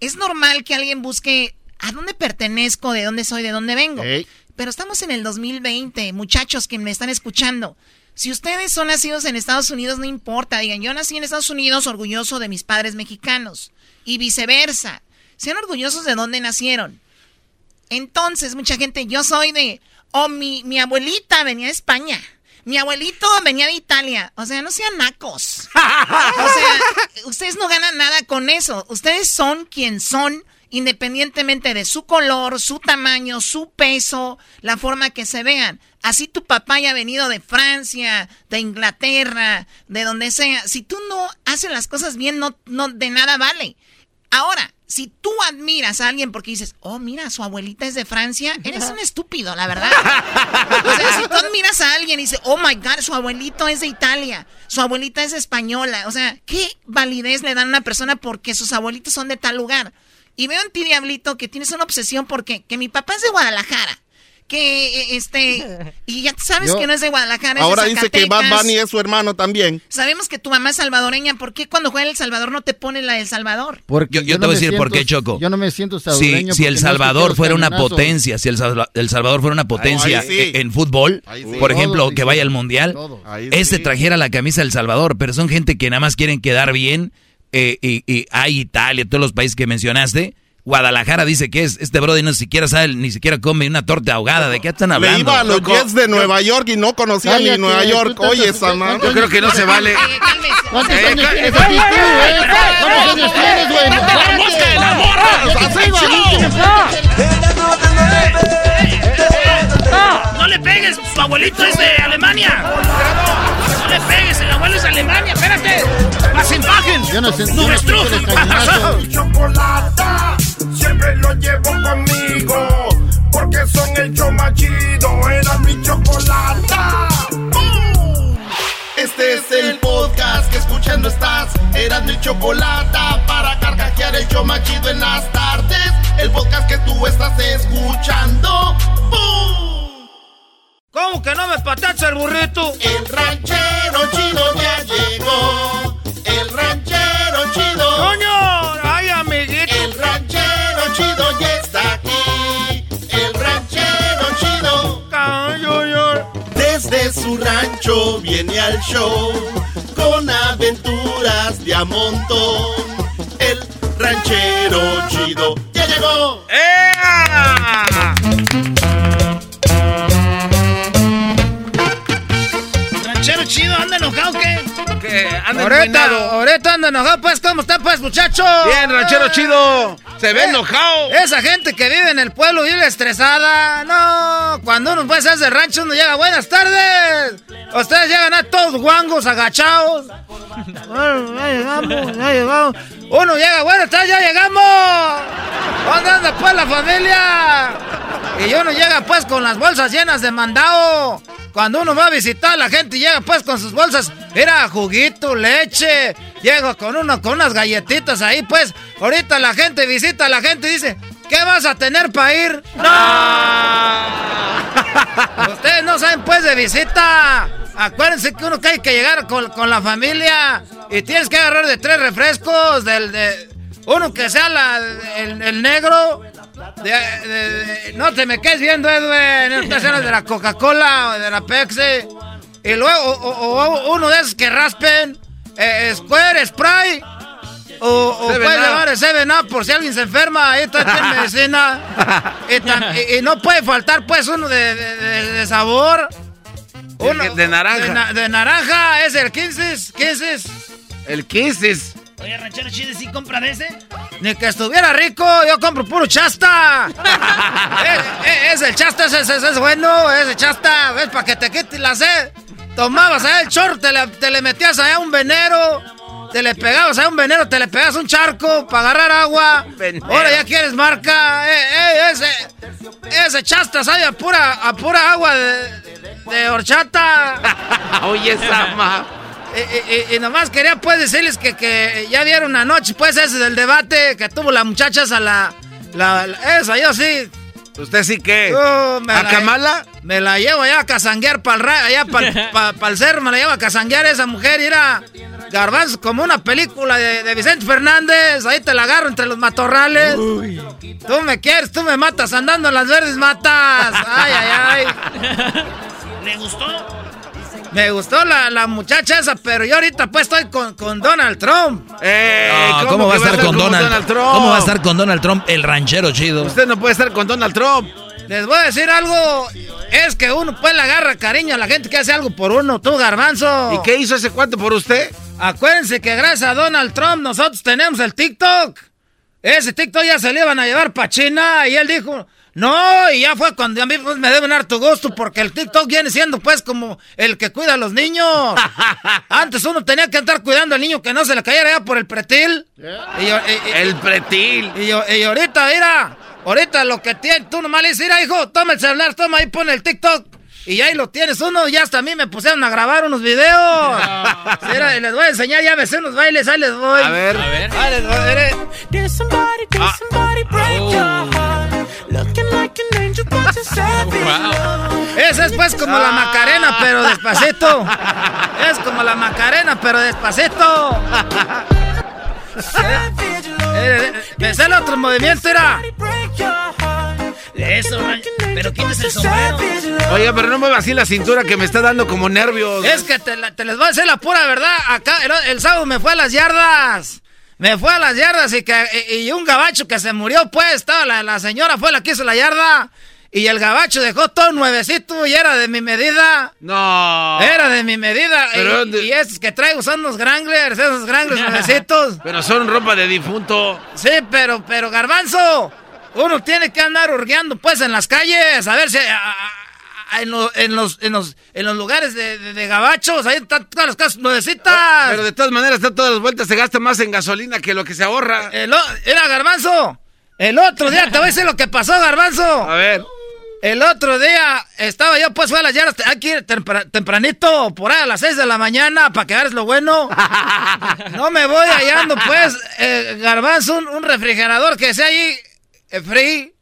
[SPEAKER 8] Es normal que alguien busque a dónde pertenezco, de dónde soy, de dónde vengo. Pero estamos en el 2020, muchachos que me están escuchando. Si ustedes son nacidos en Estados Unidos, no importa. Digan, yo nací en Estados Unidos orgulloso de mis padres mexicanos. Y viceversa. Sean orgullosos de dónde nacieron. Entonces, mucha gente, yo soy de... Oh, mi, mi abuelita venía de España. Mi abuelito venía de Italia. O sea, no sean nacos. O sea, ustedes no ganan nada con eso. Ustedes son quien son, independientemente de su color, su tamaño, su peso, la forma que se vean. Así tu papá haya venido de Francia, de Inglaterra, de donde sea. Si tú no haces las cosas bien, no, no de nada vale. Ahora, si tú admiras a alguien porque dices, oh, mira, su abuelita es de Francia, eres un estúpido, la verdad. O sea, si tú admiras a alguien y dices, oh my God, su abuelito es de Italia, su abuelita es española, o sea, ¿qué validez le dan a una persona porque sus abuelitos son de tal lugar? Y veo en ti, Diablito, que tienes una obsesión porque que mi papá es de Guadalajara. Que eh, este. Y ya sabes
[SPEAKER 15] Yo-
[SPEAKER 8] que no es de Guadalajara. es de
[SPEAKER 15] Ahora dice que Bad. Bunny es su hermano también.
[SPEAKER 8] Sabemos que tu mamá es salvadoreña. ¿Por qué cuando juega El Salvador no te pone la del Salvador?
[SPEAKER 9] Porque
[SPEAKER 6] Yo- yo te
[SPEAKER 9] no
[SPEAKER 6] voy a
[SPEAKER 9] me
[SPEAKER 6] decir por
[SPEAKER 9] siento-
[SPEAKER 6] qué, Choco.
[SPEAKER 9] Yo no me siento
[SPEAKER 6] Si,
[SPEAKER 9] salvadoreño.
[SPEAKER 6] si El
[SPEAKER 9] no
[SPEAKER 6] Salvador fuera una potencia, si el, Salva- El Salvador fuera una potencia
[SPEAKER 15] ahí sí.
[SPEAKER 6] en fútbol,
[SPEAKER 15] sí.
[SPEAKER 6] por
[SPEAKER 9] Todos
[SPEAKER 6] ejemplo, que vaya al Mundial, este
[SPEAKER 15] sí.
[SPEAKER 6] trajera la camisa del Salvador, pero son gente que nada más quieren quedar bien, eh, y, y hay Italia, todos los países que mencionaste. Guadalajara dice que es, este brother no siquiera sabe, ni siquiera come una torta ahogada, ¿de qué están
[SPEAKER 15] Le
[SPEAKER 6] hablando?
[SPEAKER 15] iba a los
[SPEAKER 3] Loco,
[SPEAKER 15] Jets de Nueva York y no conocía
[SPEAKER 9] Cállate,
[SPEAKER 15] ni Nueva York. Oye,
[SPEAKER 9] ¿cuántos
[SPEAKER 15] esa man.
[SPEAKER 3] Yo creo que no se vale.
[SPEAKER 8] Eh.
[SPEAKER 9] ¿Cuántos
[SPEAKER 3] Eh,
[SPEAKER 9] años tienes eh?
[SPEAKER 5] ¡No le abuelito es de Alemania. No le pegues, el abuelo es Alemania, espérate. Más imagen.
[SPEAKER 9] Yo no sé.
[SPEAKER 5] No
[SPEAKER 1] chocolata siempre lo llevo conmigo. Porque son el show más chido. Era mi chocolata. Este es el podcast que escuchando estás. Eran mi chocolata para carcajear el show más chido en las tardes. El podcast que tú estás escuchando. ¡Bum!
[SPEAKER 5] ¿Cómo que no me patacha el burrito?
[SPEAKER 1] El ranchero chido ya llegó. El ranchero chido.
[SPEAKER 5] ¡Coño! ¡Ay, amiguito!
[SPEAKER 1] El ranchero chido ya está aquí. El ranchero chido. Desde su rancho viene al show con aventuras de a montón. El ranchero chido ya llegó.
[SPEAKER 5] ¡Ea!
[SPEAKER 3] Que anda
[SPEAKER 5] Ahorita, ahorita anda enojado, pues, ¿cómo está, pues, muchacho?
[SPEAKER 3] Bien, ranchero chido. Se ve
[SPEAKER 5] Eh,
[SPEAKER 3] enojado.
[SPEAKER 5] Esa gente que vive en el pueblo vive estresada. No, cuando uno pues es de rancho, uno llega, buenas tardes. Ustedes llegan a todos guangos, agachados. Bueno, ya llegamos, ya llegamos. Uno llega, buenas tardes, ya llegamos. ¿Dónde anda pues la familia? Y uno llega pues con las bolsas llenas de mandado. Cuando uno va a visitar la gente, llega pues con sus bolsas, mira, juguito, leche. Llega con uno, con unas galletitas ahí, pues. Ahorita la gente visita la gente dice, ¿qué vas a tener para ir? ¡No! Ustedes no saben pues de visita. Acuérdense que uno que hay que llegar con, con la familia y tienes que agarrar de tres refrescos, del de uno que sea la, el, el negro. de- no te me quedes viendo, Edwin. No te de la Coca-Cola o de la Pepsi. Y luego o- o- o uno de esos que raspen. eh, Square, Spray. O, o puedes
[SPEAKER 3] Up.
[SPEAKER 5] llevar el 7-Up por si alguien se enferma. Está tiene medicina. y, y- y no puede faltar pues uno de, de- de- de sabor. Uno,
[SPEAKER 3] de naranja.
[SPEAKER 5] De, na- de naranja, es el 15. 15.
[SPEAKER 3] El Kisses.
[SPEAKER 5] Oye, ranchero chile, ¿sí compra de ese? Ni que estuviera rico, yo compro puro chasta. Eh, eh, es el chasta, ese, es bueno, ese chasta, ves, para que te quites la sed. Tomabas allá el chorro, te le, te le metías allá un venero, te le pegabas allá un venero, te le pegabas un charco para agarrar agua. Ahora ya quieres marca, eh, eh, ese, ese chasta sabe a pura, a pura agua de, de horchata.
[SPEAKER 3] Oye, esa ma.
[SPEAKER 5] Y, y- nomás quería pues decirles que, que ya vieron anoche pues ese del debate que tuvo la muchacha esa la, la, la- esa yo sí
[SPEAKER 3] ¿Usted sí qué?
[SPEAKER 5] Uh,
[SPEAKER 3] ¿A
[SPEAKER 5] la-
[SPEAKER 3] Kamala?
[SPEAKER 5] me la llevo allá a casanguear para allá para el cerro me la llevo a casanguear esa mujer y era garbanzo como una película de, de Vicente Fernández ahí te la agarro entre los matorrales tú me quieres tú me matas andando en las verdes matas ay ay ay
[SPEAKER 11] ¿Le gustó?
[SPEAKER 5] me gustó la, la muchacha esa, pero yo ahorita pues estoy con, con Donald Trump.
[SPEAKER 3] Eh,
[SPEAKER 6] No, ¿cómo, va a estar con Donald,
[SPEAKER 3] Trump?
[SPEAKER 6] ¿Cómo va a estar con Donald Trump, el ranchero chido?
[SPEAKER 3] Usted no puede estar con Donald Trump.
[SPEAKER 5] Les voy a decir algo, es que uno pues le agarra cariño a la gente que hace algo por uno, tú garbanzo.
[SPEAKER 3] ¿Y qué hizo ese cuate por usted?
[SPEAKER 5] Acuérdense que gracias a Donald Trump nosotros tenemos el TikTok. Ese TikTok ya se le iban a llevar para China y él dijo, no, y ya fue cuando a mí pues, me deben dar tu gusto porque el TikTok viene siendo pues como el que cuida a los niños. Antes uno tenía que estar cuidando al niño que no se le cayera ya por el pretil. Y y- y-
[SPEAKER 3] El pretil.
[SPEAKER 5] y, yo- y ahorita, mira, ahorita lo que tiene, tú nomás le dices, mira, hijo, toma el celular, toma ahí, pone el TikTok. Y ahí lo tienes uno, y hasta a mí me pusieron a grabar unos videos. Les voy a enseñar, ya me sé unos bailes, ahí les voy.
[SPEAKER 3] A ver.
[SPEAKER 6] A ver.
[SPEAKER 5] Ahí les voy, mire.
[SPEAKER 7] Did somebody, did
[SPEAKER 3] Ah.
[SPEAKER 6] Oh.
[SPEAKER 5] Esa es pues como la Macarena, pero despacito. Es como la Macarena, pero despacito.
[SPEAKER 7] Savage love.
[SPEAKER 5] Eh, eh, Me sé el otro movimiento, era.
[SPEAKER 11] Eso, pero quítese el sombrero.
[SPEAKER 3] Oiga, pero no mueva así la cintura que me está dando como nervios.
[SPEAKER 5] Es que te, la- te les voy a decir la pura verdad. Acá el, el sábado me fue a las yardas. Me fue a las yardas y que y, y un gabacho que se murió, pues, estaba la, la señora fue la que hizo la yarda. Y el gabacho dejó todo nuevecito y era de mi medida.
[SPEAKER 3] No.
[SPEAKER 5] Era de mi medida.
[SPEAKER 3] Pero
[SPEAKER 5] y, y esos que traigo son los Granglers, esos Granglers nuevecitos.
[SPEAKER 3] Pero son ropa de difunto.
[SPEAKER 5] Sí, pero, pero garbanzo, uno tiene que andar hurgueando pues en las calles, a ver si a- a- en, lo- en los, en, los, en los lugares de, de- de gabachos, ahí están todas las casas nuevecitas.
[SPEAKER 3] Pero de todas maneras, está todas las vueltas, se gasta más en gasolina que lo que se ahorra.
[SPEAKER 5] El era Garbanzo. El otro día, te voy a decir lo que pasó, Garbanzo.
[SPEAKER 3] A ver.
[SPEAKER 5] El otro día estaba yo, pues fue a las llaras, aquí tempra- tempranito, por ahí a las 6 de la mañana, para que lo bueno. No me voy hallando, pues, eh, Garbanzo, un, un refrigerador que sea ahí, free,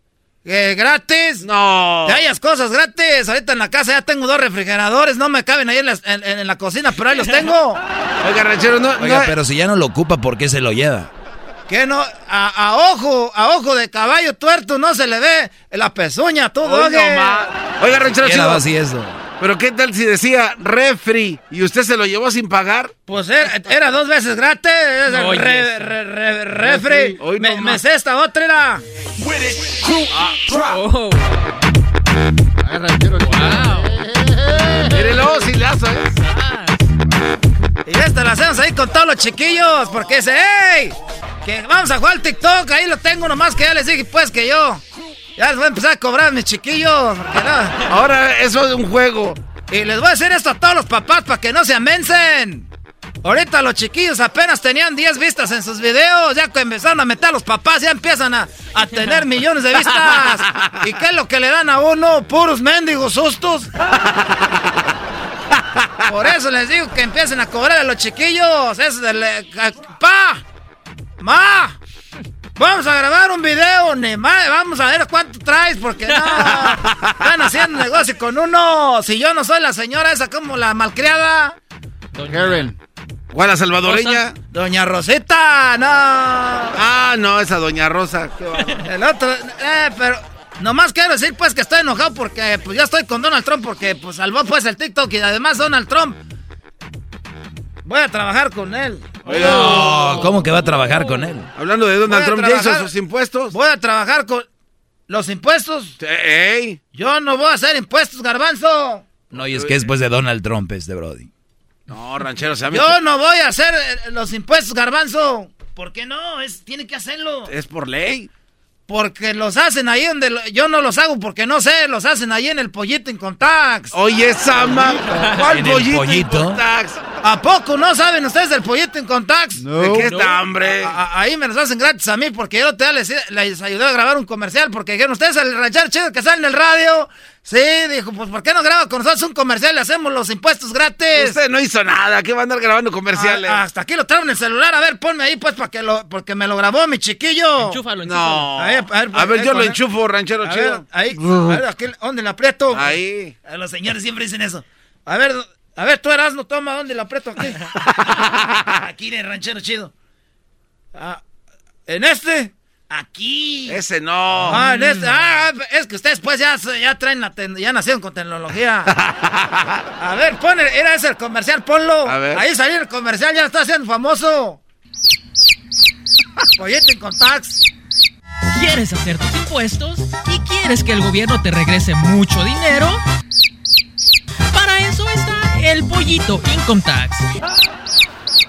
[SPEAKER 5] eh, gratis.
[SPEAKER 3] No.
[SPEAKER 5] Que hayas cosas gratis. Ahorita en la casa ya tengo dos refrigeradores, no me caben ahí en la, en- en la cocina, pero ahí los tengo.
[SPEAKER 3] Oiga, ranchero, no.
[SPEAKER 6] Oiga,
[SPEAKER 3] no-
[SPEAKER 6] pero si ya no lo ocupa, ¿por qué se lo lleva?
[SPEAKER 5] Que no, a, a ojo, a ojo de caballo tuerto no se le ve la pezuña,
[SPEAKER 3] no más. Oiga, ranchero chido.
[SPEAKER 6] así eso.
[SPEAKER 3] Pero qué tal si decía refri y usted se lo llevó sin pagar?
[SPEAKER 5] Pues era, era dos veces gratis. re- re- re- refri.
[SPEAKER 3] Hoy
[SPEAKER 5] me,
[SPEAKER 3] no
[SPEAKER 5] me sé esta otra era.
[SPEAKER 3] Mírelo, silazo, ¿eh?
[SPEAKER 5] Y esta la hacemos ahí con todos los chiquillos. Porque dice, ¡Ey! Que vamos a jugar al TikTok. Ahí lo tengo nomás que ya les dije, pues que yo. Ya les voy a empezar a cobrar mis chiquillos. no.
[SPEAKER 3] Ahora eso es un juego.
[SPEAKER 5] Y les voy a decir esto a todos los papás para que no se amencen. Ahorita los chiquillos apenas tenían 10 vistas en sus videos. Ya que empezaron a meter a los papás, ya empiezan a, a tener millones de vistas. ¿Y qué es lo que le dan a uno? Puros mendigos sustos. Por eso les digo que empiecen a cobrar a los chiquillos. Es eh, ¡Pa! ¡Ma! Vamos a grabar un video, ni más. Vamos a ver cuánto traes, porque no. Están haciendo negocio con uno. Si yo no soy la señora esa como la malcriada.
[SPEAKER 9] Karen.
[SPEAKER 3] ¿Cuál la salvadoreña?
[SPEAKER 5] Doña Rosita, no.
[SPEAKER 3] Ah, no, esa doña Rosa.
[SPEAKER 5] El otro, eh, pero nomás quiero decir pues que estoy enojado porque pues yo estoy con Donald Trump porque pues salvó pues el TikTok y además Donald Trump voy a trabajar con él.
[SPEAKER 6] No, ¿Cómo que va a trabajar con él?
[SPEAKER 3] Hablando de Donald Trump, ¿ya hizo
[SPEAKER 5] trabajar-
[SPEAKER 3] sus impuestos?
[SPEAKER 5] Voy a trabajar con los impuestos.
[SPEAKER 3] ¡Ey!
[SPEAKER 5] Yo no voy a hacer impuestos, garbanzo.
[SPEAKER 6] No, y es que después de Donald Trump este Brody.
[SPEAKER 3] No, ranchero, se ha
[SPEAKER 5] Yo no voy a hacer eh, los impuestos, garbanzo. ¿Por qué no? Es, tiene que hacerlo.
[SPEAKER 3] Es por ley.
[SPEAKER 5] Porque los hacen ahí donde lo- yo no los hago porque no sé, los hacen ahí en el pollito en Contax.
[SPEAKER 3] Oye, Sama, ¿cuál
[SPEAKER 6] En el
[SPEAKER 3] pollito?
[SPEAKER 6] pollito.
[SPEAKER 3] Contax?
[SPEAKER 5] ¿A poco no saben ustedes del pollito en Contax?
[SPEAKER 3] ¿De qué está, hombre?
[SPEAKER 5] A- a- ahí me los hacen gratis a mí porque yo te les, les ayudé a grabar un comercial porque dijeron ustedes el ranchar chido que sale en el radio. Sí, dijo, pues ¿por qué no graba con nosotros un comercial? Le hacemos los impuestos gratis.
[SPEAKER 3] Usted no hizo nada. ¿Qué va a andar grabando comerciales?
[SPEAKER 5] Ah, hasta aquí lo traigo en el celular. A ver, ponme ahí pues para que lo, porque me lo grabó mi chiquillo.
[SPEAKER 11] Enchúfalo, enchúfalo.
[SPEAKER 3] No.
[SPEAKER 5] A ver, a ver,
[SPEAKER 3] A ver,
[SPEAKER 5] ahí,
[SPEAKER 3] yo lo enchufo, ranchero
[SPEAKER 5] A
[SPEAKER 3] chido.
[SPEAKER 5] ver, ahí, a ver, aquí, ¿dónde le aprieto?
[SPEAKER 3] Ahí.
[SPEAKER 5] A los señores siempre dicen eso. A ver, a ver, tú eras, no toma, ¿dónde le aprieto aquí? aquí en el ranchero chido. Ah, ¿En este? Aquí.
[SPEAKER 3] Ese no.
[SPEAKER 5] Ah, este. Ah, es que ustedes pues ya, ya traen la ten- ya nacieron con tecnología. A ver, pon el- era ese el comercial, ponlo.
[SPEAKER 3] A ver.
[SPEAKER 5] Ahí salió el comercial, ya está haciendo famoso. Pollete en contacts.
[SPEAKER 11] ¿Quieres hacer tus impuestos y quieres que el gobierno te regrese mucho dinero? Para eso está el pollito Income Tax.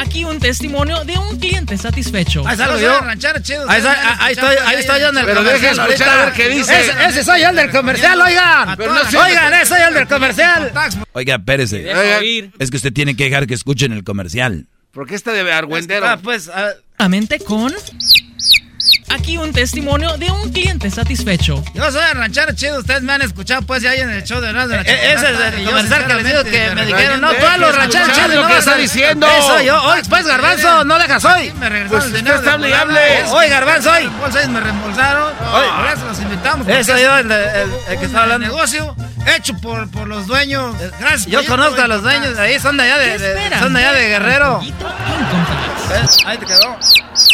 [SPEAKER 11] Aquí un testimonio de un cliente satisfecho.
[SPEAKER 5] Ahí salgo yo. Ahí, está- ahí estoy, ahí en el
[SPEAKER 3] Pero deje
[SPEAKER 5] comercial.
[SPEAKER 3] escuchar a ver qué dice.
[SPEAKER 5] Ese, ese soy el del comercial, oigan.
[SPEAKER 3] Pero no se-
[SPEAKER 5] oigan, ese soy el del comercial.
[SPEAKER 6] Oiga, espérese. Es que usted tiene que dejar que escuchen el comercial.
[SPEAKER 3] ¿Por qué está de argüendero?
[SPEAKER 5] Ah, pues, ah,
[SPEAKER 11] Solamente con... Aquí un testimonio de un cliente satisfecho.
[SPEAKER 5] yo soy el ranchero chido. Ustedes me han escuchado, pues, ya ahí en el show de Erasmo de la
[SPEAKER 3] Eh, ese es el comercial que les digo que
[SPEAKER 5] me dijeron, no, tú a los rancheros chidos.
[SPEAKER 3] lo
[SPEAKER 5] no
[SPEAKER 3] que
[SPEAKER 5] vas
[SPEAKER 3] está
[SPEAKER 5] a-
[SPEAKER 3] diciendo.
[SPEAKER 5] Eso yo. Oye, pues, garbanzo, no dejas hoy. Me regresaron
[SPEAKER 3] Pues
[SPEAKER 5] el dinero.
[SPEAKER 3] está
[SPEAKER 5] de
[SPEAKER 3] hable y
[SPEAKER 5] volada.
[SPEAKER 3] hable.
[SPEAKER 5] Oye, garbanzo, hoy. Me reembolsaron. Por eso los invitamos. Eso yo, el, el- el que está hablando. negocio hecho por, por los dueños. Gracias. Yo conozco a los dueños de ahí. Son de allá de,
[SPEAKER 11] ¿Qué
[SPEAKER 5] de- son de allá de Guerrero. Eh, Ahí te quedó.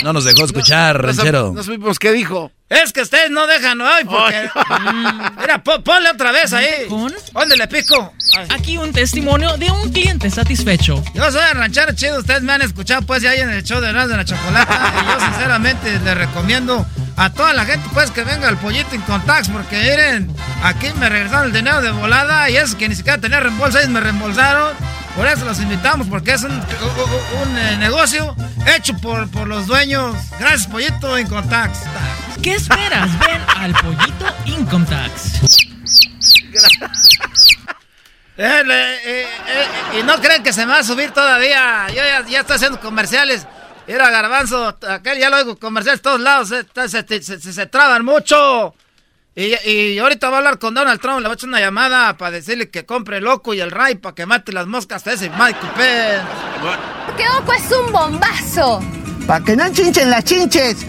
[SPEAKER 6] No nos dejó escuchar,
[SPEAKER 3] No
[SPEAKER 6] ranchero.
[SPEAKER 3] No supimos qué dijo.
[SPEAKER 5] Es que ustedes no dejan hoy porque... Mm, Mira, pon- ponle otra vez ahí.
[SPEAKER 11] ¿Con?
[SPEAKER 5] ¿Dónde le pico? Ay.
[SPEAKER 11] Aquí un testimonio de un cliente satisfecho.
[SPEAKER 5] Yo soy el ranchero chido, ustedes me han escuchado pues ya ahí en el show de Erasmo de la Chocolata y yo sinceramente les recomiendo a toda la gente, pues, que venga el pollito en contacts, porque miren, aquí me regresaron el dinero de volada y es que ni siquiera tenía reembolso, ellos me reembolsaron. Por eso los invitamos, porque es un, un, eh, negocio hecho por, por los dueños. Gracias, pollito contacts.
[SPEAKER 11] ¿Qué esperas? Ven al pollito Income Tax.
[SPEAKER 5] Eh, eh, y no creen que se me va a subir todavía. Yo ya, ya estoy haciendo comerciales. Era Garbanzo, aquel ya lo oigo comerciales todos lados, se, se, se, traban mucho. Y, y, ahorita va a hablar con Donald Trump, le voy a echar una llamada para decirle que compre el Loco y el Ray para que mate las moscas a ese Michael Penn.
[SPEAKER 22] ¡Qué Oco es un bombazo!
[SPEAKER 28] Para que no chinchen las chinches,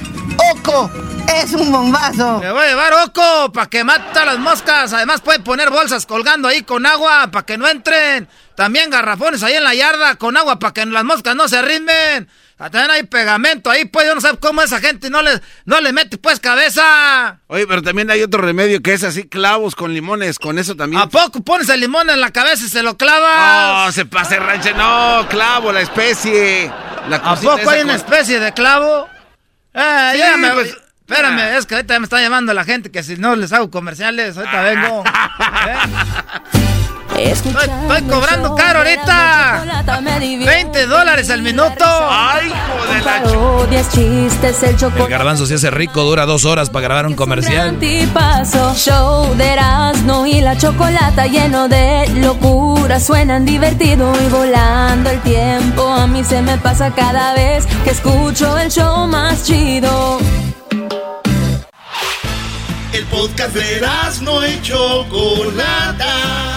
[SPEAKER 28] Oco es un bombazo.
[SPEAKER 5] Le voy a llevar Oco para que mate a las moscas. Además puede poner bolsas colgando ahí con agua para que no entren. También garrafones ahí en la yarda con agua para que las moscas no se arrimen. También hay pegamento ahí, pues yo no sé cómo esa gente no le, no le mete pues cabeza.
[SPEAKER 3] Oye, pero también hay otro remedio que es así, clavos con limones, con eso también.
[SPEAKER 5] ¿A poco pones el limón en la cabeza y se lo clavas?
[SPEAKER 3] No, se pase ranche, no, clavo, la especie. La
[SPEAKER 5] ¿A poco hay una especie de clavo? Eh, ya me, pues, espérame, ah. es que ahorita me está llamando la gente que si no les hago comerciales, ahorita vengo. ¿Eh? Estoy, cobrando caro ahorita. 20 dólares al minuto.
[SPEAKER 3] Ay, joder.
[SPEAKER 6] El garbanzo se hace rico, dura dos horas para grabar un comercial.
[SPEAKER 2] Show de Erasmo y la chocolata lleno de locura. Suenan divertido y volando el tiempo. A mí se me pasa cada vez que escucho el show más chido.
[SPEAKER 9] El podcast de Erasmo y chocolata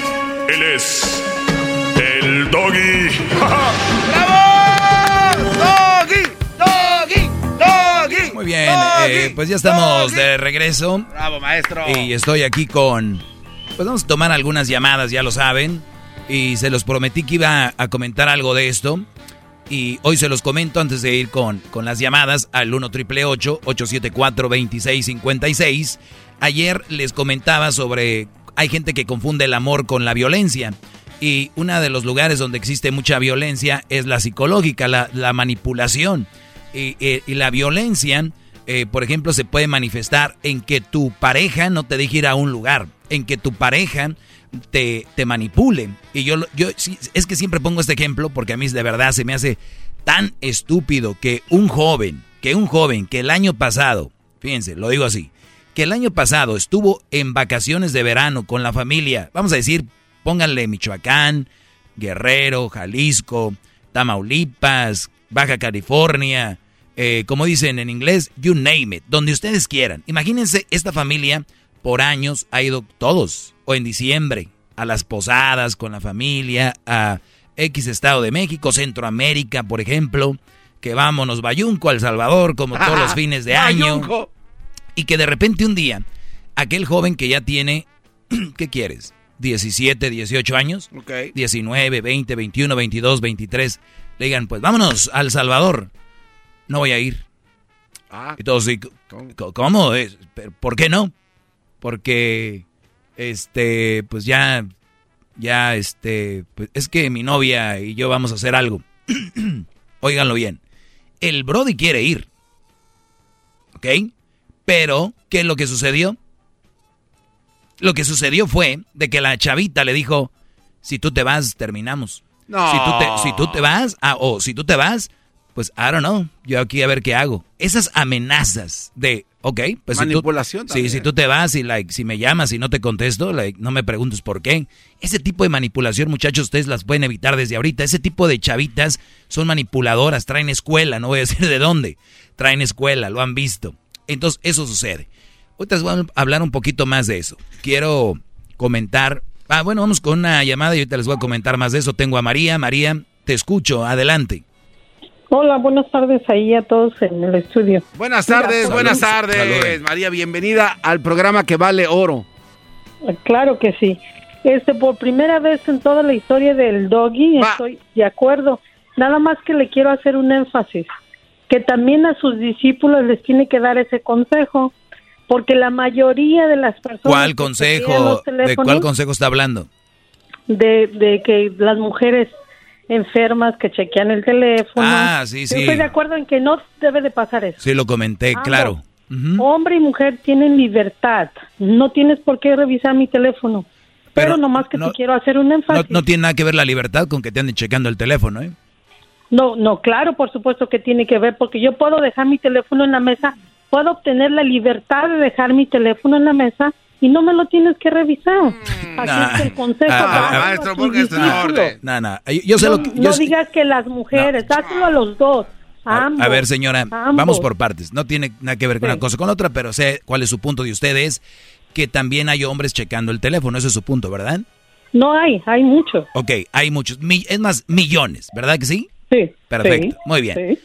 [SPEAKER 4] Él es el doggy.
[SPEAKER 5] ¡Bravo! ¡Doggy! ¡Doggy! ¡Doggy!
[SPEAKER 6] Muy bien, eh, pues ya estamos de regreso.
[SPEAKER 3] ¡Bravo, maestro!
[SPEAKER 6] Y estoy aquí con. Pues vamos a tomar algunas llamadas, ya lo saben. Y se los prometí que iba a comentar algo de esto. Y hoy se los comento antes de ir con, con las llamadas al 1 triple 874 2656. Ayer les comentaba sobre hay gente que confunde el amor con la violencia. Y uno de los lugares donde existe mucha violencia es la psicológica, la, manipulación. Y, la violencia, eh, por ejemplo, se puede manifestar en que tu pareja no te deje ir a un lugar, en que tu pareja te, te manipule. Y yo, yo es que siempre pongo este ejemplo porque a mí de verdad se me hace tan estúpido que un joven, que un joven que el año pasado, fíjense, lo digo así, que el año pasado estuvo en vacaciones de verano con la familia, vamos a decir, pónganle Michoacán, Guerrero, Jalisco, Tamaulipas, Baja California, eh, como dicen en inglés, you name it, donde ustedes quieran. Imagínense, esta familia por años ha ido todos, o en diciembre, a las posadas con la familia, a X Estado de México, Centroamérica, por ejemplo, que vámonos Bayunco, al Salvador, como todos los fines de año. Y que de repente un día, aquel joven que ya tiene, ¿qué quieres? 17, 18 años, 19, 20, 21, 22, 23, le digan, pues vámonos al Salvador. No voy a ir. Ah, y todos, ¿cómo? ¿cómo? ¿Por qué no? Porque, este, pues ya, ya, este, pues es que mi novia y yo vamos a hacer algo. Óiganlo bien. El Brody quiere ir. ¿Ok? Pero, ¿qué es lo que sucedió? Lo que sucedió fue de que la chavita le dijo, si tú te vas, terminamos. No. Si tú te, si tú te vas, ah, o si tú te vas, pues I don't know, yo aquí a ver qué hago. Esas amenazas de, ok, pues
[SPEAKER 3] manipulación.
[SPEAKER 6] Si tú, si tú te vas y like, si me llamas y no te contesto, like, no me preguntes por qué. Ese tipo de manipulación, muchachos, ustedes las pueden evitar desde ahorita. Ese tipo de chavitas son manipuladoras, traen escuela, no voy a decir de dónde, traen escuela, lo han visto. Entonces, eso sucede. Ahorita les voy a hablar un poquito más de eso. Quiero comentar. Ah, bueno, vamos con una llamada y ahorita les voy a comentar más de eso. Tengo a María. María, te escucho. Adelante.
[SPEAKER 29] Hola, buenas tardes ahí a todos en el estudio.
[SPEAKER 3] Buenas tardes,
[SPEAKER 29] Mira,
[SPEAKER 3] buenas tardes. María, bienvenida al programa que vale oro.
[SPEAKER 29] Claro que sí. Este, por primera vez en toda la historia del doggy, estoy de acuerdo. Nada más que le quiero hacer un énfasis, que también a sus discípulos les tiene que dar ese consejo, porque la mayoría de las personas...
[SPEAKER 6] ¿Cuál consejo? ¿De cuál consejo está hablando?
[SPEAKER 29] de, de que las mujeres enfermas que chequean el teléfono.
[SPEAKER 6] Ah, sí,
[SPEAKER 29] Yo
[SPEAKER 6] sí.
[SPEAKER 29] estoy de acuerdo en que no debe de pasar eso.
[SPEAKER 6] Sí, lo comenté,
[SPEAKER 29] Ambos.
[SPEAKER 6] claro.
[SPEAKER 29] Hombre y mujer tienen libertad. No tienes por qué revisar mi teléfono. Pero, nomás que te quiero hacer un
[SPEAKER 6] No,
[SPEAKER 29] énfasis.
[SPEAKER 6] no tiene nada que ver la libertad con que te anden checando el teléfono, ¿eh?
[SPEAKER 29] No, no, claro, por supuesto que tiene que ver, porque yo puedo dejar mi teléfono en la mesa, puedo obtener la libertad de dejar mi teléfono en la mesa y no me lo tienes que revisar. Así
[SPEAKER 6] Nah.
[SPEAKER 29] es que el consejo
[SPEAKER 6] Ah, ah, maestro, orden. No, no, yo, yo sé
[SPEAKER 29] no,
[SPEAKER 6] lo que...
[SPEAKER 29] no
[SPEAKER 6] yo sé-
[SPEAKER 29] digas que las mujeres, dáselo a los dos. A, ambos,
[SPEAKER 6] A ver, señora,
[SPEAKER 29] ambos.
[SPEAKER 6] vamos por partes. No tiene nada que ver con
[SPEAKER 29] Sí.
[SPEAKER 6] una cosa con otra, pero sé cuál es su punto de ustedes, que también hay hombres checando el teléfono. Ese es su punto, ¿verdad?
[SPEAKER 29] No hay, hay muchos.
[SPEAKER 6] Ok, hay muchos, mi- es más, millones, ¿verdad que sí?
[SPEAKER 29] Sí.
[SPEAKER 6] Perfecto,
[SPEAKER 29] sí,
[SPEAKER 6] muy bien.
[SPEAKER 29] sí.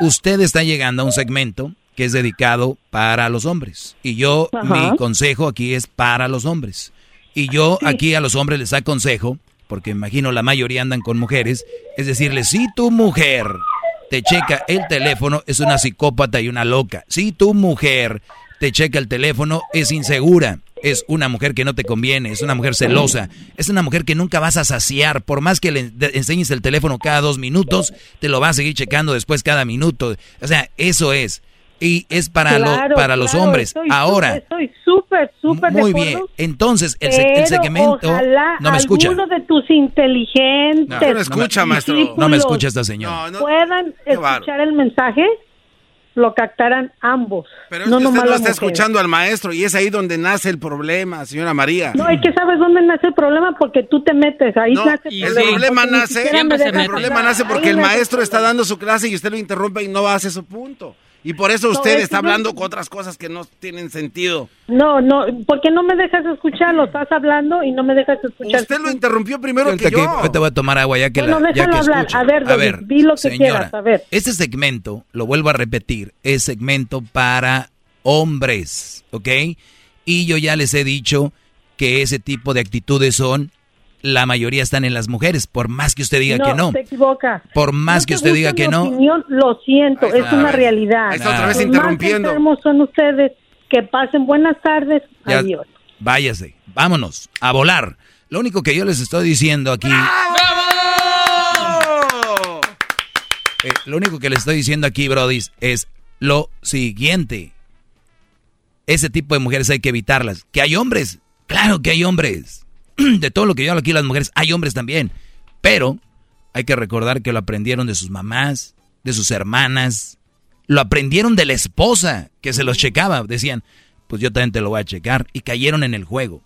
[SPEAKER 6] Usted está llegando a un segmento que es dedicado para los hombres. Y yo,
[SPEAKER 29] Ajá.
[SPEAKER 6] mi consejo aquí es para los hombres. Y yo aquí a los hombres les aconsejo, porque imagino la mayoría andan con mujeres, es decirles, si tu mujer te checa el teléfono, es una psicópata y una loca. Si tu mujer te checa el teléfono, es insegura. Es una mujer que no te conviene, es una mujer celosa, es una mujer que nunca vas a saciar. Por más que le enseñes el teléfono cada dos minutos, te lo va a seguir checando después cada minuto. O sea, eso es. Y es para, lo-
[SPEAKER 29] Claro,
[SPEAKER 6] para los
[SPEAKER 29] claro,
[SPEAKER 6] hombres.
[SPEAKER 29] estoy
[SPEAKER 6] Ahora,
[SPEAKER 29] Estoy súper, súper
[SPEAKER 6] muy bien. Entonces, el, se- el
[SPEAKER 29] pero
[SPEAKER 6] segmento...
[SPEAKER 29] ojalá
[SPEAKER 6] No me escucha.
[SPEAKER 29] alguno de tus inteligentes
[SPEAKER 6] No, no me escucha, maestro. No me escucha esta señora.
[SPEAKER 29] puedan escuchar el mensaje, lo captaran ambos.
[SPEAKER 3] Pero es
[SPEAKER 29] no
[SPEAKER 3] que usted no está escuchando al maestro y es ahí donde nace el problema, señora María.
[SPEAKER 29] No, es que sabes dónde nace el problema porque tú te metes, ahí
[SPEAKER 3] No,
[SPEAKER 29] nace
[SPEAKER 3] el problema nace, el problema nace porque
[SPEAKER 29] Ahí
[SPEAKER 3] el maestro está dando su clase y usted lo interrumpe y no hace su punto. Y por eso
[SPEAKER 29] No,
[SPEAKER 3] usted
[SPEAKER 29] es
[SPEAKER 3] está
[SPEAKER 29] no-
[SPEAKER 3] hablando con otras cosas que no tienen sentido.
[SPEAKER 29] No, no, porque no me dejas escucharlo, estás hablando y no me dejas escuchar.
[SPEAKER 3] Usted lo interrumpió primero que
[SPEAKER 6] que-
[SPEAKER 3] yo.
[SPEAKER 6] ahorita voy a tomar agua ya que
[SPEAKER 29] Bueno,
[SPEAKER 6] la, ya
[SPEAKER 29] déjalo
[SPEAKER 6] que
[SPEAKER 29] hablar.
[SPEAKER 6] escucho.
[SPEAKER 29] A ver, David, di lo que quieras, a ver.
[SPEAKER 6] Este segmento, lo vuelvo a repetir, es segmento para hombres, ¿ok? Y yo ya les he dicho que ese tipo de actitudes son, la mayoría están en las mujeres, por más que usted diga que no.
[SPEAKER 29] se equivoca.
[SPEAKER 6] Por más
[SPEAKER 29] No
[SPEAKER 6] que
[SPEAKER 29] te
[SPEAKER 6] usted diga que no.
[SPEAKER 29] opinión, lo siento, es una realidad.
[SPEAKER 6] Está otra vez
[SPEAKER 29] Los
[SPEAKER 6] interrumpiendo.
[SPEAKER 29] Más son ustedes. Que pasen buenas tardes.
[SPEAKER 6] Ya-
[SPEAKER 29] Adiós.
[SPEAKER 6] váyase, vámonos, a volar. Lo único que yo les estoy diciendo aquí... Eh, lo único que les estoy diciendo aquí, Brody, es lo siguiente. Ese tipo de mujeres hay que evitarlas. Que hay hombres, claro que hay hombres. De todo lo que yo hablo aquí, las mujeres, hay hombres también. Pero hay que recordar que lo aprendieron de sus mamás, de sus hermanas. Lo aprendieron de la esposa que se los checaba. Decían, pues yo también te lo voy a checar. Y cayeron en el juego.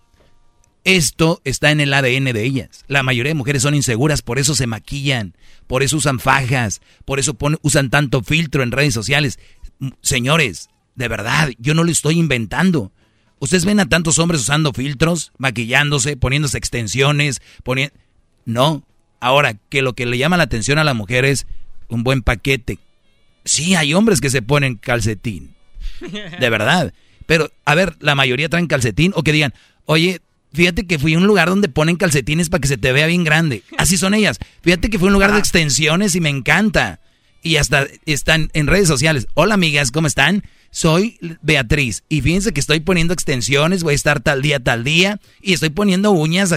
[SPEAKER 6] Esto está en el ADN de ellas. La mayoría de mujeres son inseguras, por eso se maquillan, por eso usan fajas, por eso usan tanto filtro en redes sociales. Señores, de verdad, yo no lo estoy inventando. Ustedes ven a tantos hombres usando filtros, maquillándose, poniéndose extensiones, poniendo... No. Ahora, que lo que le llama la atención a la mujer es un buen paquete. Sí, hay hombres que se ponen calcetín. De verdad. Pero, a ver, la mayoría traen calcetín o que digan, oye, fíjate que fui a un lugar donde ponen calcetines para que se te vea bien grande. Así son ellas. Fíjate que fue un lugar de extensiones y me encanta. Y hasta están en redes sociales. Hola amigas, ¿cómo están? Soy Beatriz y fíjense que estoy poniendo extensiones, voy a estar tal día, tal día, y estoy poniendo uñas,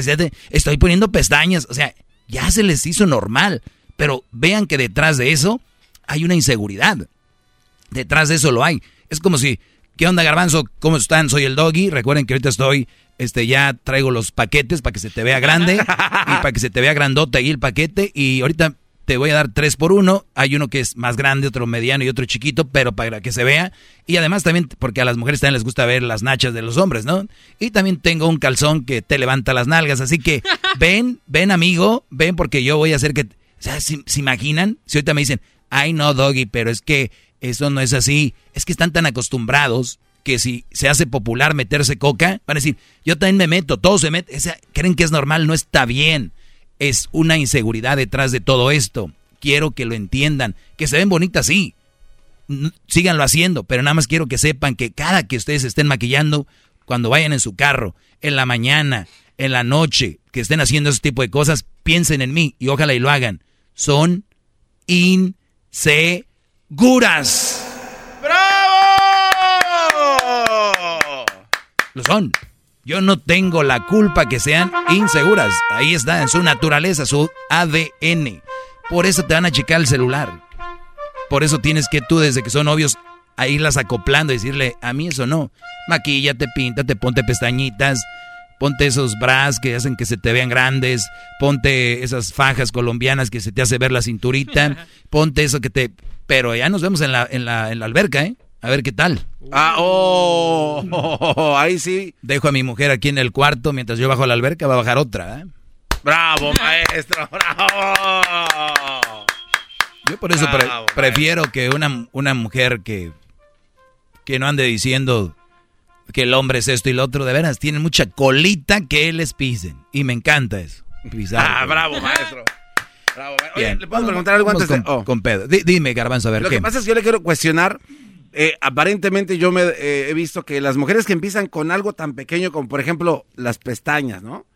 [SPEAKER 6] estoy poniendo pestañas, o sea, ya se les hizo normal, pero vean que detrás de eso hay una inseguridad. Detrás de eso lo hay. Es como si, ¿qué onda garbanzo? ¿Cómo están? Soy el doggy. Recuerden que ahorita estoy, este, ya traigo los paquetes para que se te vea grande y para que se te vea grandote ahí el paquete. Y ahorita te voy a dar tres por uno. Hay uno que es más grande, otro mediano y otro chiquito, pero para que se vea. Y además también, porque a las mujeres también les gusta ver las nachas de los hombres, ¿no? Y también tengo un calzón que te levanta las nalgas. Así que ven, ven amigo, ven porque yo voy a hacer que... O sea, ¿se, se imaginan? Si ahorita me dicen, ay no, doggy, pero es que eso no es así. Es que están tan acostumbrados que si se hace popular meterse coca, van a decir, yo también me meto, todos se meten. O sea, creen que es normal, no está bien. Es una inseguridad detrás de todo esto. quiero que lo entiendan. Que se ven bonitas, sí. Síganlo haciendo, pero nada más quiero que sepan que cada que ustedes estén maquillando, cuando vayan en su carro, en la mañana, en la noche, que estén haciendo ese tipo de cosas, piensen en mí y ojalá y lo hagan. Son inseguras.
[SPEAKER 3] ¡Bravo!
[SPEAKER 6] Lo son. Yo no tengo la culpa que sean inseguras. Ahí está, en su naturaleza, su ADN. Por eso te van a checar el celular. Por eso tienes que tú, desde que son novios, a irlas acoplando y decirle, a mí eso no. Maquíllate, píntate, ponte pestañitas, ponte esos bras que hacen que se te vean grandes, ponte esas fajas colombianas que se te hace ver la cinturita, ponte eso que te... Pero ya nos vemos en la, en la, en la alberca, ¿eh? A ver qué tal.
[SPEAKER 3] Ah, oh, ahí sí.
[SPEAKER 6] Dejo a mi mujer aquí en el cuarto mientras yo bajo a la alberca, va a bajar otra, ¿eh?
[SPEAKER 3] Bravo, maestro, bravo.
[SPEAKER 6] Yo por eso prefiero que una, una mujer que, que no ande diciendo que el hombre es esto y lo otro, de veras, tienen mucha colita que les pisen. Y me encanta eso.
[SPEAKER 3] ah, bravo, maestro. Bravo, Oye, ¿le puedo preguntar algo antes
[SPEAKER 6] con,
[SPEAKER 3] de...? Oh.
[SPEAKER 6] Con Pedro. dime, Garbanzo, a ver,
[SPEAKER 3] Lo
[SPEAKER 6] ¿qué?
[SPEAKER 3] que pasa es que yo le quiero cuestionar eh, aparentemente yo me eh, he visto que las mujeres que empiezan con algo tan pequeño como por ejemplo las pestañas, ¿no?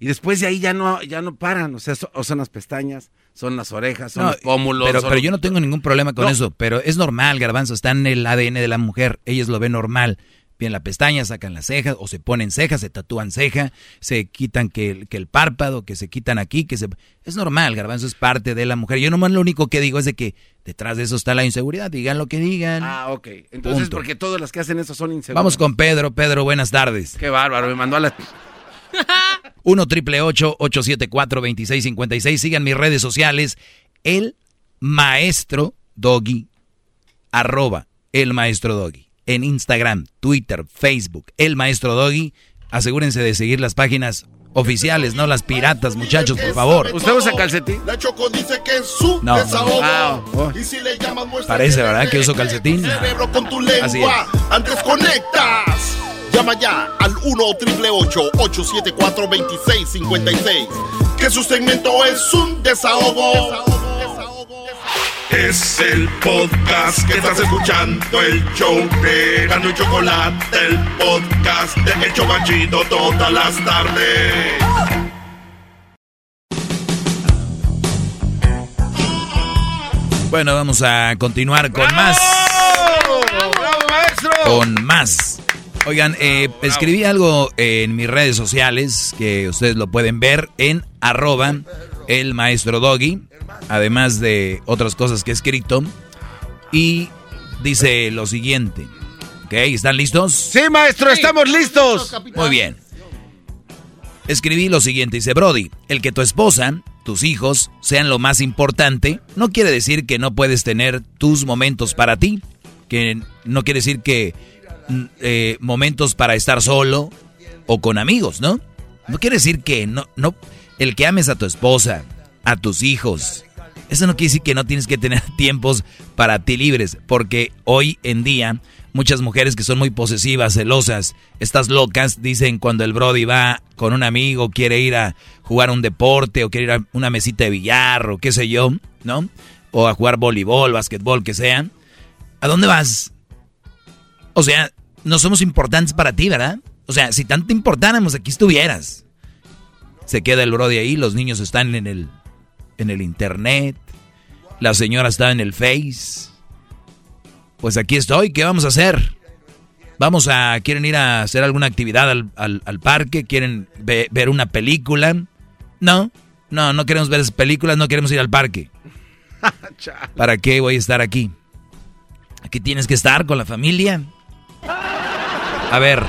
[SPEAKER 3] Y después de ahí ya no, ya no paran, o sea, so- o son las pestañas, son las orejas, son
[SPEAKER 6] No,
[SPEAKER 3] los pómulos.
[SPEAKER 6] Pero,
[SPEAKER 3] son
[SPEAKER 6] pero yo no tengo ningún problema con
[SPEAKER 3] No.
[SPEAKER 6] eso. Pero es normal, Garbanzo, está en el ADN de la mujer. Ellos lo ven normal. Bien la pestaña, sacan las cejas, o se ponen cejas, se tatúan ceja, se quitan que, el- que el párpado, que se quitan aquí, que se... Es normal, Garbanzo, es parte de la mujer. Yo nomás lo único que digo es de que detrás de eso está la inseguridad. Digan lo que digan.
[SPEAKER 3] Ah, ok. Entonces,
[SPEAKER 6] Punto.
[SPEAKER 3] porque todas las que hacen eso son inseguras.
[SPEAKER 6] Vamos con Pedro. Pedro, buenas tardes.
[SPEAKER 3] Qué bárbaro, me mandó a la...
[SPEAKER 6] 1 triple 874 2656. Sigan mis redes sociales. El maestro Doggy. Arroba el maestro Doggy. En Instagram, Twitter, Facebook. El maestro Doggy. Asegúrense de seguir las páginas oficiales, no las piratas, muchachos, por favor.
[SPEAKER 3] ¿Usted usa calcetín?
[SPEAKER 1] La Choco dice que es su
[SPEAKER 6] No,
[SPEAKER 1] desahogo.
[SPEAKER 6] Ah, oh.
[SPEAKER 1] Y si le llamas, muestra
[SPEAKER 6] Parece, ¿verdad? Que uso calcetín.
[SPEAKER 1] cerebro con tu
[SPEAKER 6] Así
[SPEAKER 1] lengua. Antes conectas. Llama ya al 1 888 874 2656 Que su segmento es un desahogo. Es el podcast que estás escuchando, el show de Gano y Chocolate, el podcast de El Chocachito todas las tardes.
[SPEAKER 6] Bueno, vamos a continuar con más.
[SPEAKER 3] ¡Bravo, maestro!
[SPEAKER 6] Con más. Oigan, eh, escribí algo en mis redes sociales que ustedes lo pueden ver en arroba el maestro Doggy, además de otras cosas que he escrito. Y dice lo siguiente. ¿Ok? ¿Están listos?
[SPEAKER 3] Sí, maestro, estamos listos.
[SPEAKER 6] Muy bien. Escribí lo siguiente, dice Brody, el que tu esposa, tus hijos, sean lo más importante, no quiere decir que no puedes tener tus momentos para ti, que no quiere decir que mm, eh, momentos para estar solo o con amigos, ¿no? No quiere decir que no, no, el que ames a tu esposa, a tus hijos, eso no quiere decir que no tienes que tener tiempos para ti libres, porque hoy en día muchas mujeres que son muy posesivas, celosas, estas locas, dicen cuando el Brody va con un amigo, quiere ir a jugar un deporte o quiere ir a una mesita de billar o qué sé yo, ¿no? O a jugar voleibol, basquetbol, que sea. ¿A dónde vas? O sea, no somos importantes para ti, ¿verdad? O sea, si tanto importáramos, aquí estuvieras. Se queda el Brody ahí, los niños están en el, en el internet, la señora está en el Face. Pues aquí estoy, ¿qué vamos a hacer? Vamos a, ¿quieren ir a hacer alguna actividad al, al- al parque? ¿Quieren ve- ver una película? No, no, no queremos ver esas películas, no queremos ir al parque. ¿Para qué voy a estar aquí? Aquí tienes que estar con la familia. A ver,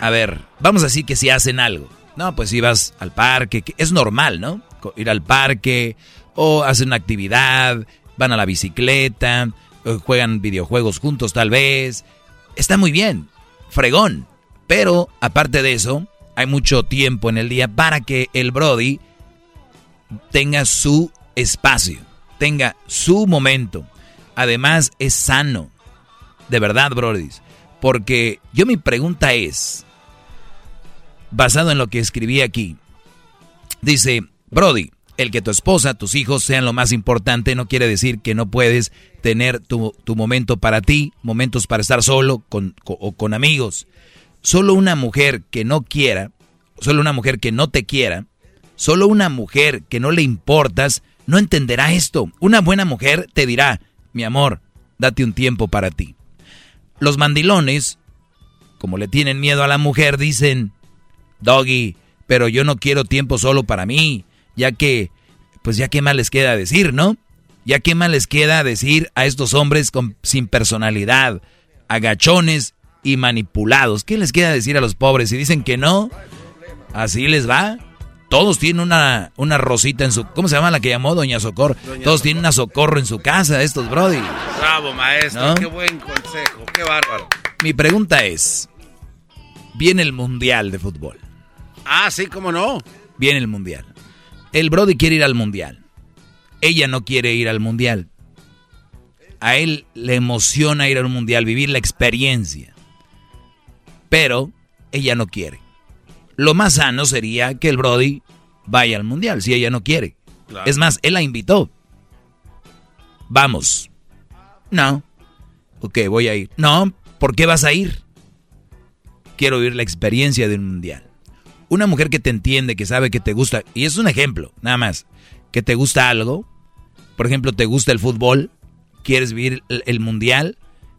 [SPEAKER 6] a ver, vamos a decir que si hacen algo. No, pues si vas al parque, que es normal, ¿no? Ir al parque o hacen una actividad, van a la bicicleta, juegan videojuegos juntos tal vez. Está muy bien, fregón. Pero aparte de eso, hay mucho tiempo en el día para que el Brody tenga su espacio, tenga su momento. Además, es sano. De verdad, Brody. Porque yo mi pregunta es, basado en lo que escribí aquí, dice, Brody, El que tu esposa, tus hijos sean lo más importante no quiere decir que no puedes tener tu, tu momento para ti, momentos para estar solo con, con- o con amigos. Solo una mujer que no quiera, solo una mujer que no te quiera, solo una mujer que no le importas, no entenderá esto. Una buena mujer te dirá, mi amor, date un tiempo para ti. Los mandilones, como le tienen miedo a la mujer, dicen, Doggy, pero yo no quiero tiempo solo para mí, ya que, pues ya qué más les queda decir, ¿no? Ya qué más les queda decir a estos hombres con, sin personalidad, agachones y manipulados. ¿Qué les queda decir a los pobres? Si dicen que no, así les va. Todos tienen una, una rosita en su... ¿Cómo se llama la que llamó Doña Socorro? Todos tienen una socorro en su casa, estos brody.
[SPEAKER 3] Bravo, maestro.
[SPEAKER 6] ¿No?
[SPEAKER 3] Qué buen consejo. Qué bárbaro.
[SPEAKER 6] Mi pregunta es, viene el Mundial de Fútbol.
[SPEAKER 3] Ah, sí, cómo no.
[SPEAKER 6] Viene el Mundial. El Brody quiere ir al Mundial. Ella no quiere ir al Mundial. A él le emociona ir al Mundial, vivir la experiencia. Pero ella no quiere. Lo más sano sería que el Brody vaya al Mundial, si ella no quiere.
[SPEAKER 3] Claro.
[SPEAKER 6] Es más, él la invitó. Vamos. No. Ok, voy a ir. No, ¿por qué vas a ir? Quiero vivir la experiencia de un mundial. Una mujer que te entiende, que sabe que te gusta, y es un ejemplo, nada más, que te gusta algo, por ejemplo, te gusta el fútbol, quieres vivir el, mundial,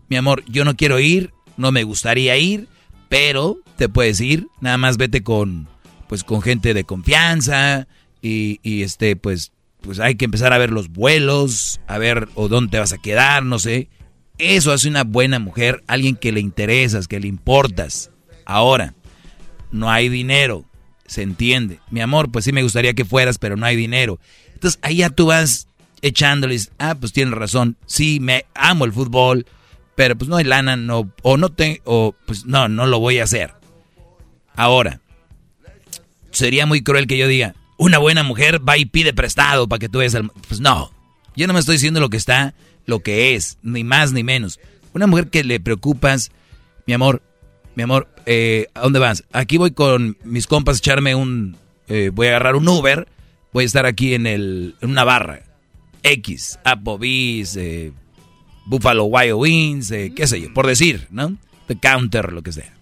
[SPEAKER 6] mi amor, yo no quiero ir, no me gustaría ir, pero te puedes ir, nada más vete con, pues con gente de confianza, y, y este, pues, pues hay que empezar a ver los vuelos, a ver o dónde te vas a quedar, no sé. Eso hace una buena mujer, alguien que le interesas, que le importas. Ahora, no hay dinero, se entiende. Mi amor, pues sí me gustaría que fueras, pero no hay dinero. Entonces ahí ya tú vas echándoles, ah, pues tienes razón, sí, me amo el fútbol, pero pues no hay lana, no, o no te, o pues no, no lo voy a hacer. Ahora, sería muy cruel que yo diga, una buena mujer va y pide prestado para que tú veas al... Pues no, yo no me estoy diciendo lo que está, lo que es, ni más ni menos. Una mujer que le preocupas, mi amor, mi amor, eh, ¿a dónde vas? Aquí voy con mis compas a echarme un... eh, voy a agarrar un Uber, voy a estar aquí en, el, en una barra. X, Applebee's, eh, Buffalo Wild Wings, qué sé yo, por decir, ¿no? The Counter, lo que sea.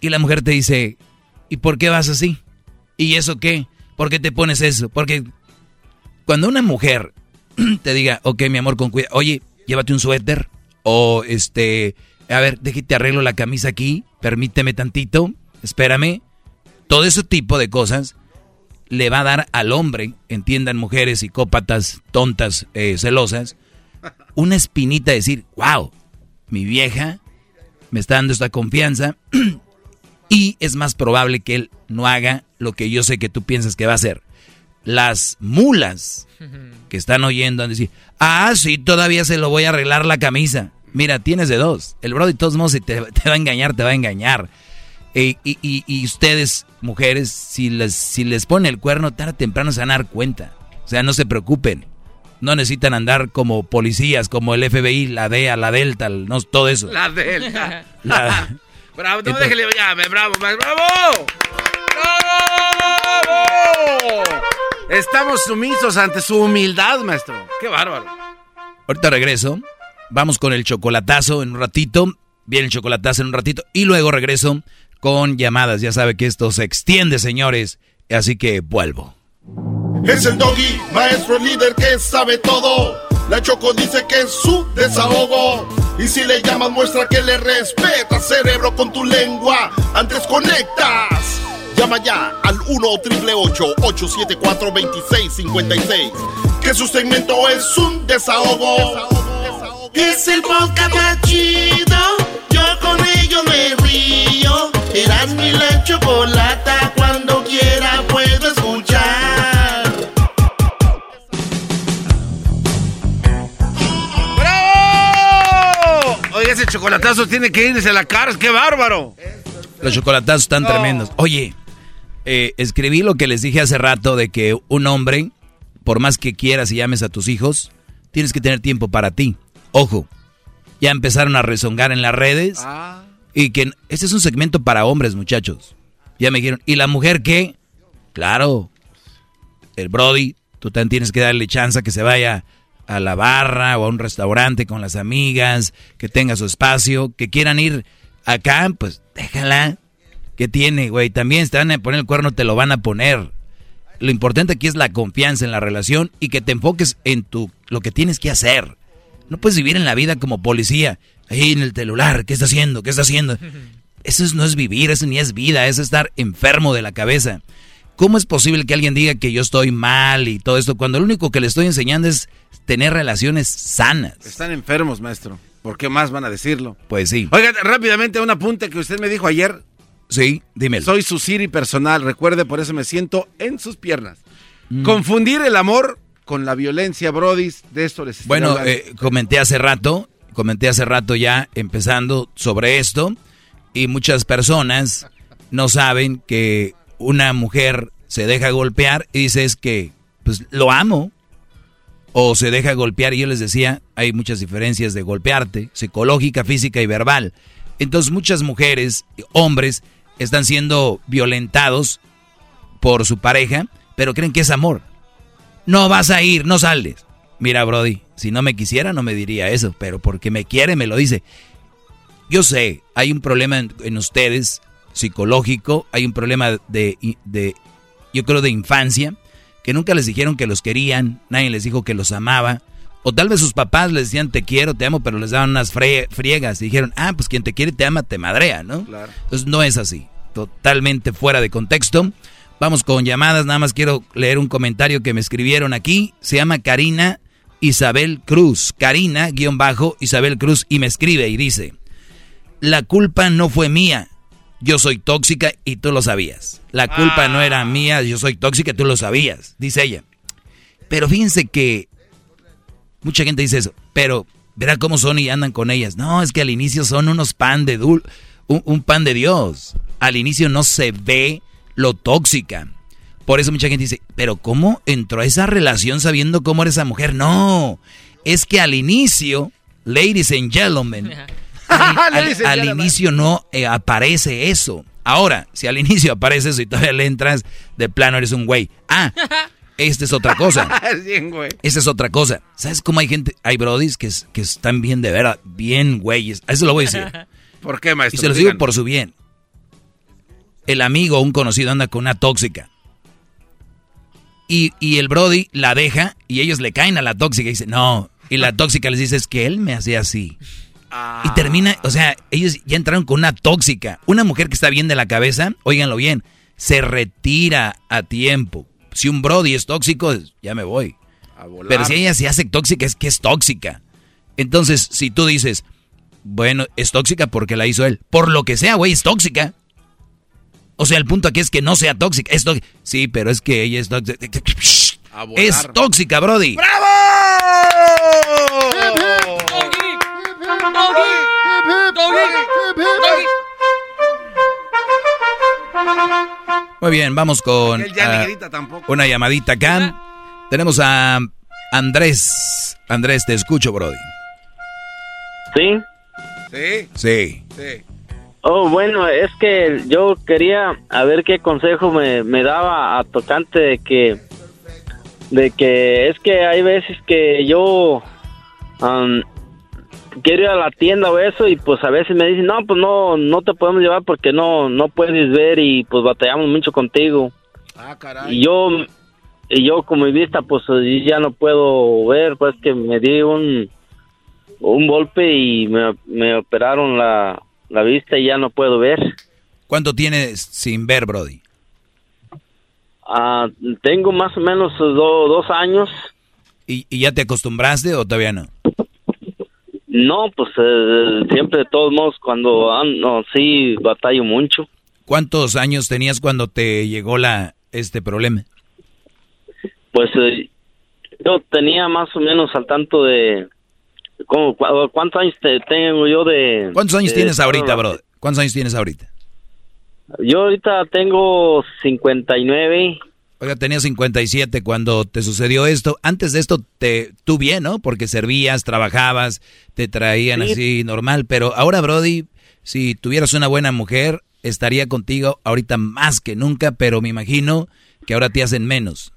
[SPEAKER 6] Y la mujer te dice, ¿y por qué vas así? ¿Y eso qué? ¿Por qué te pones eso? Porque cuando una mujer te diga, ok, mi amor, con cuidado, oye, llévate un suéter, o este, a ver, déjate arreglo la camisa aquí, permíteme tantito, espérame. Todo ese tipo de cosas le va a dar al hombre, entiendan mujeres psicópatas, tontas, eh, celosas, una espinita de decir, wow, mi vieja me está dando esta confianza y es más probable que él no haga lo que yo sé que tú piensas que va a hacer. Las mulas que están oyendo han de decir, ah, sí, todavía se lo voy a arreglar la camisa. Mira, tienes de dos. El bro de todos modos, si te, te va a engañar, te va a engañar. Eh, y, y- y ustedes, mujeres, si les, si les pone el cuerno, tarde o temprano se van a dar cuenta. O sea, no se preocupen. No necesitan andar como policías, como el FBI, la DEA, la Delta, no, todo eso.
[SPEAKER 3] La delta.
[SPEAKER 6] La-
[SPEAKER 3] bravo, no
[SPEAKER 6] Entonces-
[SPEAKER 3] déjele ya, me- bravo, bravo. ¡Bravo! Estamos sumisos ante su humildad, maestro. Qué bárbaro.
[SPEAKER 6] Ahorita regreso. Vamos con el chocolatazo en un ratito. Viene el chocolatazo en un ratito. Y luego regreso con llamadas. Ya sabe que esto se extiende, señores. Así que vuelvo.
[SPEAKER 1] Es el doggy, maestro líder que sabe todo. La Choco dice que es su desahogo. Y si le llamas, muestra que le respeta, cerebro, con tu lengua. Antes conectas. Llama ya al 1-888-874-2656. Que su segmento es un desahogo. Es el podcast más chido. Yo con ello me río. Eras mi la chocolata. Cuando quiera puedo escuchar.
[SPEAKER 3] ¡Bravo! Oye, ese chocolatazo tiene que irse a la cárcel. ¡Qué bárbaro!
[SPEAKER 6] Los chocolatazos están tremendos. Oye, eh, escribí lo que les dije hace rato de que un hombre, por más que quieras y llames a tus hijos, tienes que tener tiempo para ti. Ojo, ya empezaron a rezongar en las redes y que este es un segmento para hombres, muchachos. Ya me dijeron, ¿y la mujer qué? Claro, el Brody, tú también tienes que darle chance a que se vaya a la barra o a un restaurante con las amigas, que tenga su espacio, que quieran ir acá, pues déjala. ¿Qué tiene, güey? También te van a poner el cuerno, te lo van a poner. Lo importante aquí es la confianza en la relación y que te enfoques en tu, lo que tienes que hacer. No puedes vivir en la vida como policía, ahí en el celular, ¿qué está haciendo? ¿Qué está haciendo? Eso no es vivir, eso ni es vida, es estar enfermo de la cabeza. ¿Cómo es posible que alguien diga que yo estoy mal y todo esto cuando lo único que le estoy enseñando es tener relaciones sanas?
[SPEAKER 3] Están enfermos, maestro. ¿Por qué más van a decirlo?
[SPEAKER 6] Pues sí.
[SPEAKER 3] Oiga, rápidamente un apunte que usted me dijo ayer.
[SPEAKER 6] Sí, dímelo.
[SPEAKER 3] Soy su Siri personal, recuerde, por eso me siento en sus piernas. Mm. Confundir el amor con la violencia, Brody, de esto les estoy
[SPEAKER 6] Bueno, eh, comenté hace rato, comenté hace rato ya empezando sobre esto y muchas personas no saben que una mujer se deja golpear y dice es que pues lo amo o se deja golpear y yo les decía, hay muchas diferencias de golpearte, psicológica, física y verbal. Entonces muchas mujeres, hombres están siendo violentados por su pareja, pero creen que es amor. No vas a ir, no sales. Mira, Brody, si no me quisiera no me diría eso, pero porque me quiere me lo dice. Yo sé, hay un problema en, ustedes psicológico, hay un problema de, de, yo creo, de infancia, que nunca les dijeron que los querían, nadie les dijo que los amaba. O tal vez sus papás les decían te quiero, te amo, pero les daban unas friegas y dijeron, ah, pues quien te quiere te ama, te madrea, ¿no? Claro. Entonces no es así, totalmente fuera de contexto. Vamos con llamadas, nada más quiero leer un comentario que me escribieron aquí. Se llama Karina Isabel Cruz. Karina, guion bajo, Isabel Cruz, y me escribe y dice, la culpa no fue mía, yo soy tóxica y tú lo sabías. La culpa no era mía, yo soy tóxica y tú lo sabías, dice ella. Pero fíjense que Mucha gente dice eso, pero verá cómo son y andan con ellas. No, es que al inicio son unos pan de dul, un, pan de Dios. Al inicio no se ve lo tóxica. Por eso mucha gente dice, pero ¿cómo entró a esa relación sabiendo cómo era esa mujer? No, es que al inicio, ladies and gentlemen, al, inicio no eh, aparece eso. Ahora, si al inicio aparece eso y todavía le entras, de plano eres un güey. Ah, esta es otra cosa. Esta es otra cosa. ¿Sabes cómo hay gente, hay brodis que, que están bien de veras, bien güeyes? A eso lo voy a decir.
[SPEAKER 3] ¿Por qué, maestro?
[SPEAKER 6] Y se los digo por su bien. El amigo un conocido anda con una tóxica. Y, y, el brody la deja y ellos le caen a la tóxica y dicen, no. Y la tóxica les dice, es que él me hacía así. Y termina, o sea, ellos ya entraron con una tóxica. Una mujer que está bien de la cabeza, óiganlo bien, se retira a tiempo si un Brody es tóxico, ya me voy. Pero si ella se hace tóxica, es que es tóxica. Entonces, si tú dices, bueno, es tóxica porque la hizo él. Por lo que sea, güey, es tóxica. O sea, el punto aquí es que no sea tóxica. Es Sí, pero es que ella es tóxica. Es tóxica, Brody.
[SPEAKER 3] ¡Bravo!
[SPEAKER 6] Muy bien, vamos con ah, una llamadita acá. Tenemos a Andrés. Andrés, te escucho, Brody.
[SPEAKER 30] ¿Sí?
[SPEAKER 3] Sí.
[SPEAKER 6] Sí.
[SPEAKER 30] Sí. Oh, bueno, es que yo quería a ver qué consejo me, me daba a tocante de que de que es que hay veces que yo quiero ir a la tienda o eso y pues a veces me dicen, no, pues no, no te podemos llevar porque no, no puedes ver y pues batallamos mucho contigo.
[SPEAKER 3] Ah, caray.
[SPEAKER 30] Y yo, y yo con mi vista pues ya no puedo ver, pues que me di un, un golpe y me, me operaron la, la vista y ya no puedo ver.
[SPEAKER 6] ¿Cuánto tienes sin ver, Brody?
[SPEAKER 30] Ah, tengo más o menos dos años.
[SPEAKER 6] ¿Y, ¿Y ya te acostumbraste o todavía no?
[SPEAKER 30] No, pues eh, siempre de todos modos cuando ando sí batallo mucho.
[SPEAKER 6] ¿Cuántos años tenías cuando te llegó la este problema?
[SPEAKER 30] Pues eh, yo tenía más o menos al tanto de ¿cómo, ¿cuántos años tengo yo de
[SPEAKER 6] ¿Cuántos años tienes ahorita, bro? ¿Cuántos años tienes ahorita?
[SPEAKER 30] Yo ahorita tengo 59.
[SPEAKER 6] Oiga, tenía 57 cuando te sucedió esto. Antes de esto, te, tú bien, ¿no? Porque servías, trabajabas, te traían así normal. Pero ahora, Brody, si tuvieras una buena mujer, estaría contigo ahorita más que nunca, pero me imagino que ahora te hacen menos.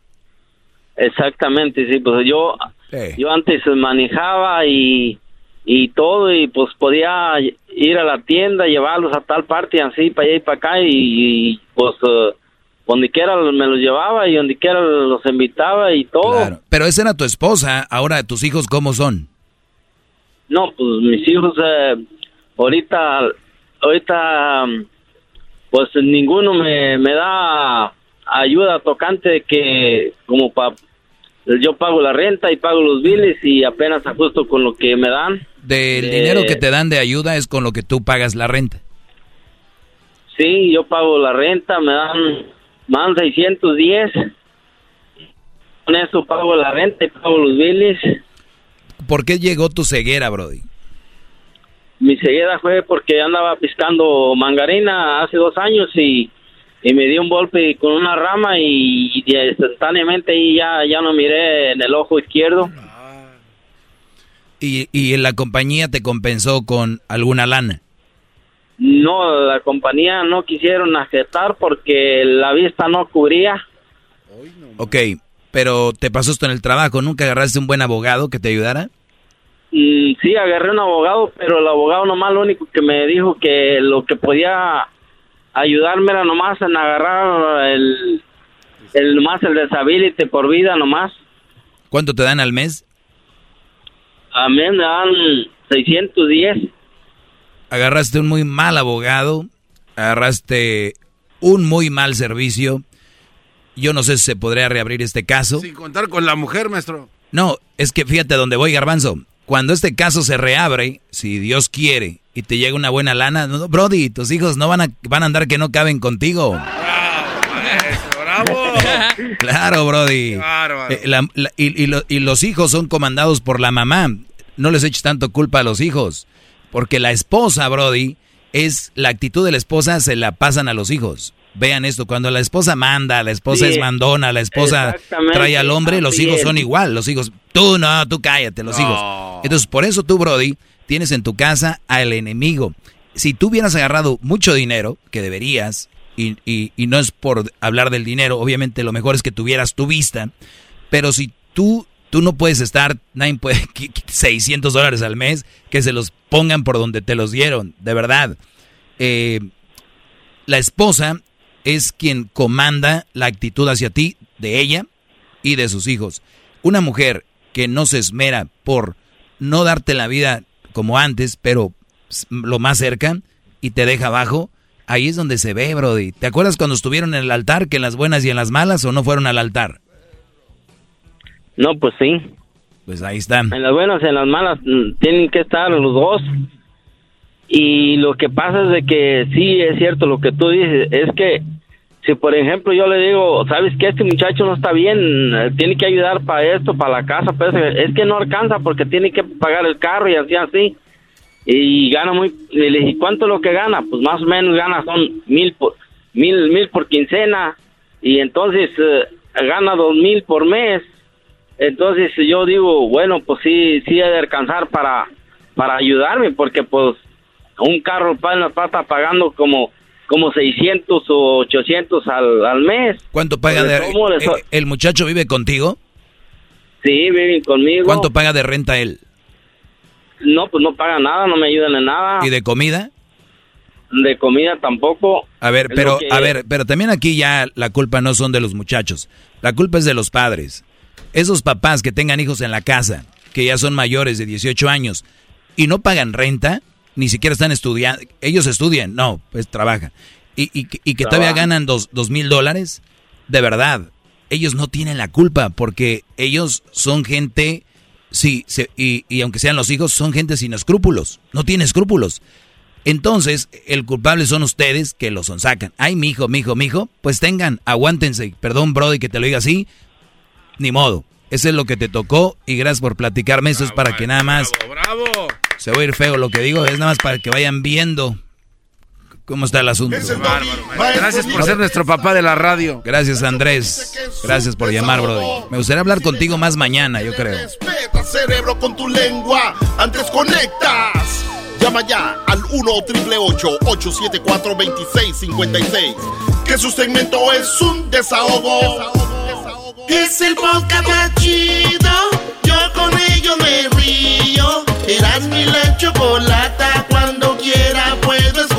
[SPEAKER 30] Exactamente, sí, pues yo, yo antes manejaba y, y todo y pues podía ir a la tienda, llevarlos a tal parte, así, para allá y para acá y, y, pues eh, donde quiera me los llevaba y donde quiera los invitaba y todo.
[SPEAKER 6] Claro. Pero esa era tu esposa, ahora tus hijos cómo son?
[SPEAKER 30] No, pues mis hijos eh, ahorita, ahorita, pues ninguno me, me da ayuda tocante que como para yo pago la renta y pago los biles y apenas ajusto con lo que me dan.
[SPEAKER 6] Del
[SPEAKER 30] Eh,
[SPEAKER 6] dinero que te dan de ayuda es con lo que tú pagas la renta.
[SPEAKER 30] Sí, yo pago la renta, me dan, dan 610. Con eso pago la renta y pago los biles.
[SPEAKER 6] ¿Por qué llegó tu ceguera, Brody?
[SPEAKER 30] Mi ceguera fue porque andaba piscando mangarina hace dos años y, y me dio un golpe con una rama y, y instantáneamente ahí ya, ya no miré en el ojo izquierdo.
[SPEAKER 6] ¿Y, y la compañía te compensó con alguna lana?
[SPEAKER 30] No, la compañía no quisieron aceptar porque la vista no cubría.
[SPEAKER 6] Ok, pero te pasó esto en el trabajo, ¿nunca agarraste un buen abogado que te ayudara?
[SPEAKER 30] Mm, sí, agarré un abogado, pero el abogado nomás lo único que me dijo que lo que podía ayudarme era nomás en agarrar el, el nomás el disability por vida nomás.
[SPEAKER 6] ¿Cuánto te dan al mes?
[SPEAKER 30] A mí me dan 610.
[SPEAKER 6] Agarraste un muy mal abogado, agarraste un muy mal servicio. Yo no sé si se podría reabrir este caso.
[SPEAKER 3] Sin contar con la mujer, maestro.
[SPEAKER 6] No, es que fíjate dónde voy, Garbanzo. Cuando este caso se reabre, si Dios quiere, y te llega una buena lana, no, Brody, tus hijos no van a, van a andar que no caben contigo.
[SPEAKER 3] ¡Bravo!
[SPEAKER 6] Claro, Brody. Eh, la- la- y, y lo- y los hijos son comandados por la mamá. No les eches tanto culpa a los hijos. Porque la esposa, Brody, es la actitud de la esposa se la pasan a los hijos. Vean esto, cuando la esposa manda, la esposa
[SPEAKER 30] Sí,
[SPEAKER 6] es mandona, la esposa trae al hombre, los hijos son igual, los hijos, tú no, tú cállate, los
[SPEAKER 3] No.
[SPEAKER 6] hijos. Entonces, por eso tú, Brody, tienes en tu casa al enemigo. Si tú hubieras agarrado mucho dinero, que deberías, y, y- y no es por hablar del dinero, obviamente lo mejor es que tuvieras tu vista, pero si tú, tú no puedes estar, nadie puede, 600 dólares al mes, que se los pongan por donde te los dieron, de verdad. Eh, la esposa es quien comanda la actitud hacia ti, de ella y de sus hijos. Una mujer que no se esmera por no darte la vida como antes, pero lo más cerca, y te deja abajo, ahí es donde se ve, Brody. ¿Te acuerdas cuando estuvieron en el altar, que en las buenas y en las malas, o no fueron al altar?
[SPEAKER 30] No, pues sí.
[SPEAKER 6] Pues ahí están.
[SPEAKER 30] En las buenas y en las malas mm, tienen que estar los dos. Y lo que pasa es de que sí es cierto lo que tú dices, es que si por ejemplo yo le digo, sabes que este muchacho no está bien, tiene que ayudar para esto, para la casa, pues es que no alcanza porque tiene que pagar el carro y así así. Y gana muy, y le dije, ¿cuánto es lo que gana? Pues más o menos gana son mil por, mil, mil por quincena y entonces eh, gana dos mil por mes. Entonces yo digo, bueno, pues sí, sí ha de alcanzar para, para ayudarme, porque pues un carro padre nos está pagando como, como 600 o 800 al, al mes.
[SPEAKER 6] ¿Cuánto paga
[SPEAKER 30] Pues,
[SPEAKER 6] de...
[SPEAKER 30] ¿cómo le
[SPEAKER 6] eh, ¿El muchacho vive contigo?
[SPEAKER 30] Sí, viven conmigo.
[SPEAKER 6] ¿Cuánto paga de renta él?
[SPEAKER 30] No, pues no paga nada, no me ayudan en nada.
[SPEAKER 6] ¿Y de comida?
[SPEAKER 30] De comida tampoco.
[SPEAKER 6] A ver, pero,
[SPEAKER 30] que-
[SPEAKER 6] a ver, pero también aquí ya la culpa no son de los muchachos. La culpa es de los padres. Esos papás que tengan hijos en la casa, que ya son mayores de 18 años y no pagan renta, ni siquiera están estudiando. Ellos estudian, no, pues trabajan. Y, y, y que todavía ganan dos, dos mil dólares, de verdad, ellos no tienen la culpa porque ellos son gente, sí, se- y, y aunque sean los hijos, son gente sin escrúpulos, no tienen escrúpulos. Entonces, el culpable son ustedes que los sonsacan. Ay, mijo, mijo, mijo, pues tengan, aguántense. Perdón, Brody, que te lo diga así. Ni modo. Eso es lo que te tocó y gracias por platicarme. Eso es para que nada más...
[SPEAKER 3] ¡Bravo!
[SPEAKER 6] Se va a ir feo lo que digo, es nada más para que vayan viendo cómo está el asunto.
[SPEAKER 3] Gracias por ser nuestro papá de la radio.
[SPEAKER 6] Gracias, Andrés. Gracias por llamar, Brody. Me gustaría hablar contigo más mañana, yo creo.
[SPEAKER 1] Respeta, cerebro, con tu lengua. Antes conectas. Llama ya al 1-888-874-2656. Que su segmento es un desahogo. desahogo, desahogo.
[SPEAKER 9] Es el podcast más chido. Yo con ello me río. Eras mi la chocolata. Cuando quiera puedo escuchar.